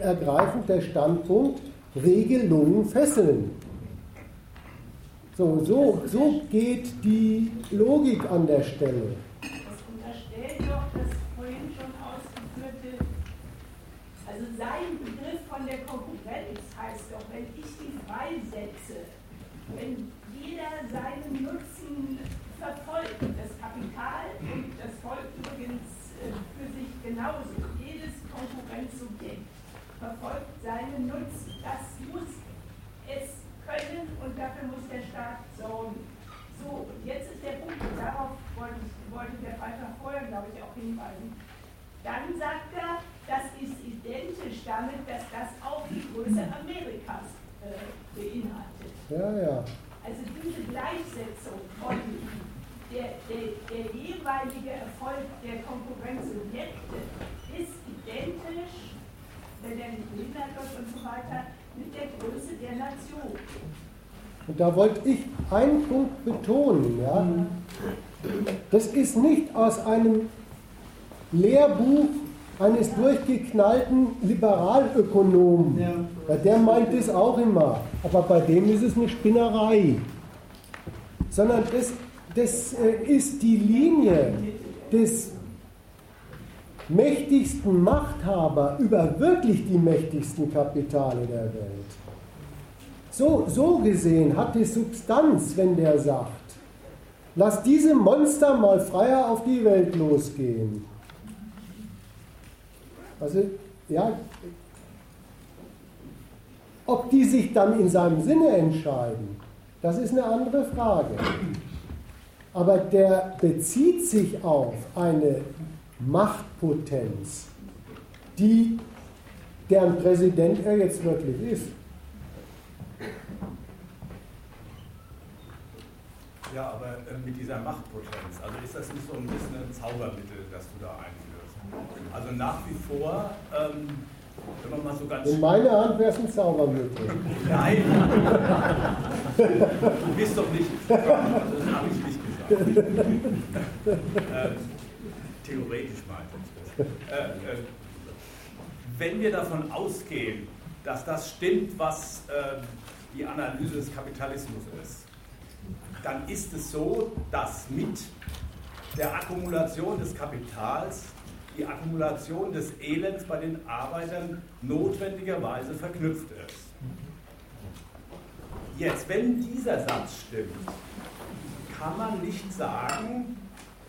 E: ergreifend der Standpunkt, Regelungen fesseln. So, so, so geht die Logik an der Stelle.
G: Das unterstellt doch das vorhin schon ausgeführte, also sein Begriff von der Konkurrenz heißt doch, wenn ich die freisetze, wenn jeder seinen Nutzen verfolgt seinen Nutzen. Das muss es können und dafür muss der Staat sorgen. So, und jetzt ist der Punkt, und darauf wollte, ich, wollte der Freitag vorher, glaube ich, auch hinweisen. Dann sagt er, das ist identisch damit, dass das auch die Größe Amerikas äh, beinhaltet. Ja, ja. Also diese Gleichsetzung von der, der, der jeweilige Erfolg der Konkurrenzsubjekte ist identisch wenn er nicht behindert wird und so weiter, mit der Größe der Nation.
E: Und da wollte ich einen Punkt betonen. Ja? Das ist nicht aus einem Lehrbuch eines durchgeknallten Liberalökonomen. Ja. Der meint das auch immer. Aber bei dem ist es eine Spinnerei. Sondern das, das äh, ist die Linie des mächtigsten Machthaber über wirklich die mächtigsten Kapitale der Welt. So, so gesehen hat die Substanz, wenn der sagt, lass diese Monster mal freier auf die Welt losgehen. Also, ja, ob die sich dann in seinem Sinne entscheiden, das ist eine andere Frage. Aber der bezieht sich auf eine Machtpotenz, die deren Präsident er jetzt wirklich ist.
D: Ja, aber äh, mit dieser Machtpotenz, also ist das nicht so ein bisschen ein Zaubermittel, das du da einführst? Also nach wie vor, ähm, wenn man mal so ganz.
E: In meiner Hand wäre es ein Zaubermittel.
D: Nein! du bist doch nicht. Das habe ich nicht gesagt. äh, theoretisch das. Äh, äh, wenn wir davon ausgehen, dass das stimmt, was ähm, die Analyse des Kapitalismus ist, dann ist es so, dass mit der Akkumulation des Kapitals die Akkumulation des Elends bei den Arbeitern notwendigerweise verknüpft ist. Jetzt, wenn dieser Satz stimmt, kann man nicht sagen,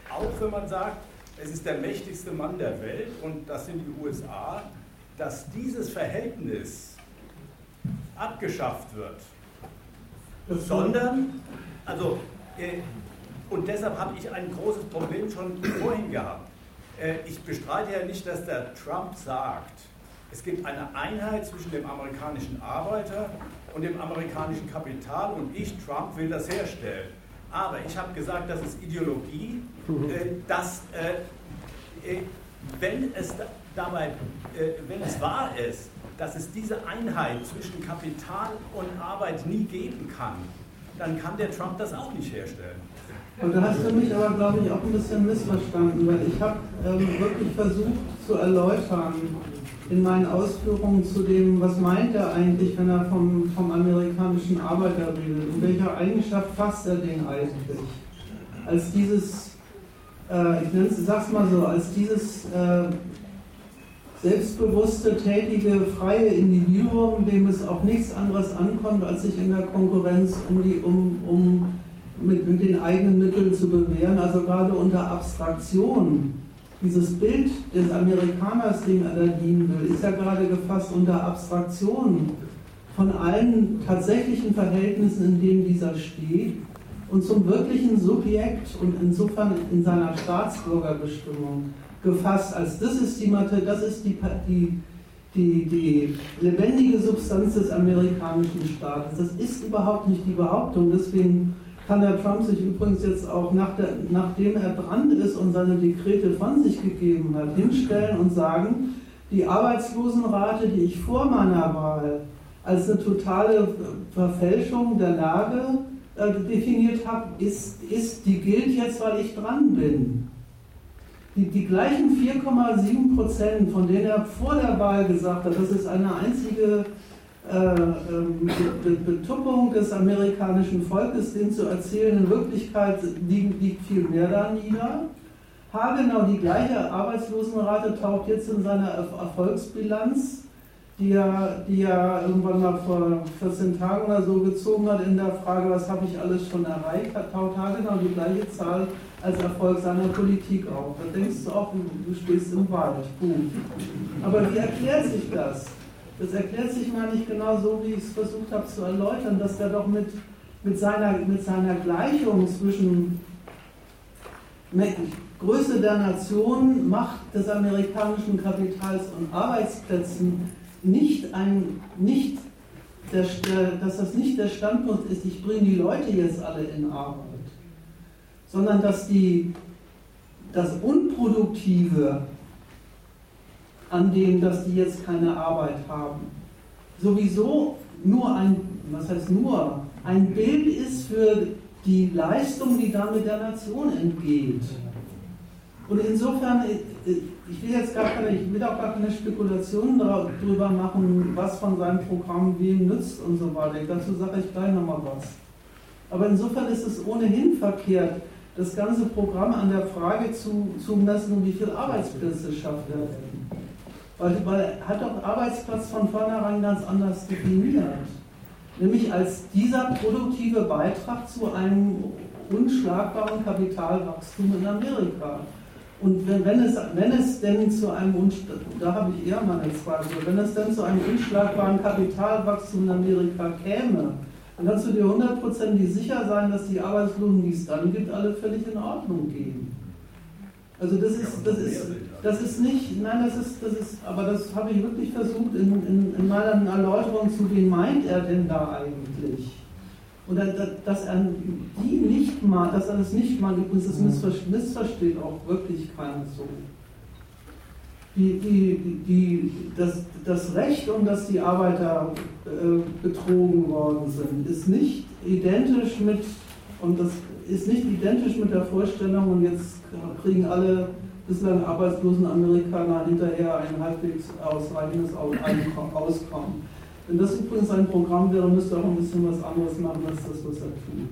D: auch wenn man sagt, es ist der mächtigste Mann der Welt und das sind die USA, dass dieses Verhältnis abgeschafft wird, sondern also, äh, und deshalb habe ich ein großes Problem schon vorhin gehabt. Äh, ich bestreite ja nicht, dass der Trump sagt, es gibt eine Einheit zwischen dem amerikanischen Arbeiter und dem amerikanischen Kapital und ich, Trump, will das herstellen. Aber ich habe gesagt, das ist Ideologie, äh, dass äh, äh, wenn, es dabei, wenn es wahr ist, dass es diese Einheit zwischen Kapital und Arbeit nie geben kann, dann kann der Trump das auch nicht herstellen.
A: Und da hast du mich aber, glaube ich, auch ein bisschen missverstanden, weil ich habe ähm, wirklich versucht zu erläutern in meinen Ausführungen zu dem, was meint er eigentlich, wenn er vom, vom amerikanischen Arbeiter redet, in welcher Eigenschaft fasst er den eigentlich? Als dieses, äh, ich nenne es, sag's mal so, als dieses äh, selbstbewusste, tätige, freie Individuum, dem es auch nichts anderes ankommt, als sich in der Konkurrenz um, die, um, um mit, mit den eigenen Mitteln zu bewähren, also gerade unter Abstraktion. Dieses Bild des Amerikaners, dem er da dienen will, ist ja gerade gefasst unter Abstraktion von allen tatsächlichen Verhältnissen, in denen dieser steht und zum wirklichen Subjekt und insofern in seiner Staatsbürgerbestimmung gefasst als das ist die das ist die, die, die, die lebendige Substanz des amerikanischen Staates. Das ist überhaupt nicht die Behauptung. Deswegen kann Herr Trump sich übrigens jetzt auch, nach der, nachdem er dran ist und seine Dekrete von sich gegeben hat, hinstellen und sagen, die Arbeitslosenrate, die ich vor meiner Wahl als eine totale Verfälschung der Lage äh, definiert habe, ist, ist, die gilt jetzt, weil ich dran bin. Die, die gleichen 4,7 Prozent, von denen er vor der Wahl gesagt hat, das ist eine einzige Betuppung des amerikanischen Volkes, den zu erzählen, in Wirklichkeit liegt, liegt viel mehr da nieder. Haargenau die gleiche Arbeitslosenrate taucht jetzt in seiner Erfolgsbilanz, die er, die er irgendwann mal vor 14 Tagen oder so gezogen hat, in der Frage, was habe ich alles schon erreicht, taucht Haargenau die gleiche Zahl als Erfolg seiner Politik auf. Da denkst du auch, du stehst im Wald. Gut. Aber wie erklärt sich das? Das erklärt sich mal nicht genau so, wie ich es versucht habe zu erläutern, dass er doch mit, mit, seiner, mit seiner Gleichung zwischen Größe der Nation, Macht des amerikanischen Kapitals und Arbeitsplätzen nicht ein, nicht der, dass das nicht der Standpunkt ist, ich bringe die Leute jetzt alle in Arbeit sondern dass die, das Unproduktive an dem, dass die jetzt keine Arbeit haben, sowieso nur ein, was heißt nur, ein Bild ist für die Leistung, die damit der Nation entgeht. Und insofern, ich will jetzt gar keine, ich will auch gar keine Spekulationen darüber machen, was von seinem Programm wem nützt und so weiter. Dazu sage ich gleich nochmal was. Aber insofern ist es ohnehin verkehrt, das ganze Programm an der Frage zu, zu messen, wie viele Arbeitsplätze schafft er denn. Weil, weil hat doch Arbeitsplatz von vornherein ganz anders definiert. Nämlich als dieser produktive Beitrag zu einem unschlagbaren Kapitalwachstum in Amerika. Und wenn, wenn, es, wenn es denn zu einem, da habe ich eher meine Zweifel, wenn es denn zu einem unschlagbaren Kapitalwachstum in Amerika käme, dann kannst du dir hundertprozentig sicher sein, dass die Arbeitslosen, die es dann gibt, alle völlig in Ordnung gehen. Also das ist, das ist, das ist nicht, nein, das ist, das ist, aber das habe ich wirklich versucht in, in, in meiner Erläuterung zu, wen meint er denn da eigentlich? Und dass er die nicht mal, dass er das nicht mal, übrigens das missversteht auch wirklich keiner so. Die, die, die, das, das Recht, um das die Arbeiter äh, betrogen worden sind, ist nicht identisch mit, und das ist nicht identisch mit der Vorstellung, und jetzt kriegen alle bislang arbeitslosen Amerikaner hinterher ein halbwegs ausreichendes Auskommen. Wenn das übrigens ein Programm wäre, müsste er auch ein bisschen was anderes machen als das, was er tut.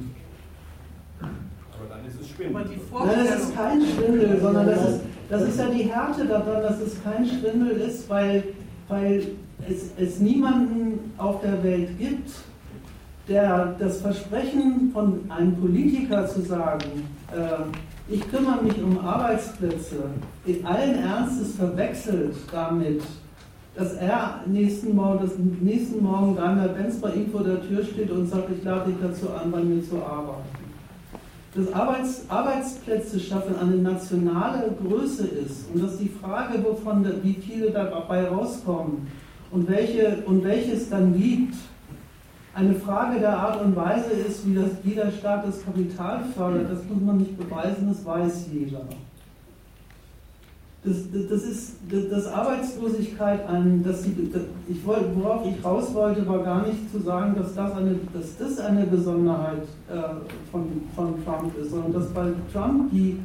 D: Aber dann ist es Schwindel.
A: Nein, das ist kein Schwindel, sondern das ist, das ist ja die Härte daran, dass es kein Schwindel ist, weil, weil es, es niemanden auf der Welt gibt, der das Versprechen von einem Politiker zu sagen, äh, ich kümmere mich um Arbeitsplätze, in allen Ernstes verwechselt damit, dass er nächsten Morgen, dass nächsten Morgen Daimler-Benz bei ihm vor der Tür steht und sagt, ich lade dich dazu an, bei mir zu arbeiten. Dass Arbeits, Arbeitsplätze schaffen eine nationale Größe ist und dass die Frage, wovon, wie viele dabei rauskommen und, welche, und welches dann liegt, eine Frage der Art und Weise ist, wie, das, wie Staat das Kapital fördert, das muss man nicht beweisen, das weiß jeder. Das, das ist das Arbeitslosigkeit an, dass die, ich wollte, worauf ich raus wollte, war gar nicht zu sagen, dass das eine, dass das eine Besonderheit äh, von, von Trump ist, sondern dass bei Trump die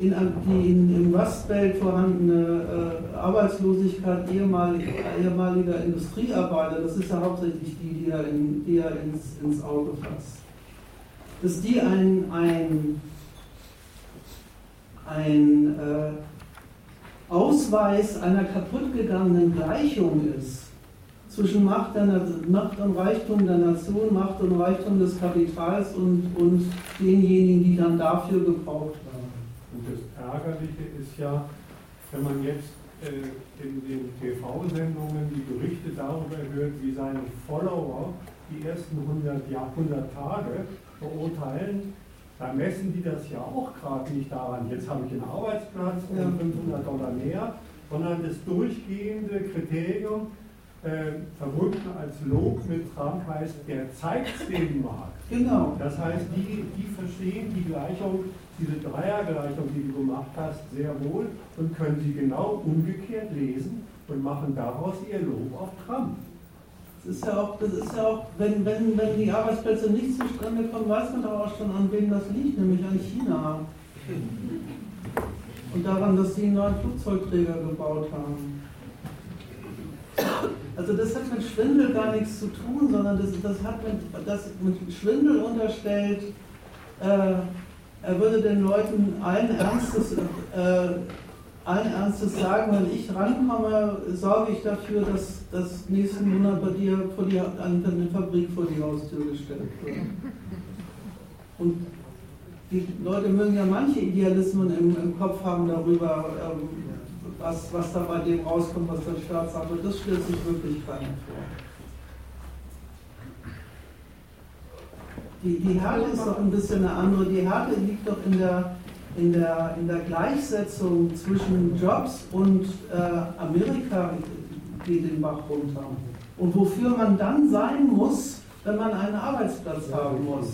A: in, die in, im Rust vorhandene äh, Arbeitslosigkeit ehemaliger, ehemaliger Industriearbeiter, das ist ja hauptsächlich die, die er, in, die er ins, ins Auge fasst, dass die ein, ein, ein äh, Ausweis einer kaputtgegangenen Gleichung ist zwischen Macht, der, Macht und Reichtum der Nation, Macht und Reichtum des Kapitals und, und denjenigen, die dann dafür gebraucht werden.
F: Ärgerliche ist ja, wenn man jetzt äh, in den TV-Sendungen die Berichte darüber hört, wie seine Follower die ersten 100, Jahr, 100 Tage beurteilen, da messen die das ja auch gerade nicht daran, jetzt habe ich einen Arbeitsplatz und ja. 500 Dollar mehr, sondern das durchgehende Kriterium, äh, verbunden als Lob mit Trump heißt, der zeigt den Markt.
A: Genau.
F: Das heißt, die, die verstehen die Gleichung, diese Dreiergleichung, die du gemacht hast, sehr wohl und können sie genau umgekehrt lesen und machen daraus ihr Lob auf Trump.
A: Das ist ja auch, das ist ja auch wenn, wenn, wenn die Arbeitsplätze nicht zustande kommen, weiß man doch auch schon, an wen das liegt, nämlich an China. Und daran, dass sie einen neuen Flugzeugträger gebaut haben. Also das hat mit Schwindel gar nichts zu tun, sondern das, das hat mit, das mit Schwindel unterstellt, äh, er würde den Leuten allen Ernstes äh, allen Ernstes sagen, wenn ich rankomme, sorge ich dafür, dass das nächsten Monat bei dir vor die, an eine Fabrik vor die Haustür gestellt wird. Und die Leute mögen ja manche Idealismen im, im Kopf haben darüber, ähm, was, was da bei dem rauskommt, was der Staat sagt. Und das stellt sich wirklich keiner vor. Die, die Härte ist doch ein bisschen eine andere. Die Härte liegt doch in der in der, in der Gleichsetzung zwischen Jobs und äh, Amerika geht den Bach runter. Und wofür man dann sein muss, wenn man einen Arbeitsplatz haben muss.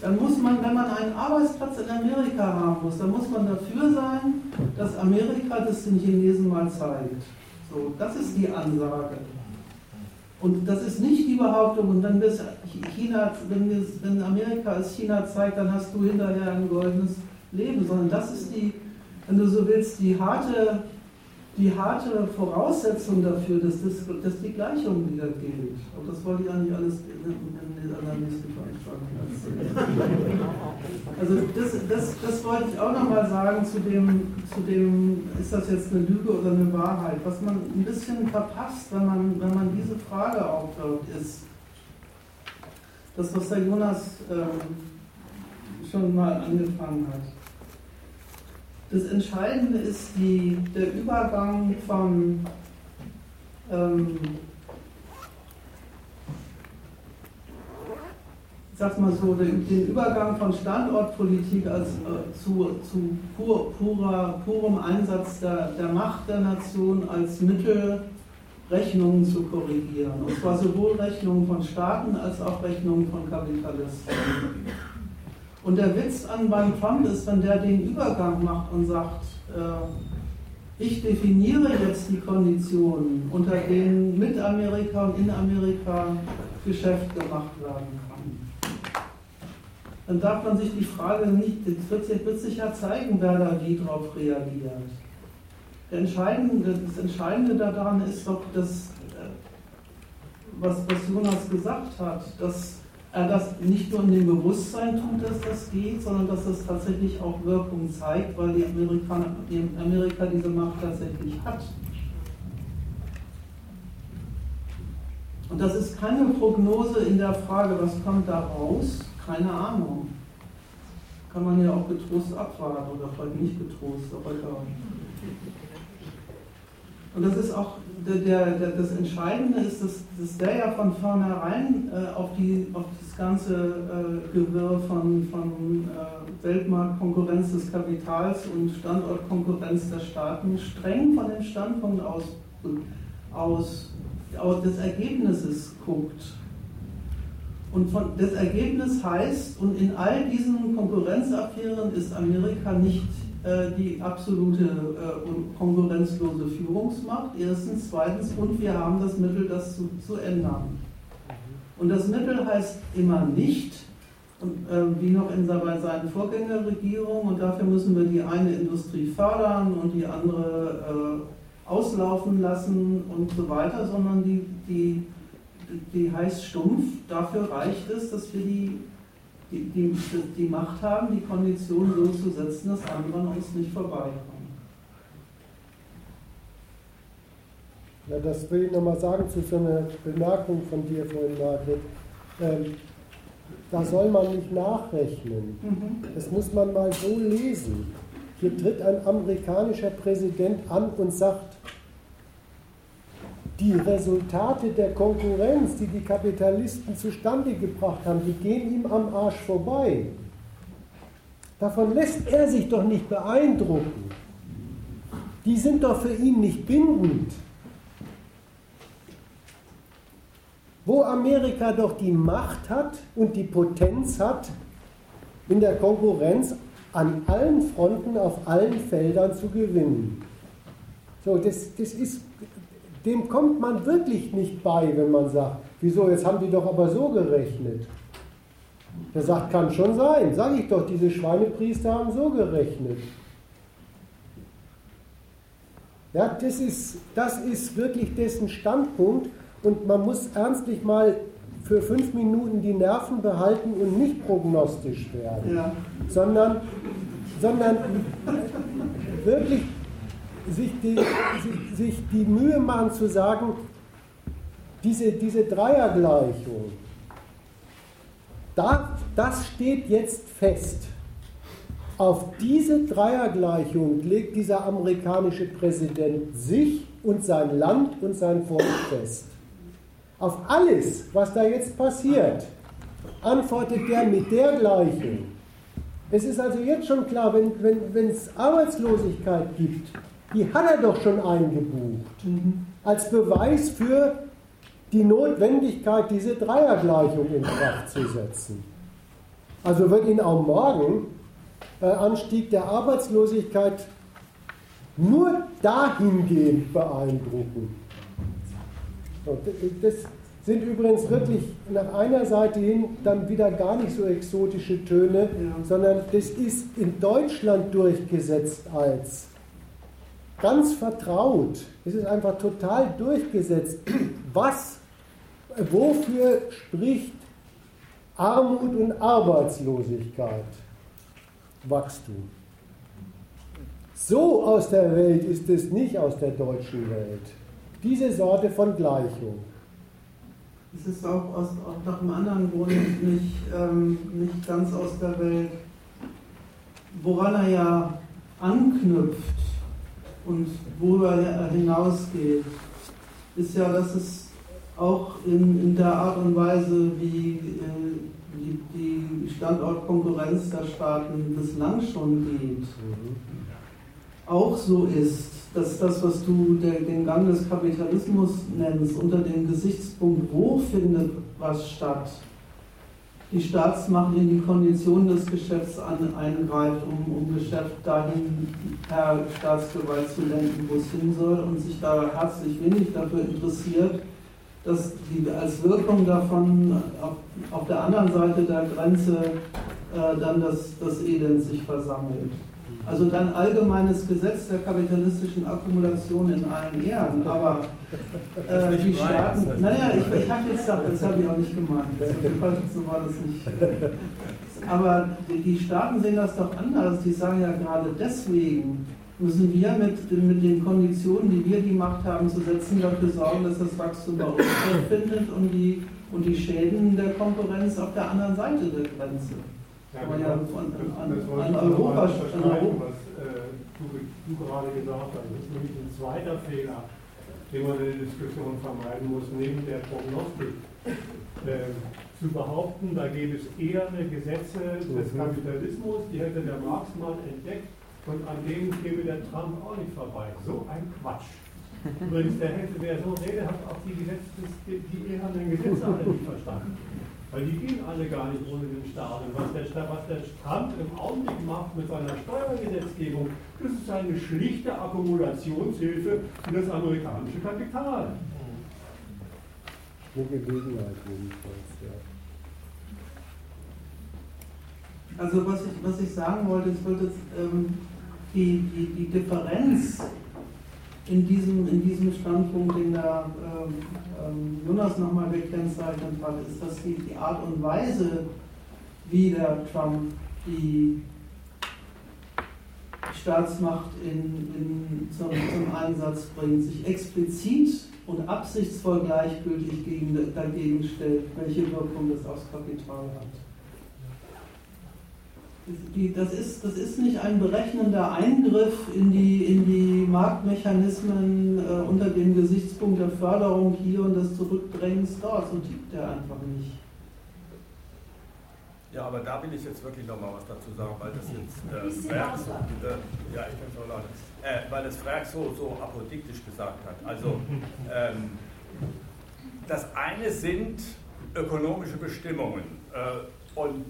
A: Dann muss man, wenn man einen Arbeitsplatz in Amerika haben muss, dann muss man dafür sein, dass Amerika das den Chinesen mal zeigt. So, das ist die Ansage. Und das ist nicht die Behauptung, und wenn, das China, wenn, wenn Amerika es China zeigt, dann hast du hinterher ein goldenes Leben, sondern das ist die, wenn du so willst, die harte, die harte Voraussetzung dafür, dass, das, dass die Gleichung wieder gilt. Und das wollte ich eigentlich alles in, in einer nächsten Veranstaltung erzählen. Also das, das, das wollte ich auch nochmal sagen zu dem, zu dem, ist das jetzt eine Lüge oder eine Wahrheit? Was man ein bisschen verpasst, wenn man, wenn man diese Frage aufwirft, ist, das, was der Jonas ähm, schon mal angefangen hat. Das Entscheidende ist die, der Übergang von ähm, sag's mal so, den Übergang von Standortpolitik als, äh, zu, zu pur, purer, purem Einsatz der, der Macht der Nation als Mittel, Rechnungen zu korrigieren. Und zwar sowohl Rechnungen von Staaten als auch Rechnungen von Kapitalisten. Und der Witz an beim Trump ist, wenn der den Übergang macht und sagt, äh, ich definiere jetzt die Konditionen, unter denen mit Amerika und in Amerika Geschäft gemacht werden kann. Dann darf man sich die Frage nicht, es wird, sich, wird sich ja zeigen, wer da wie drauf reagiert. Entscheidende, das Entscheidende daran ist doch, dass, äh, was, was Jonas gesagt hat, dass das nicht nur in dem Bewusstsein tut, dass das geht, sondern dass das tatsächlich auch Wirkung zeigt, weil die Amerikaner, die Amerika diese Macht tatsächlich hat. Und das ist keine Prognose in der Frage, was kommt da raus, keine Ahnung. Kann man ja auch getrost abwarten oder vielleicht nicht getrost, aber egal. Und das ist auch der, der, das Entscheidende ist, dass, dass der ja von vornherein äh, auf, die, auf das ganze äh, Gewirr von, von äh, Weltmarktkonkurrenz des Kapitals und Standortkonkurrenz der Staaten streng von dem Standpunkt aus, aus, aus des Ergebnisses guckt. Und von, das Ergebnis heißt, und in all diesen Konkurrenzaffären ist Amerika nicht die absolute äh, konkurrenzlose Führungsmacht. Erstens, zweitens, und wir haben das Mittel, das zu, zu ändern. Und das Mittel heißt immer nicht, und, äh, wie noch in, bei seinen Vorgängerregierungen, und dafür müssen wir die eine Industrie fördern und die andere äh, auslaufen lassen und so weiter, sondern die, die, die heißt stumpf, dafür reicht es, dass wir die die, die, die Macht haben, die Konditionen so zu setzen, dass andere an uns nicht vorbeikommen.
E: Ja, das will ich nochmal sagen zu so einer Bemerkung von dir vorhin, Margret. Ähm, da soll man nicht nachrechnen. Mhm. Das muss man mal so lesen. Hier tritt ein amerikanischer Präsident an und sagt, die Resultate der Konkurrenz, die die Kapitalisten zustande gebracht haben, die gehen ihm am Arsch vorbei. Davon lässt er sich doch nicht beeindrucken. Die sind doch für ihn nicht bindend. Wo Amerika doch die Macht hat und die Potenz hat, in der Konkurrenz an allen Fronten, auf allen Feldern zu gewinnen. So, das, das ist dem kommt man wirklich nicht bei, wenn man sagt, wieso, jetzt haben die doch aber so gerechnet. Der sagt, kann schon sein, sage ich doch, diese Schweinepriester haben so gerechnet. Ja, das ist, das ist wirklich dessen Standpunkt und man muss ernstlich mal für fünf Minuten die Nerven behalten und nicht prognostisch werden, ja. sondern, sondern wirklich sich die, sich, die Mühe machen zu sagen, diese, diese Dreiergleichung, da, das steht jetzt fest. Auf diese Dreiergleichung legt dieser amerikanische Präsident sich und sein Land und sein Volk fest. Auf alles, was da jetzt passiert, antwortet er mit der Gleichung. Es ist also jetzt schon klar, wenn es wenn, Arbeitslosigkeit gibt, die hat er doch schon eingebucht. Mhm. Als Beweis für die Notwendigkeit, diese Dreiergleichung in Kraft zu setzen. Also wird ihn auch morgen äh, Anstieg der Arbeitslosigkeit nur dahingehend beeindrucken. Und das sind übrigens wirklich nach einer Seite hin dann wieder gar nicht so exotische Töne, ja. sondern das ist in Deutschland durchgesetzt als ganz vertraut. Es ist einfach total durchgesetzt. Was, wofür spricht Armut und Arbeitslosigkeit? Wachstum. So aus der Welt ist es nicht aus der deutschen Welt. Diese Sorte von Gleichung.
A: Es ist auch, aus, auch nach einem anderen Grund nicht, ähm, nicht ganz aus der Welt. Woran er ja anknüpft und worüber er hinausgeht, ist ja, dass es auch in, in der Art und Weise, wie äh, die, die Standortkonkurrenz der Staaten bislang schon geht, auch so ist, dass das, was du der, den Gang des Kapitalismus nennst, unter dem Gesichtspunkt, wo findet was statt, die Staatsmacht in die Konditionen des Geschäfts an, eingreift, um, um Geschäft dahin per Staatsgewalt zu lenken, wo es hin soll und sich da herzlich wenig dafür interessiert, dass die als Wirkung davon auf, auf der anderen Seite der Grenze äh, dann das, das Elend sich versammelt. Also dein allgemeines Gesetz der kapitalistischen Akkumulation in allen Ehren, aber äh, die Staaten, naja, ich, ich habe jetzt gesagt, das habe ich auch nicht gemeint, so war das nicht. Aber die, die Staaten sehen das doch anders, die sagen ja gerade deswegen, müssen wir mit, mit den Konditionen, die wir die Macht haben zu setzen, dafür sorgen, dass das Wachstum bei uns stattfindet und die, und die Schäden der Konkurrenz auf der anderen Seite der Grenze.
F: Ja, man ja an, an, an, an Europa, an Europa. was äh, du, du, gerade gesagt hast. Das ist nämlich ein zweiter Fehler, den man in der Diskussion vermeiden muss, neben der Prognostik. Äh, zu behaupten, da gäbe es eher eine Gesetze des mhm. Kapitalismus, die hätte der Marx mal entdeckt und an denen käme der Trump auch nicht vorbei. So ein Quatsch. Übrigens, der hätte, wer so redet, hat auch die, Gesetze, die, die ehernen Gesetze alle nicht verstanden. Weil die gehen alle gar nicht ohne den Staat. Und was der, was der Trump im Augenblick macht mit seiner Steuergesetzgebung, das ist eine schlichte Akkumulationshilfe für das amerikanische Kapital.
E: Eine Gelegenheit jedenfalls, ja.
A: Also was ich, was ich sagen wollte, ich wollte ähm, die, die, die Differenz in diesem, in diesem Standpunkt, den der ähm, ähm, Jonas nochmal gekennzeichnet hat, ist, dass die, die Art und Weise, wie der Trump die Staatsmacht in, in, zum, zum, Einsatz bringt, sich explizit und absichtsvoll gleichgültig gegen, dagegen stellt, welche Wirkung das aufs Kapital hat die, das, ist, das ist nicht ein berechnender Eingriff in die, in die Marktmechanismen äh, unter dem Gesichtspunkt der Förderung hier und des Zurückdrängens dort. So tickt der einfach nicht.
D: Ja, aber da will ich jetzt wirklich nochmal was dazu sagen, weil das jetzt äh, Frerk, äh, ja, ich bin so laut, äh, weil das Frerk so, so apodiktisch gesagt hat. Also ähm, das eine sind ökonomische Bestimmungen äh, und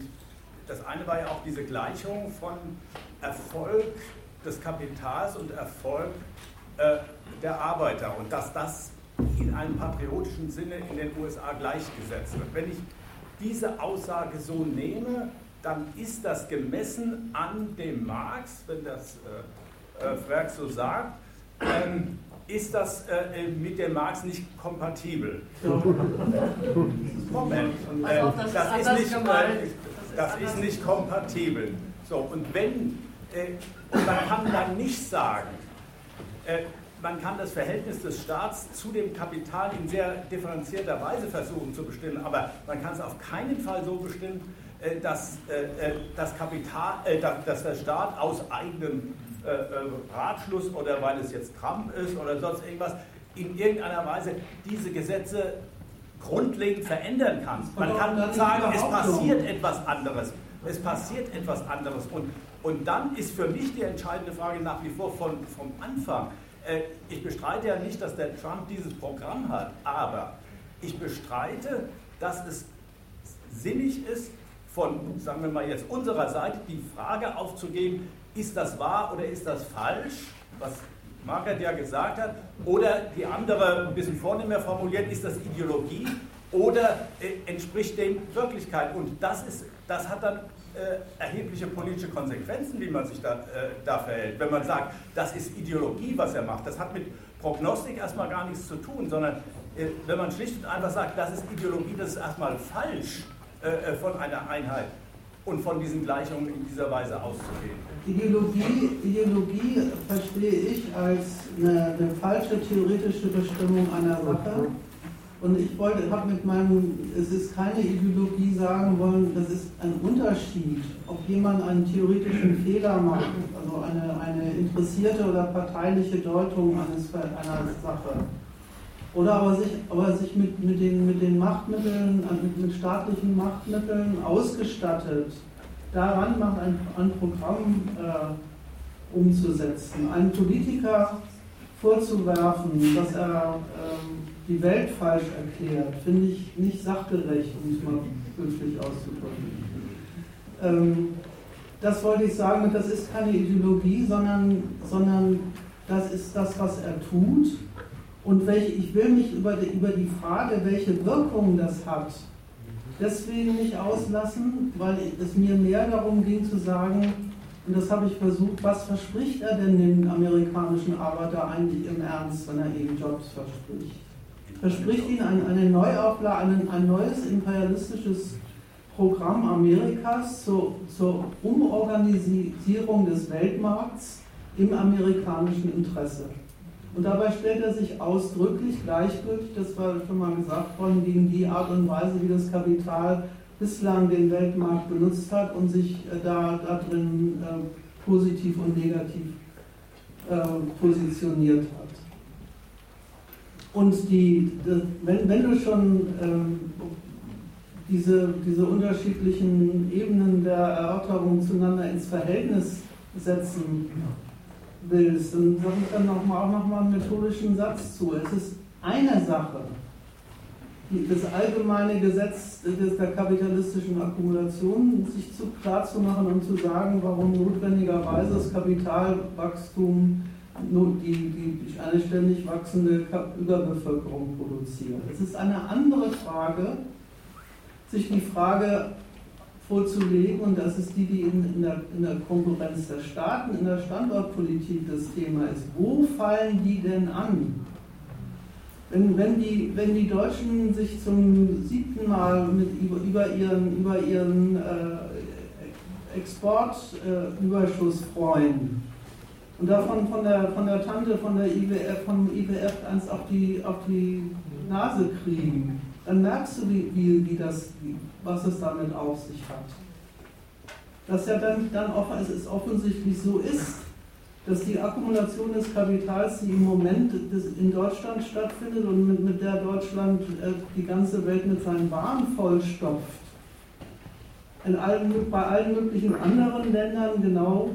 D: das eine war ja auch diese Gleichung von Erfolg des Kapitals und Erfolg äh, der Arbeiter und dass das in einem patriotischen Sinne in den USA gleichgesetzt wird. Wenn ich diese Aussage so nehme, dann ist das gemessen an dem Marx, wenn das äh, äh, Werk so sagt, ähm, ist das äh, mit dem Marx nicht kompatibel. Moment, äh, das ist nicht, äh, das ist nicht kompatibel. So, und wenn, äh, und man kann dann nicht sagen, äh, man kann das Verhältnis des Staats zu dem Kapital in sehr differenzierter Weise versuchen zu bestimmen, aber man kann es auf keinen Fall so bestimmen, äh, dass, äh, äh, das Kapital, äh, dass der Staat aus eigenem Ratschluss oder weil es jetzt Trump ist oder sonst irgendwas in irgendeiner Weise diese Gesetze grundlegend verändern kann. Man kann sagen, es passiert etwas anderes. Es passiert etwas anderes. Und, und dann ist für mich die entscheidende Frage nach wie vor von, vom Anfang. Äh, ich bestreite ja nicht, dass der Trump dieses Programm hat, aber ich bestreite, dass es sinnig ist, von, sagen wir mal jetzt, unserer Seite die Frage aufzugeben, ist das wahr oder ist das falsch, was Margaret ja gesagt hat, oder die andere, ein bisschen vornehmer formuliert, ist das Ideologie oder äh, entspricht dem Wirklichkeit. Und das, ist, das hat dann äh, erhebliche politische Konsequenzen, wie man sich da, äh, da verhält. Wenn man sagt, das ist Ideologie, was er macht, das hat mit Prognostik erstmal gar nichts zu tun, sondern äh, wenn man schlicht und einfach sagt, das ist Ideologie, das ist erstmal falsch äh, äh, von einer Einheit und von diesen Gleichungen in dieser Weise auszugehen.
A: Ideologie, Ideologie verstehe ich als eine, eine falsche theoretische Bestimmung einer Sache. Und ich wollte, habe mit meinem, es ist keine Ideologie sagen wollen, das ist ein Unterschied, ob jemand einen theoretischen Fehler macht, also eine, eine interessierte oder parteiliche Deutung eines, einer Sache. Oder aber sich, aber sich mit, mit, den, mit den Machtmitteln, mit, mit staatlichen Machtmitteln ausgestattet, daran macht ein, ein Programm äh, umzusetzen. Einen Politiker vorzuwerfen, dass er ähm, die Welt falsch erklärt, finde ich nicht sachgerecht, um es mal höflich auszudrücken. Ähm, das wollte ich sagen, das ist keine Ideologie, sondern, sondern das ist das, was er tut. Und welche, ich will mich über die, über die Frage, welche Wirkung das hat, deswegen nicht auslassen, weil es mir mehr darum ging zu sagen, und das habe ich versucht, was verspricht er denn den amerikanischen Arbeiter eigentlich im Ernst, wenn er ihnen Jobs verspricht? verspricht ihnen eine, eine Neuauflage, ein, ein neues imperialistisches Programm Amerikas zur, zur Umorganisierung des Weltmarkts im amerikanischen Interesse. Und dabei stellt er sich ausdrücklich gleichgültig, das war schon mal gesagt worden, gegen die Art und Weise, wie das Kapital bislang den Weltmarkt benutzt hat und sich äh, da, da drin äh, positiv und negativ äh, positioniert hat. Und die, wenn, wenn du schon ähm, diese, diese unterschiedlichen Ebenen der Erörterung zueinander ins Verhältnis setzen willst, dann ich dann noch mal, auch nochmal einen methodischen Satz zu. Es ist eine Sache, das allgemeine Gesetz der kapitalistischen Akkumulation sich zu, klar zu machen und zu sagen, warum notwendigerweise das Kapitalwachstum die, die eine ständig wachsende Überbevölkerung produziert. Es ist eine andere Frage, sich die Frage vorzulegen, und das ist die, die in, in, der, in der Konkurrenz der Staaten, in der Standortpolitik das Thema ist. Wo fallen die denn an? Wenn, wenn, die, wenn die Deutschen sich zum siebten Mal mit, über, über ihren, über ihren äh, Exportüberschuss äh, freuen, und davon von der, von der Tante von der IWF, vom IWF eins auf die, auf die Nase kriegen, dann merkst du, wie, wie, wie das, was es damit auf sich hat. Dass ja dann, dann auch, es ist offensichtlich so ist, dass die Akkumulation des Kapitals, die im Moment in Deutschland stattfindet und mit, mit der Deutschland äh, die ganze Welt mit seinen Waren vollstopft, in allen, bei allen möglichen anderen Ländern genau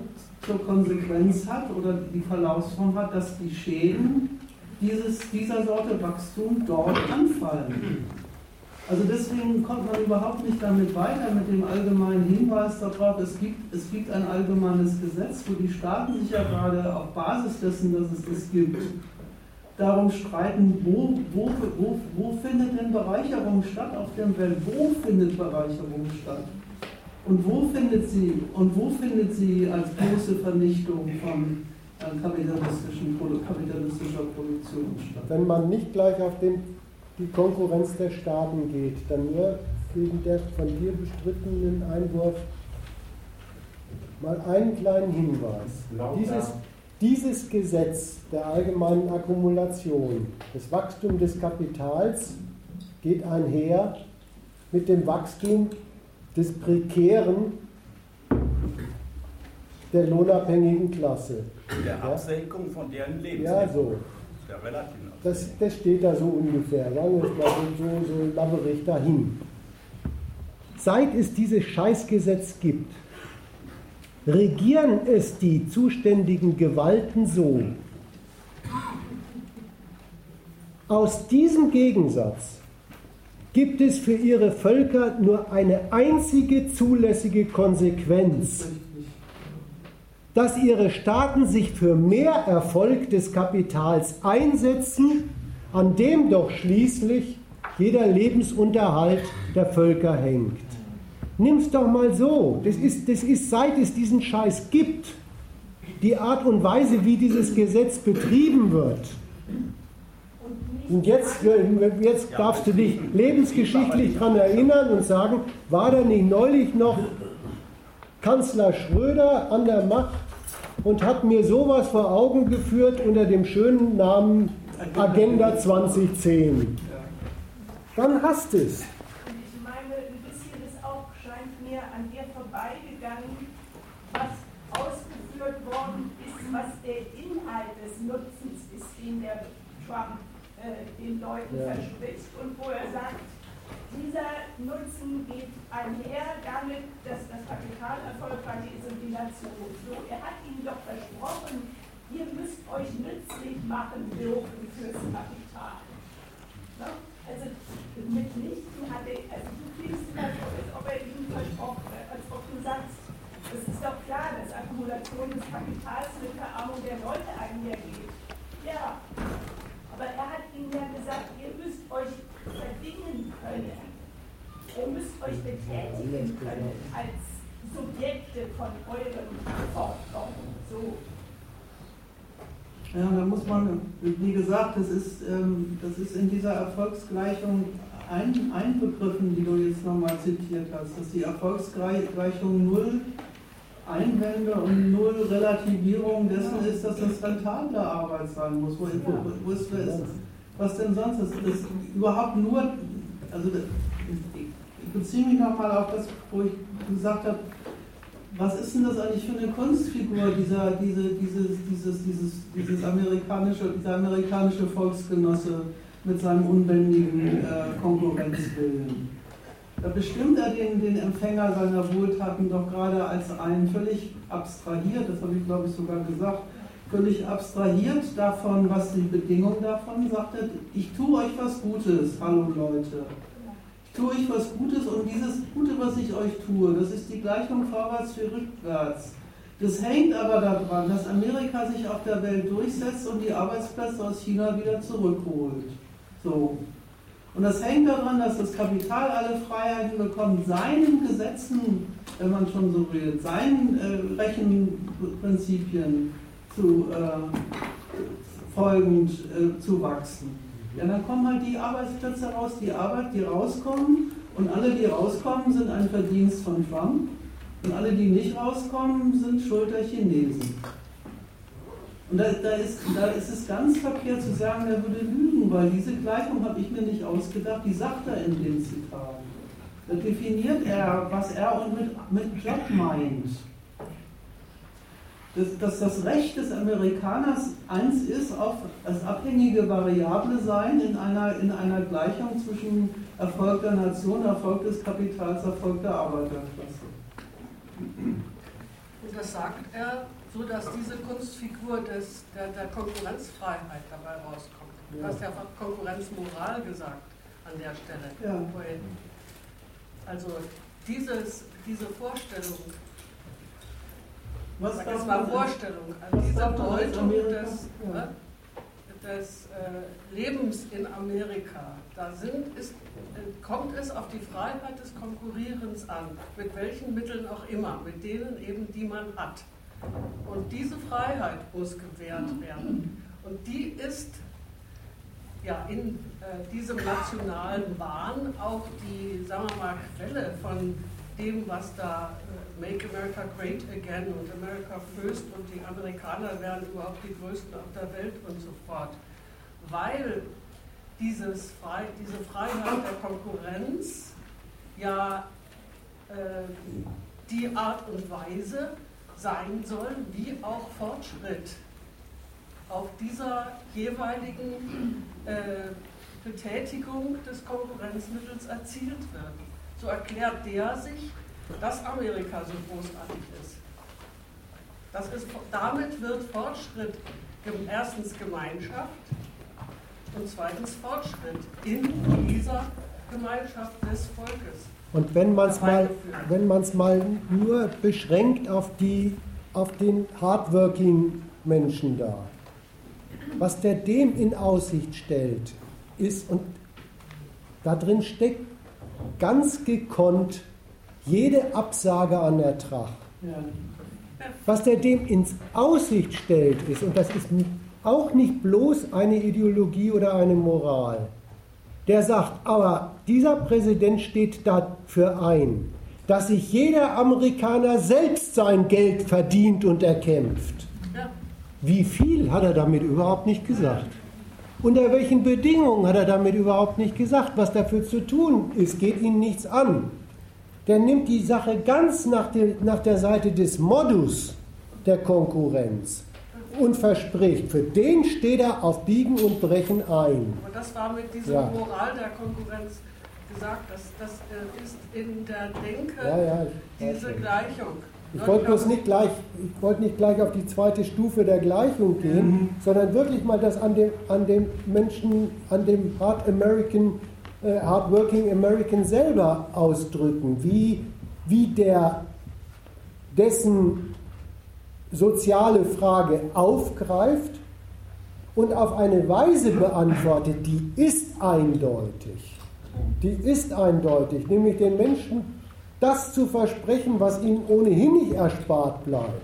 A: zur Konsequenz hat oder die Verlaufsform hat, dass die Schäden dieses, dieser Sorte Wachstum dort anfallen. Also deswegen kommt man überhaupt nicht damit weiter mit dem allgemeinen Hinweis darauf, es gibt, es gibt ein allgemeines Gesetz, wo die Staaten sich ja gerade auf Basis dessen, dass es das gibt, darum streiten, wo, wo, wo, wo findet denn Bereicherung statt auf der Welt? Wo findet Bereicherung statt? Und wo findet sie, und wo findet sie als große Vernichtung von äh, kapitalistischen, kapitalistischer Produktion statt?
E: Wenn man nicht gleich auf den, die Konkurrenz der Staaten geht, dann nur wegen der von dir bestrittenen Einwurf mal einen kleinen Hinweis. Dieses, dieses Gesetz der allgemeinen Akkumulation, das Wachstum des Kapitals geht einher mit dem Wachstum des Prekären der lohnabhängigen Klasse.
D: Der Absenkung von deren
E: Lebensniveau. Ja, so. Das, das steht da so ungefähr, sagen wir mal so, so labberig dahin. Seit es dieses Scheißgesetz gibt, regieren es die zuständigen Gewalten so. Aus diesem Gegensatz gibt es für ihre Völker nur eine einzige zulässige Konsequenz, dass ihre Staaten sich für mehr Erfolg des Kapitals einsetzen, an dem doch schließlich jeder Lebensunterhalt der Völker hängt. Nimm's doch mal so. Das ist, das ist, seit es diesen Scheiß gibt, die Art und Weise, wie dieses Gesetz betrieben wird. Und jetzt, jetzt darfst du dich lebensgeschichtlich daran erinnern und sagen, war da nicht neulich noch Kanzler Schröder an der Macht und hat mir sowas vor Augen geführt unter dem schönen Namen Agenda 2010. Dann hast du es.
G: Ich meine, ein bisschen ist auch, scheint mir an dir vorbeigegangen, was ausgeführt worden ist, was der Inhalt des Nutzens ist, den der Trump äh, den Leuten ja. verspricht und wo er sagt, dieser Nutzen geht einher damit, dass das Kapital erfolgreich ist und die Nation. So, er hat ihnen doch versprochen, ihr müsst euch nützlich machen dürfen fürs Kapital. No? Also mitnichten hat er, also du klingst immer so, als ob er ihnen versprochen hat, als ob du sagst, es ist doch klar, dass Akkumulation des Kapitals mit Verarmung der Leute einhergeht. Ja, aber er hat ihnen ja gesagt, ihr müsst euch verdingen können. Ihr müsst euch betätigen können als Subjekte von eurem Fortkommen. So.
A: Ja, da muss man, wie gesagt, das ist, ähm, das ist in dieser Erfolgsgleichung ein, einbegriffen, die du jetzt nochmal zitiert hast, dass die Erfolgsgleichung null Einwände und null Relativierung dessen ist, dass das rentable Arbeit sein muss. Wo, wo, wo ist, ist, was denn sonst ist? Das überhaupt nur, also ich beziehe mich nochmal auf das, wo ich gesagt habe, was ist denn das eigentlich für eine Kunstfigur, dieser, diese, dieses, dieses, dieses, dieses amerikanische, dieser amerikanische Volksgenosse mit seinem unbändigen äh, Konkurrenzwillen? Da bestimmt er den, den Empfänger seiner Wohltaten doch gerade als einen völlig abstrahiert, das habe ich glaube ich sogar gesagt, völlig abstrahiert davon, was die Bedingung davon sagt, ich tue euch was Gutes, hallo Leute. Ich tue euch was Gutes und dieses Gute, was ich euch tue, das ist die Gleichung vorwärts für rückwärts. Das hängt aber daran, dass Amerika sich auf der Welt durchsetzt und die Arbeitsplätze aus China wieder zurückholt. So. Und das hängt daran, dass das Kapital alle Freiheiten bekommt, seinen Gesetzen, wenn man schon so will, seinen äh, Rechenprinzipien zu, äh, folgend äh, zu wachsen. Ja, dann kommen halt die Arbeitsplätze raus, die Arbeit, die rauskommen. Und alle, die rauskommen, sind ein Verdienst von Trump. Und alle, die nicht rauskommen, sind Schuld Chinesen. Und da, da, ist, da ist es ganz verkehrt zu sagen, er würde lügen, weil diese Gleichung habe ich mir nicht ausgedacht, die sagt er in dem Zitat. Da definiert er, was er und mit, mit Job meint. Dass, das Recht des Amerikaners eins ist, auf als abhängige Variable sein in einer, in einer Gleichung zwischen Erfolg der Nation, Erfolg des Kapitals, Erfolg der Arbeiterklasse.
H: Und das sagt er so dass diese Kunstfigur des, der, der Konkurrenzfreiheit dabei rauskommt. Du hast ja Konkurrenzmoral gesagt an der Stelle ja. Also dieses, diese Vorstellung, was sag jetzt mal Vorstellung, also diese Deutung des, ja. Ne, des äh, Lebens in Amerika, da sind, ist, äh, kommt es auf die Freiheit des Konkurrierens an, mit welchen Mitteln auch immer, mit denen eben, die man hat. Und diese Freiheit muss gewährt werden. Und die ist ja in äh, diesem nationalen Wahn auch die, sagen wir mal, Quelle von dem, was da Make America Great Again und America First und die Amerikaner werden überhaupt die Größten auf der Welt und so fort. Weil dieses Frei, diese Freiheit der Konkurrenz ja äh, die Art und Weise sein soll, wie auch Fortschritt auf dieser jeweiligen äh, Betätigung des Konkurrenzmittels erzielt wird. So erklärt der sich, dass Amerika so großartig ist. Das ist damit wird Fortschritt erstens Gemeinschaft und zweitens Fortschritt in dieser Gemeinschaft des Volkes.
E: Und wenn man es mal, wenn mal nur beschränkt auf, die, auf den Hardworking-Menschen da, was der dem in Aussicht stellt, ist, und da drin steckt ganz gekonnt jede Absage an Ertrag. Was der dem ins Aussicht stellt, ist, und das ist auch nicht bloß eine Ideologie oder eine Moral, der sagt, aber dieser Präsident steht dafür ein, dass sich jeder Amerikaner selbst sein Geld verdient und erkämpft. Wie viel hat er damit überhaupt nicht gesagt? Unter welchen Bedingungen hat er damit überhaupt nicht gesagt? Was dafür zu tun ist, geht ihn nichts an. Der nimmt die Sache ganz nach der, nach der Seite des Modus der Konkurrenz und verspricht, für den steht er auf Biegen und Brechen ein.
H: Und das war mit dieser ja. Moral der Konkurrenz gesagt, das, das äh, ist in der Denke ja, ja, diese Gleichung.
E: Ich wollte bloß nicht gleich, ich wollte nicht gleich auf die zweite Stufe der Gleichung gehen, mhm. sondern wirklich mal das an dem, an dem Menschen, an dem Hard American, Hardworking American selber ausdrücken, wie, wie der dessen soziale Frage aufgreift und auf eine Weise beantwortet, die ist eindeutig. Die ist eindeutig, nämlich den Menschen das zu versprechen, was ihnen ohnehin nicht erspart bleibt.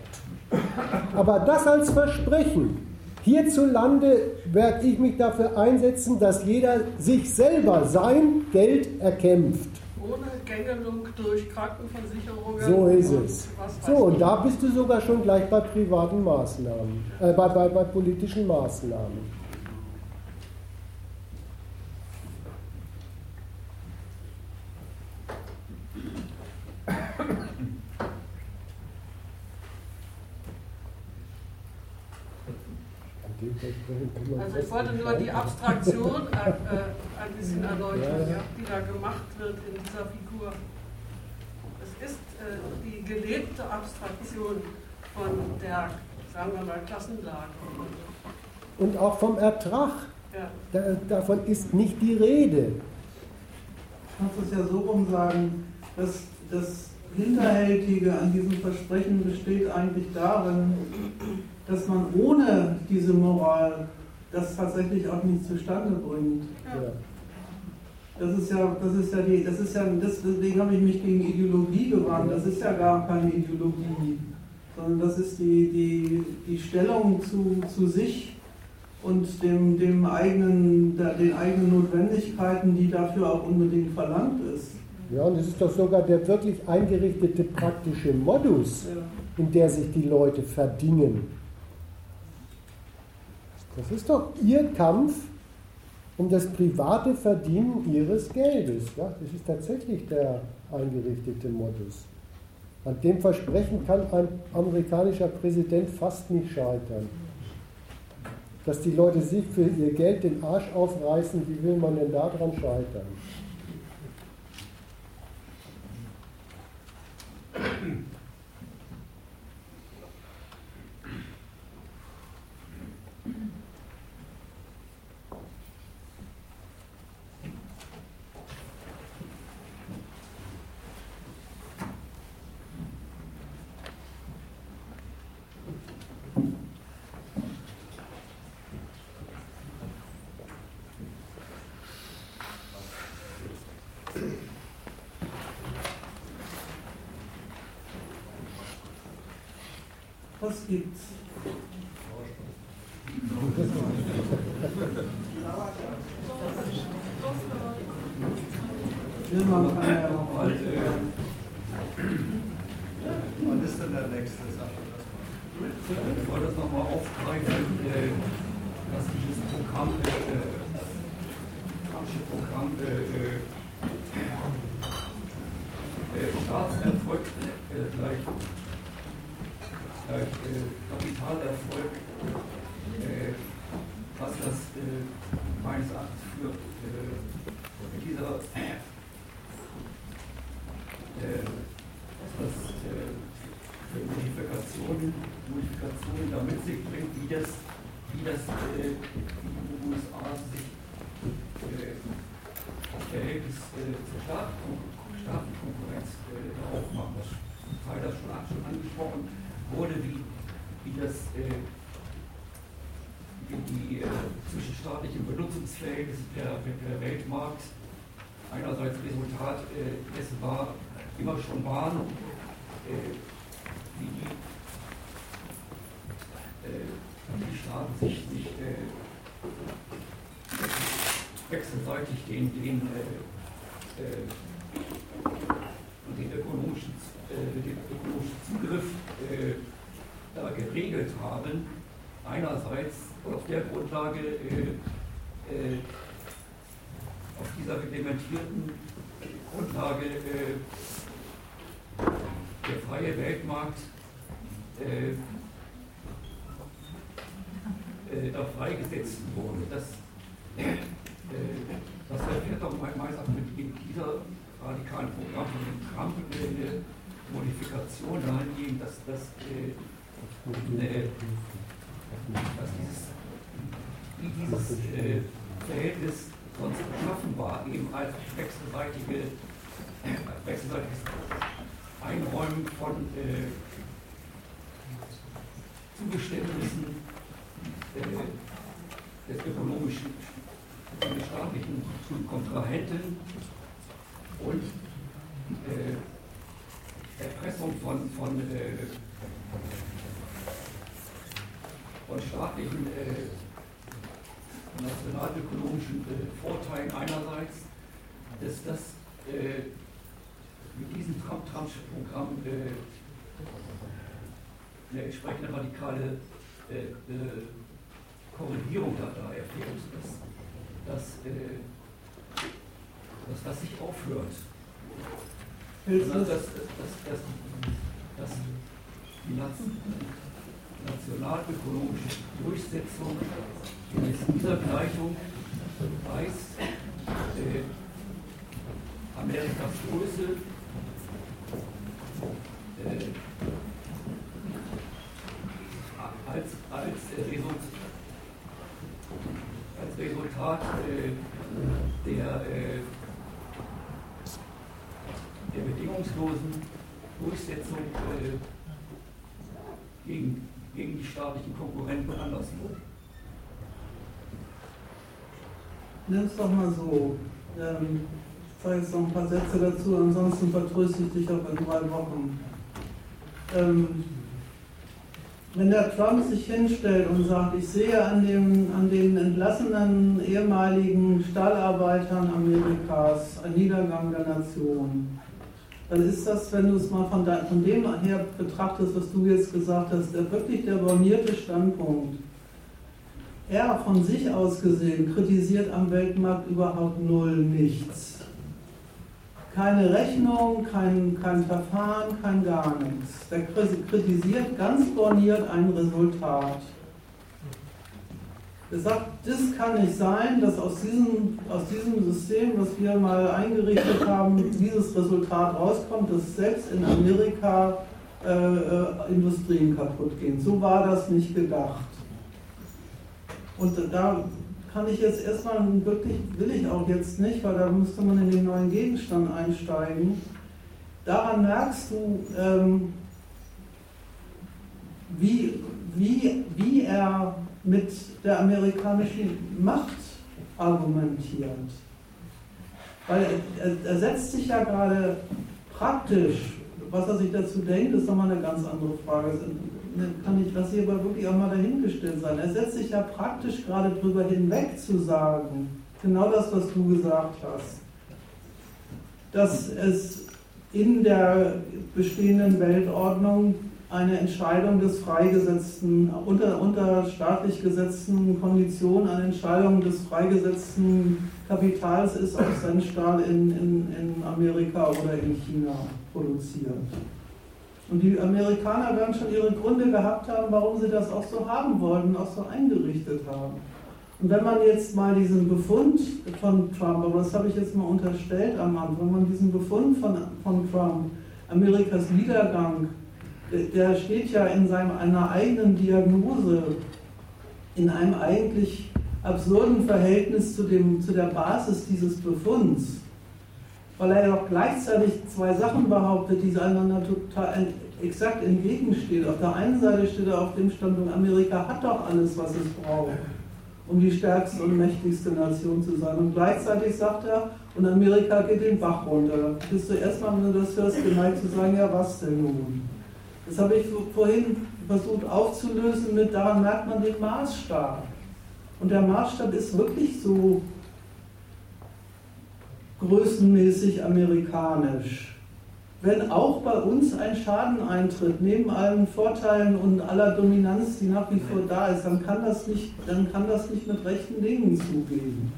E: Aber das als Versprechen. Hierzulande werde ich mich dafür einsetzen, dass jeder sich selber sein Geld erkämpft.
H: Ohne Gängelung durch Krankenversicherungen.
E: So ist es. So, und da bist du sogar schon gleich bei privaten Maßnahmen, äh, bei, bei, bei politischen Maßnahmen.
H: Also ich wollte nur die Abstraktion äh, äh, ein bisschen erläutern, ja, die da gemacht wird in dieser Figur. Es ist äh, die gelebte Abstraktion von der, sagen wir mal, Klassenlage.
E: Und auch vom Ertrag. Ja. Da, davon ist nicht die Rede.
A: Ich muss es ja so rum sagen, dass das Hinterhältige an diesem Versprechen besteht eigentlich darin, dass man ohne diese Moral das tatsächlich auch nicht zustande bringt. Ja. Das ist ja, das ist ja die, das ist ja, deswegen habe ich mich gegen Ideologie gewandt. Das ist ja gar keine Ideologie, sondern das ist die, die, die Stellung zu, zu sich und dem, dem eigenen, der, den eigenen Notwendigkeiten, die dafür auch unbedingt verlangt ist.
E: Ja, und es ist doch sogar der wirklich eingerichtete praktische Modus, ja. in der sich die Leute verdingen. Das ist doch ihr Kampf um das private Verdienen ihres Geldes. Ja, das ist tatsächlich der eingerichtete Modus. An dem Versprechen kann ein amerikanischer Präsident fast nicht scheitern. Dass die Leute sich für ihr Geld den Arsch aufreißen, wie will man denn daran scheitern?
A: Was gibt's? Will man kann ja auch
B: Was ist denn der nächste Sache? Ich wollte das nochmal aufgreifen, dass dieses Programm, äh, Programm äh, äh, Staatserfolg äh, gleich äh, Kapitalerfolg, äh, was das äh, meines Erachtens führt. Äh, dieser, äh, was das für Modifikationen, Modifikationen da mit sich bringt, wie das, wie das die USA sich Verhältnis äh, zur Staatenkonkurrenz äh, aufmachen. Das Teil das schon, schon angesprochen wurde, wie, wie das äh, wie die äh, zwischenstaatlichen Benutzungsverhältnisse der, der Weltmarkt. Einerseits Resultat äh, dessen war, immer schon waren, äh, wie die, äh, die Staaten sich, sich äh, wechselseitig den, den, äh, äh, den, ökonomischen, den ökonomischen Zugriff da geregelt haben. Einerseits auf der Grundlage auf dieser reglementierten Grundlage äh, der freie Weltmarkt äh, äh, da freigesetzt wurde. Das, äh, das erfährt doch meist auch mit dieser radikalen Programm von dem Trump eine Modifikation dahingehend, dass, dass, äh, äh, dass dieses, dieses äh, Verhältnis sonst geschaffen war, eben als wechselseitige, wechselseitiges Einräumen von äh, Zugeständnissen äh, des ökonomischen, des staatlichen Kontrahenten und äh, Erpressung von, von, äh, von staatlichen äh, nationalökonomischen äh, Vorteilen einerseits, dass das äh, mit diesem Trump-Programm äh, eine entsprechende radikale äh, äh, Korrigierung da, da erfährt, dass, dass, äh, dass das sich aufhört. Dass, dass, dass die nationalökonomische Durchsetzung in dieser Gleichung heißt äh, Amerikas Größe äh, als, als, äh, Result, als Resultat äh, der, äh, der bedingungslosen Durchsetzung äh, gegen, gegen die staatlichen Konkurrenten anderswo.
A: Nimm es doch mal so. Ähm, ich sage jetzt noch ein paar Sätze dazu, ansonsten vertröste ich dich auch in drei Wochen. Ähm, wenn der Trump sich hinstellt und sagt, ich sehe an, dem, an den entlassenen ehemaligen Stahlarbeitern Amerikas einen Niedergang der Nation, dann ist das, wenn du es mal von, von dem her betrachtest, was du jetzt gesagt hast, der, wirklich der bornierte Standpunkt er von sich aus gesehen kritisiert am Weltmarkt überhaupt null nichts. Keine Rechnung, kein, kein Verfahren, kein gar nichts. Er kritisiert ganz borniert ein Resultat. Er sagt, das kann nicht sein, dass aus diesem, aus diesem System, was wir mal eingerichtet haben, dieses Resultat rauskommt, dass selbst in Amerika äh, äh, Industrien kaputt gehen. So war das nicht gedacht. Und da kann ich jetzt erstmal wirklich, will ich auch jetzt nicht, weil da müsste man in den neuen Gegenstand einsteigen. Daran merkst du, ähm, wie, wie, wie er mit der amerikanischen Macht argumentiert. Weil er, er setzt sich ja gerade praktisch, was er sich dazu denkt, ist nochmal eine ganz andere Frage kann ich das hier aber wirklich auch mal dahingestellt sein. Er setzt sich ja praktisch gerade drüber hinweg zu sagen, genau das, was du gesagt hast, dass es in der bestehenden Weltordnung eine Entscheidung des freigesetzten, unter, unter staatlich gesetzten Konditionen, eine Entscheidung des freigesetzten Kapitals ist, ob sein Stahl in, in, in Amerika oder in China produziert. Und die Amerikaner werden schon ihre Gründe gehabt haben, warum sie das auch so haben wollten, auch so eingerichtet haben. Und wenn man jetzt mal diesen Befund von Trump, aber das habe ich jetzt mal unterstellt am Anfang, wenn man diesen Befund von, von Trump, Amerikas Niedergang, der steht ja in seinem, einer eigenen Diagnose, in einem eigentlich absurden Verhältnis zu, dem, zu der Basis dieses Befunds, weil er ja auch gleichzeitig zwei Sachen behauptet, die einander total exakt entgegenstehen. Auf der einen Seite steht er auf dem Standpunkt, Amerika hat doch alles, was es braucht, um die stärkste und mächtigste Nation zu sein. Und gleichzeitig sagt er, und Amerika geht den Bach runter. Bist du erstmal, wenn du das hörst, geneigt zu sagen, ja was denn nun? Das habe ich vorhin versucht aufzulösen mit, daran merkt man den Maßstab. Und der Maßstab ist wirklich so größenmäßig amerikanisch. Wenn auch bei uns ein Schaden eintritt, neben allen Vorteilen und aller Dominanz, die nach wie vor da ist, dann kann das nicht, dann kann das nicht mit rechten Dingen zugehen.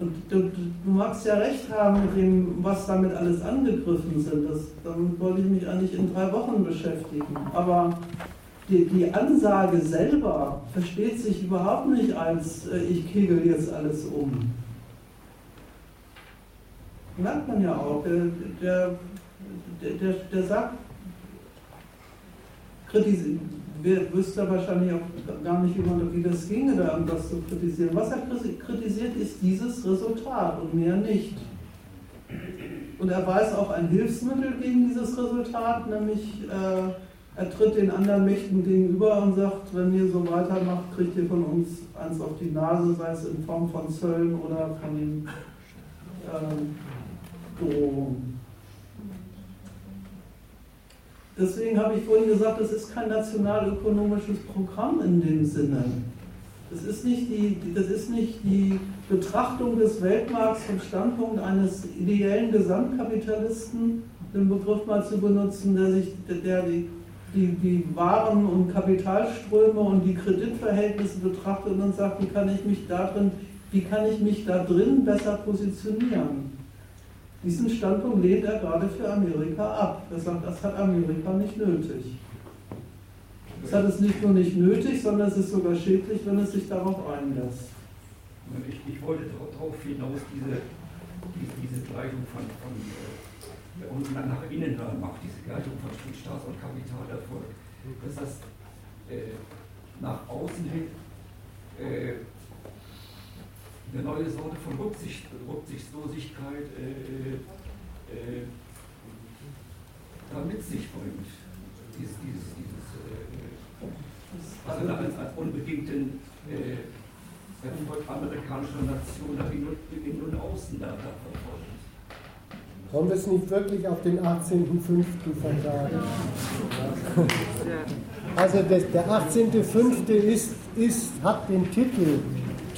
A: Und du, du, magst ja recht haben mit dem, was damit alles angegriffen sind. Das, damit wollte ich mich eigentlich in drei Wochen beschäftigen. Aber die, die Ansage selber versteht sich überhaupt nicht als, äh, ich kegel jetzt alles um. Merkt man ja auch. Der, der, der, der sagt, kritisiert wüsste wahrscheinlich auch gar nicht, wie das ginge, da irgendwas zu kritisieren. Was er kritisiert, ist dieses Resultat und mehr nicht. Und er weiß auch ein Hilfsmittel gegen dieses Resultat, nämlich äh, er tritt den anderen Mächten gegenüber und sagt, wenn ihr so weitermacht, kriegt ihr von uns eins auf die Nase, sei es in Form von Zöllen oder von äh, Drohungen. Deswegen habe ich vorhin gesagt, das ist kein nationalökonomisches Programm in dem Sinne. Das ist nicht die, das ist nicht die Betrachtung des Weltmarkts vom Standpunkt eines ideellen Gesamtkapitalisten, den Begriff mal zu benutzen, der sich, der die, die, die Waren- und Kapitalströme und die Kreditverhältnisse betrachtet und dann sagt, wie kann ich mich da drin, wie kann ich mich da drin besser positionieren? Diesen Standpunkt lehnt er gerade für Amerika ab. Er sagt, das hat Amerika nicht nötig. Es hat es nicht nur nicht nötig, sondern es ist sogar schädlich, wenn es sich darauf einlässt.
B: Ich, ich wollte darauf hinaus, diese, diese, diese Gleichung von, von äh, und nach innen macht, diese Gleichung von Staats- und Kapitalerfolg, dass das äh, nach außen hin äh, eine neue Sorte von Rücksicht, Rücksichtslosigkeit äh, äh, da mit sich bringt. Dieses, dieses, dieses äh, also als, als unbedingten äh, amerikanischer Nation nach innen und, außen da, da verfolgt.
E: Wollen wir es nicht wirklich auf den 18.05. vertagen? Also der 18.05. Ist, ist, hat den Titel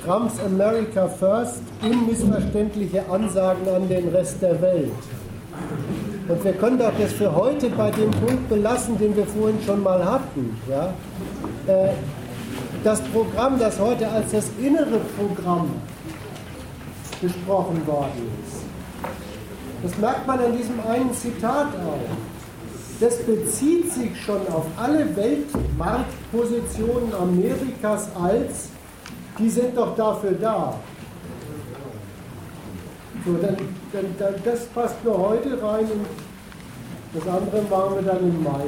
E: Trumps America First, unmissverständliche Ansagen an den Rest der Welt. Und wir können doch das für heute bei dem Punkt belassen, den wir vorhin schon mal hatten. Ja? Äh, das Programm, das heute als das innere Programm besprochen worden ist, das merkt man an diesem einen Zitat auch. Das bezieht sich schon auf alle Weltmarktpositionen Amerikas als die sind doch dafür da. So, dann, dann, dann, das passt nur heute rein und das andere machen wir dann im Mai.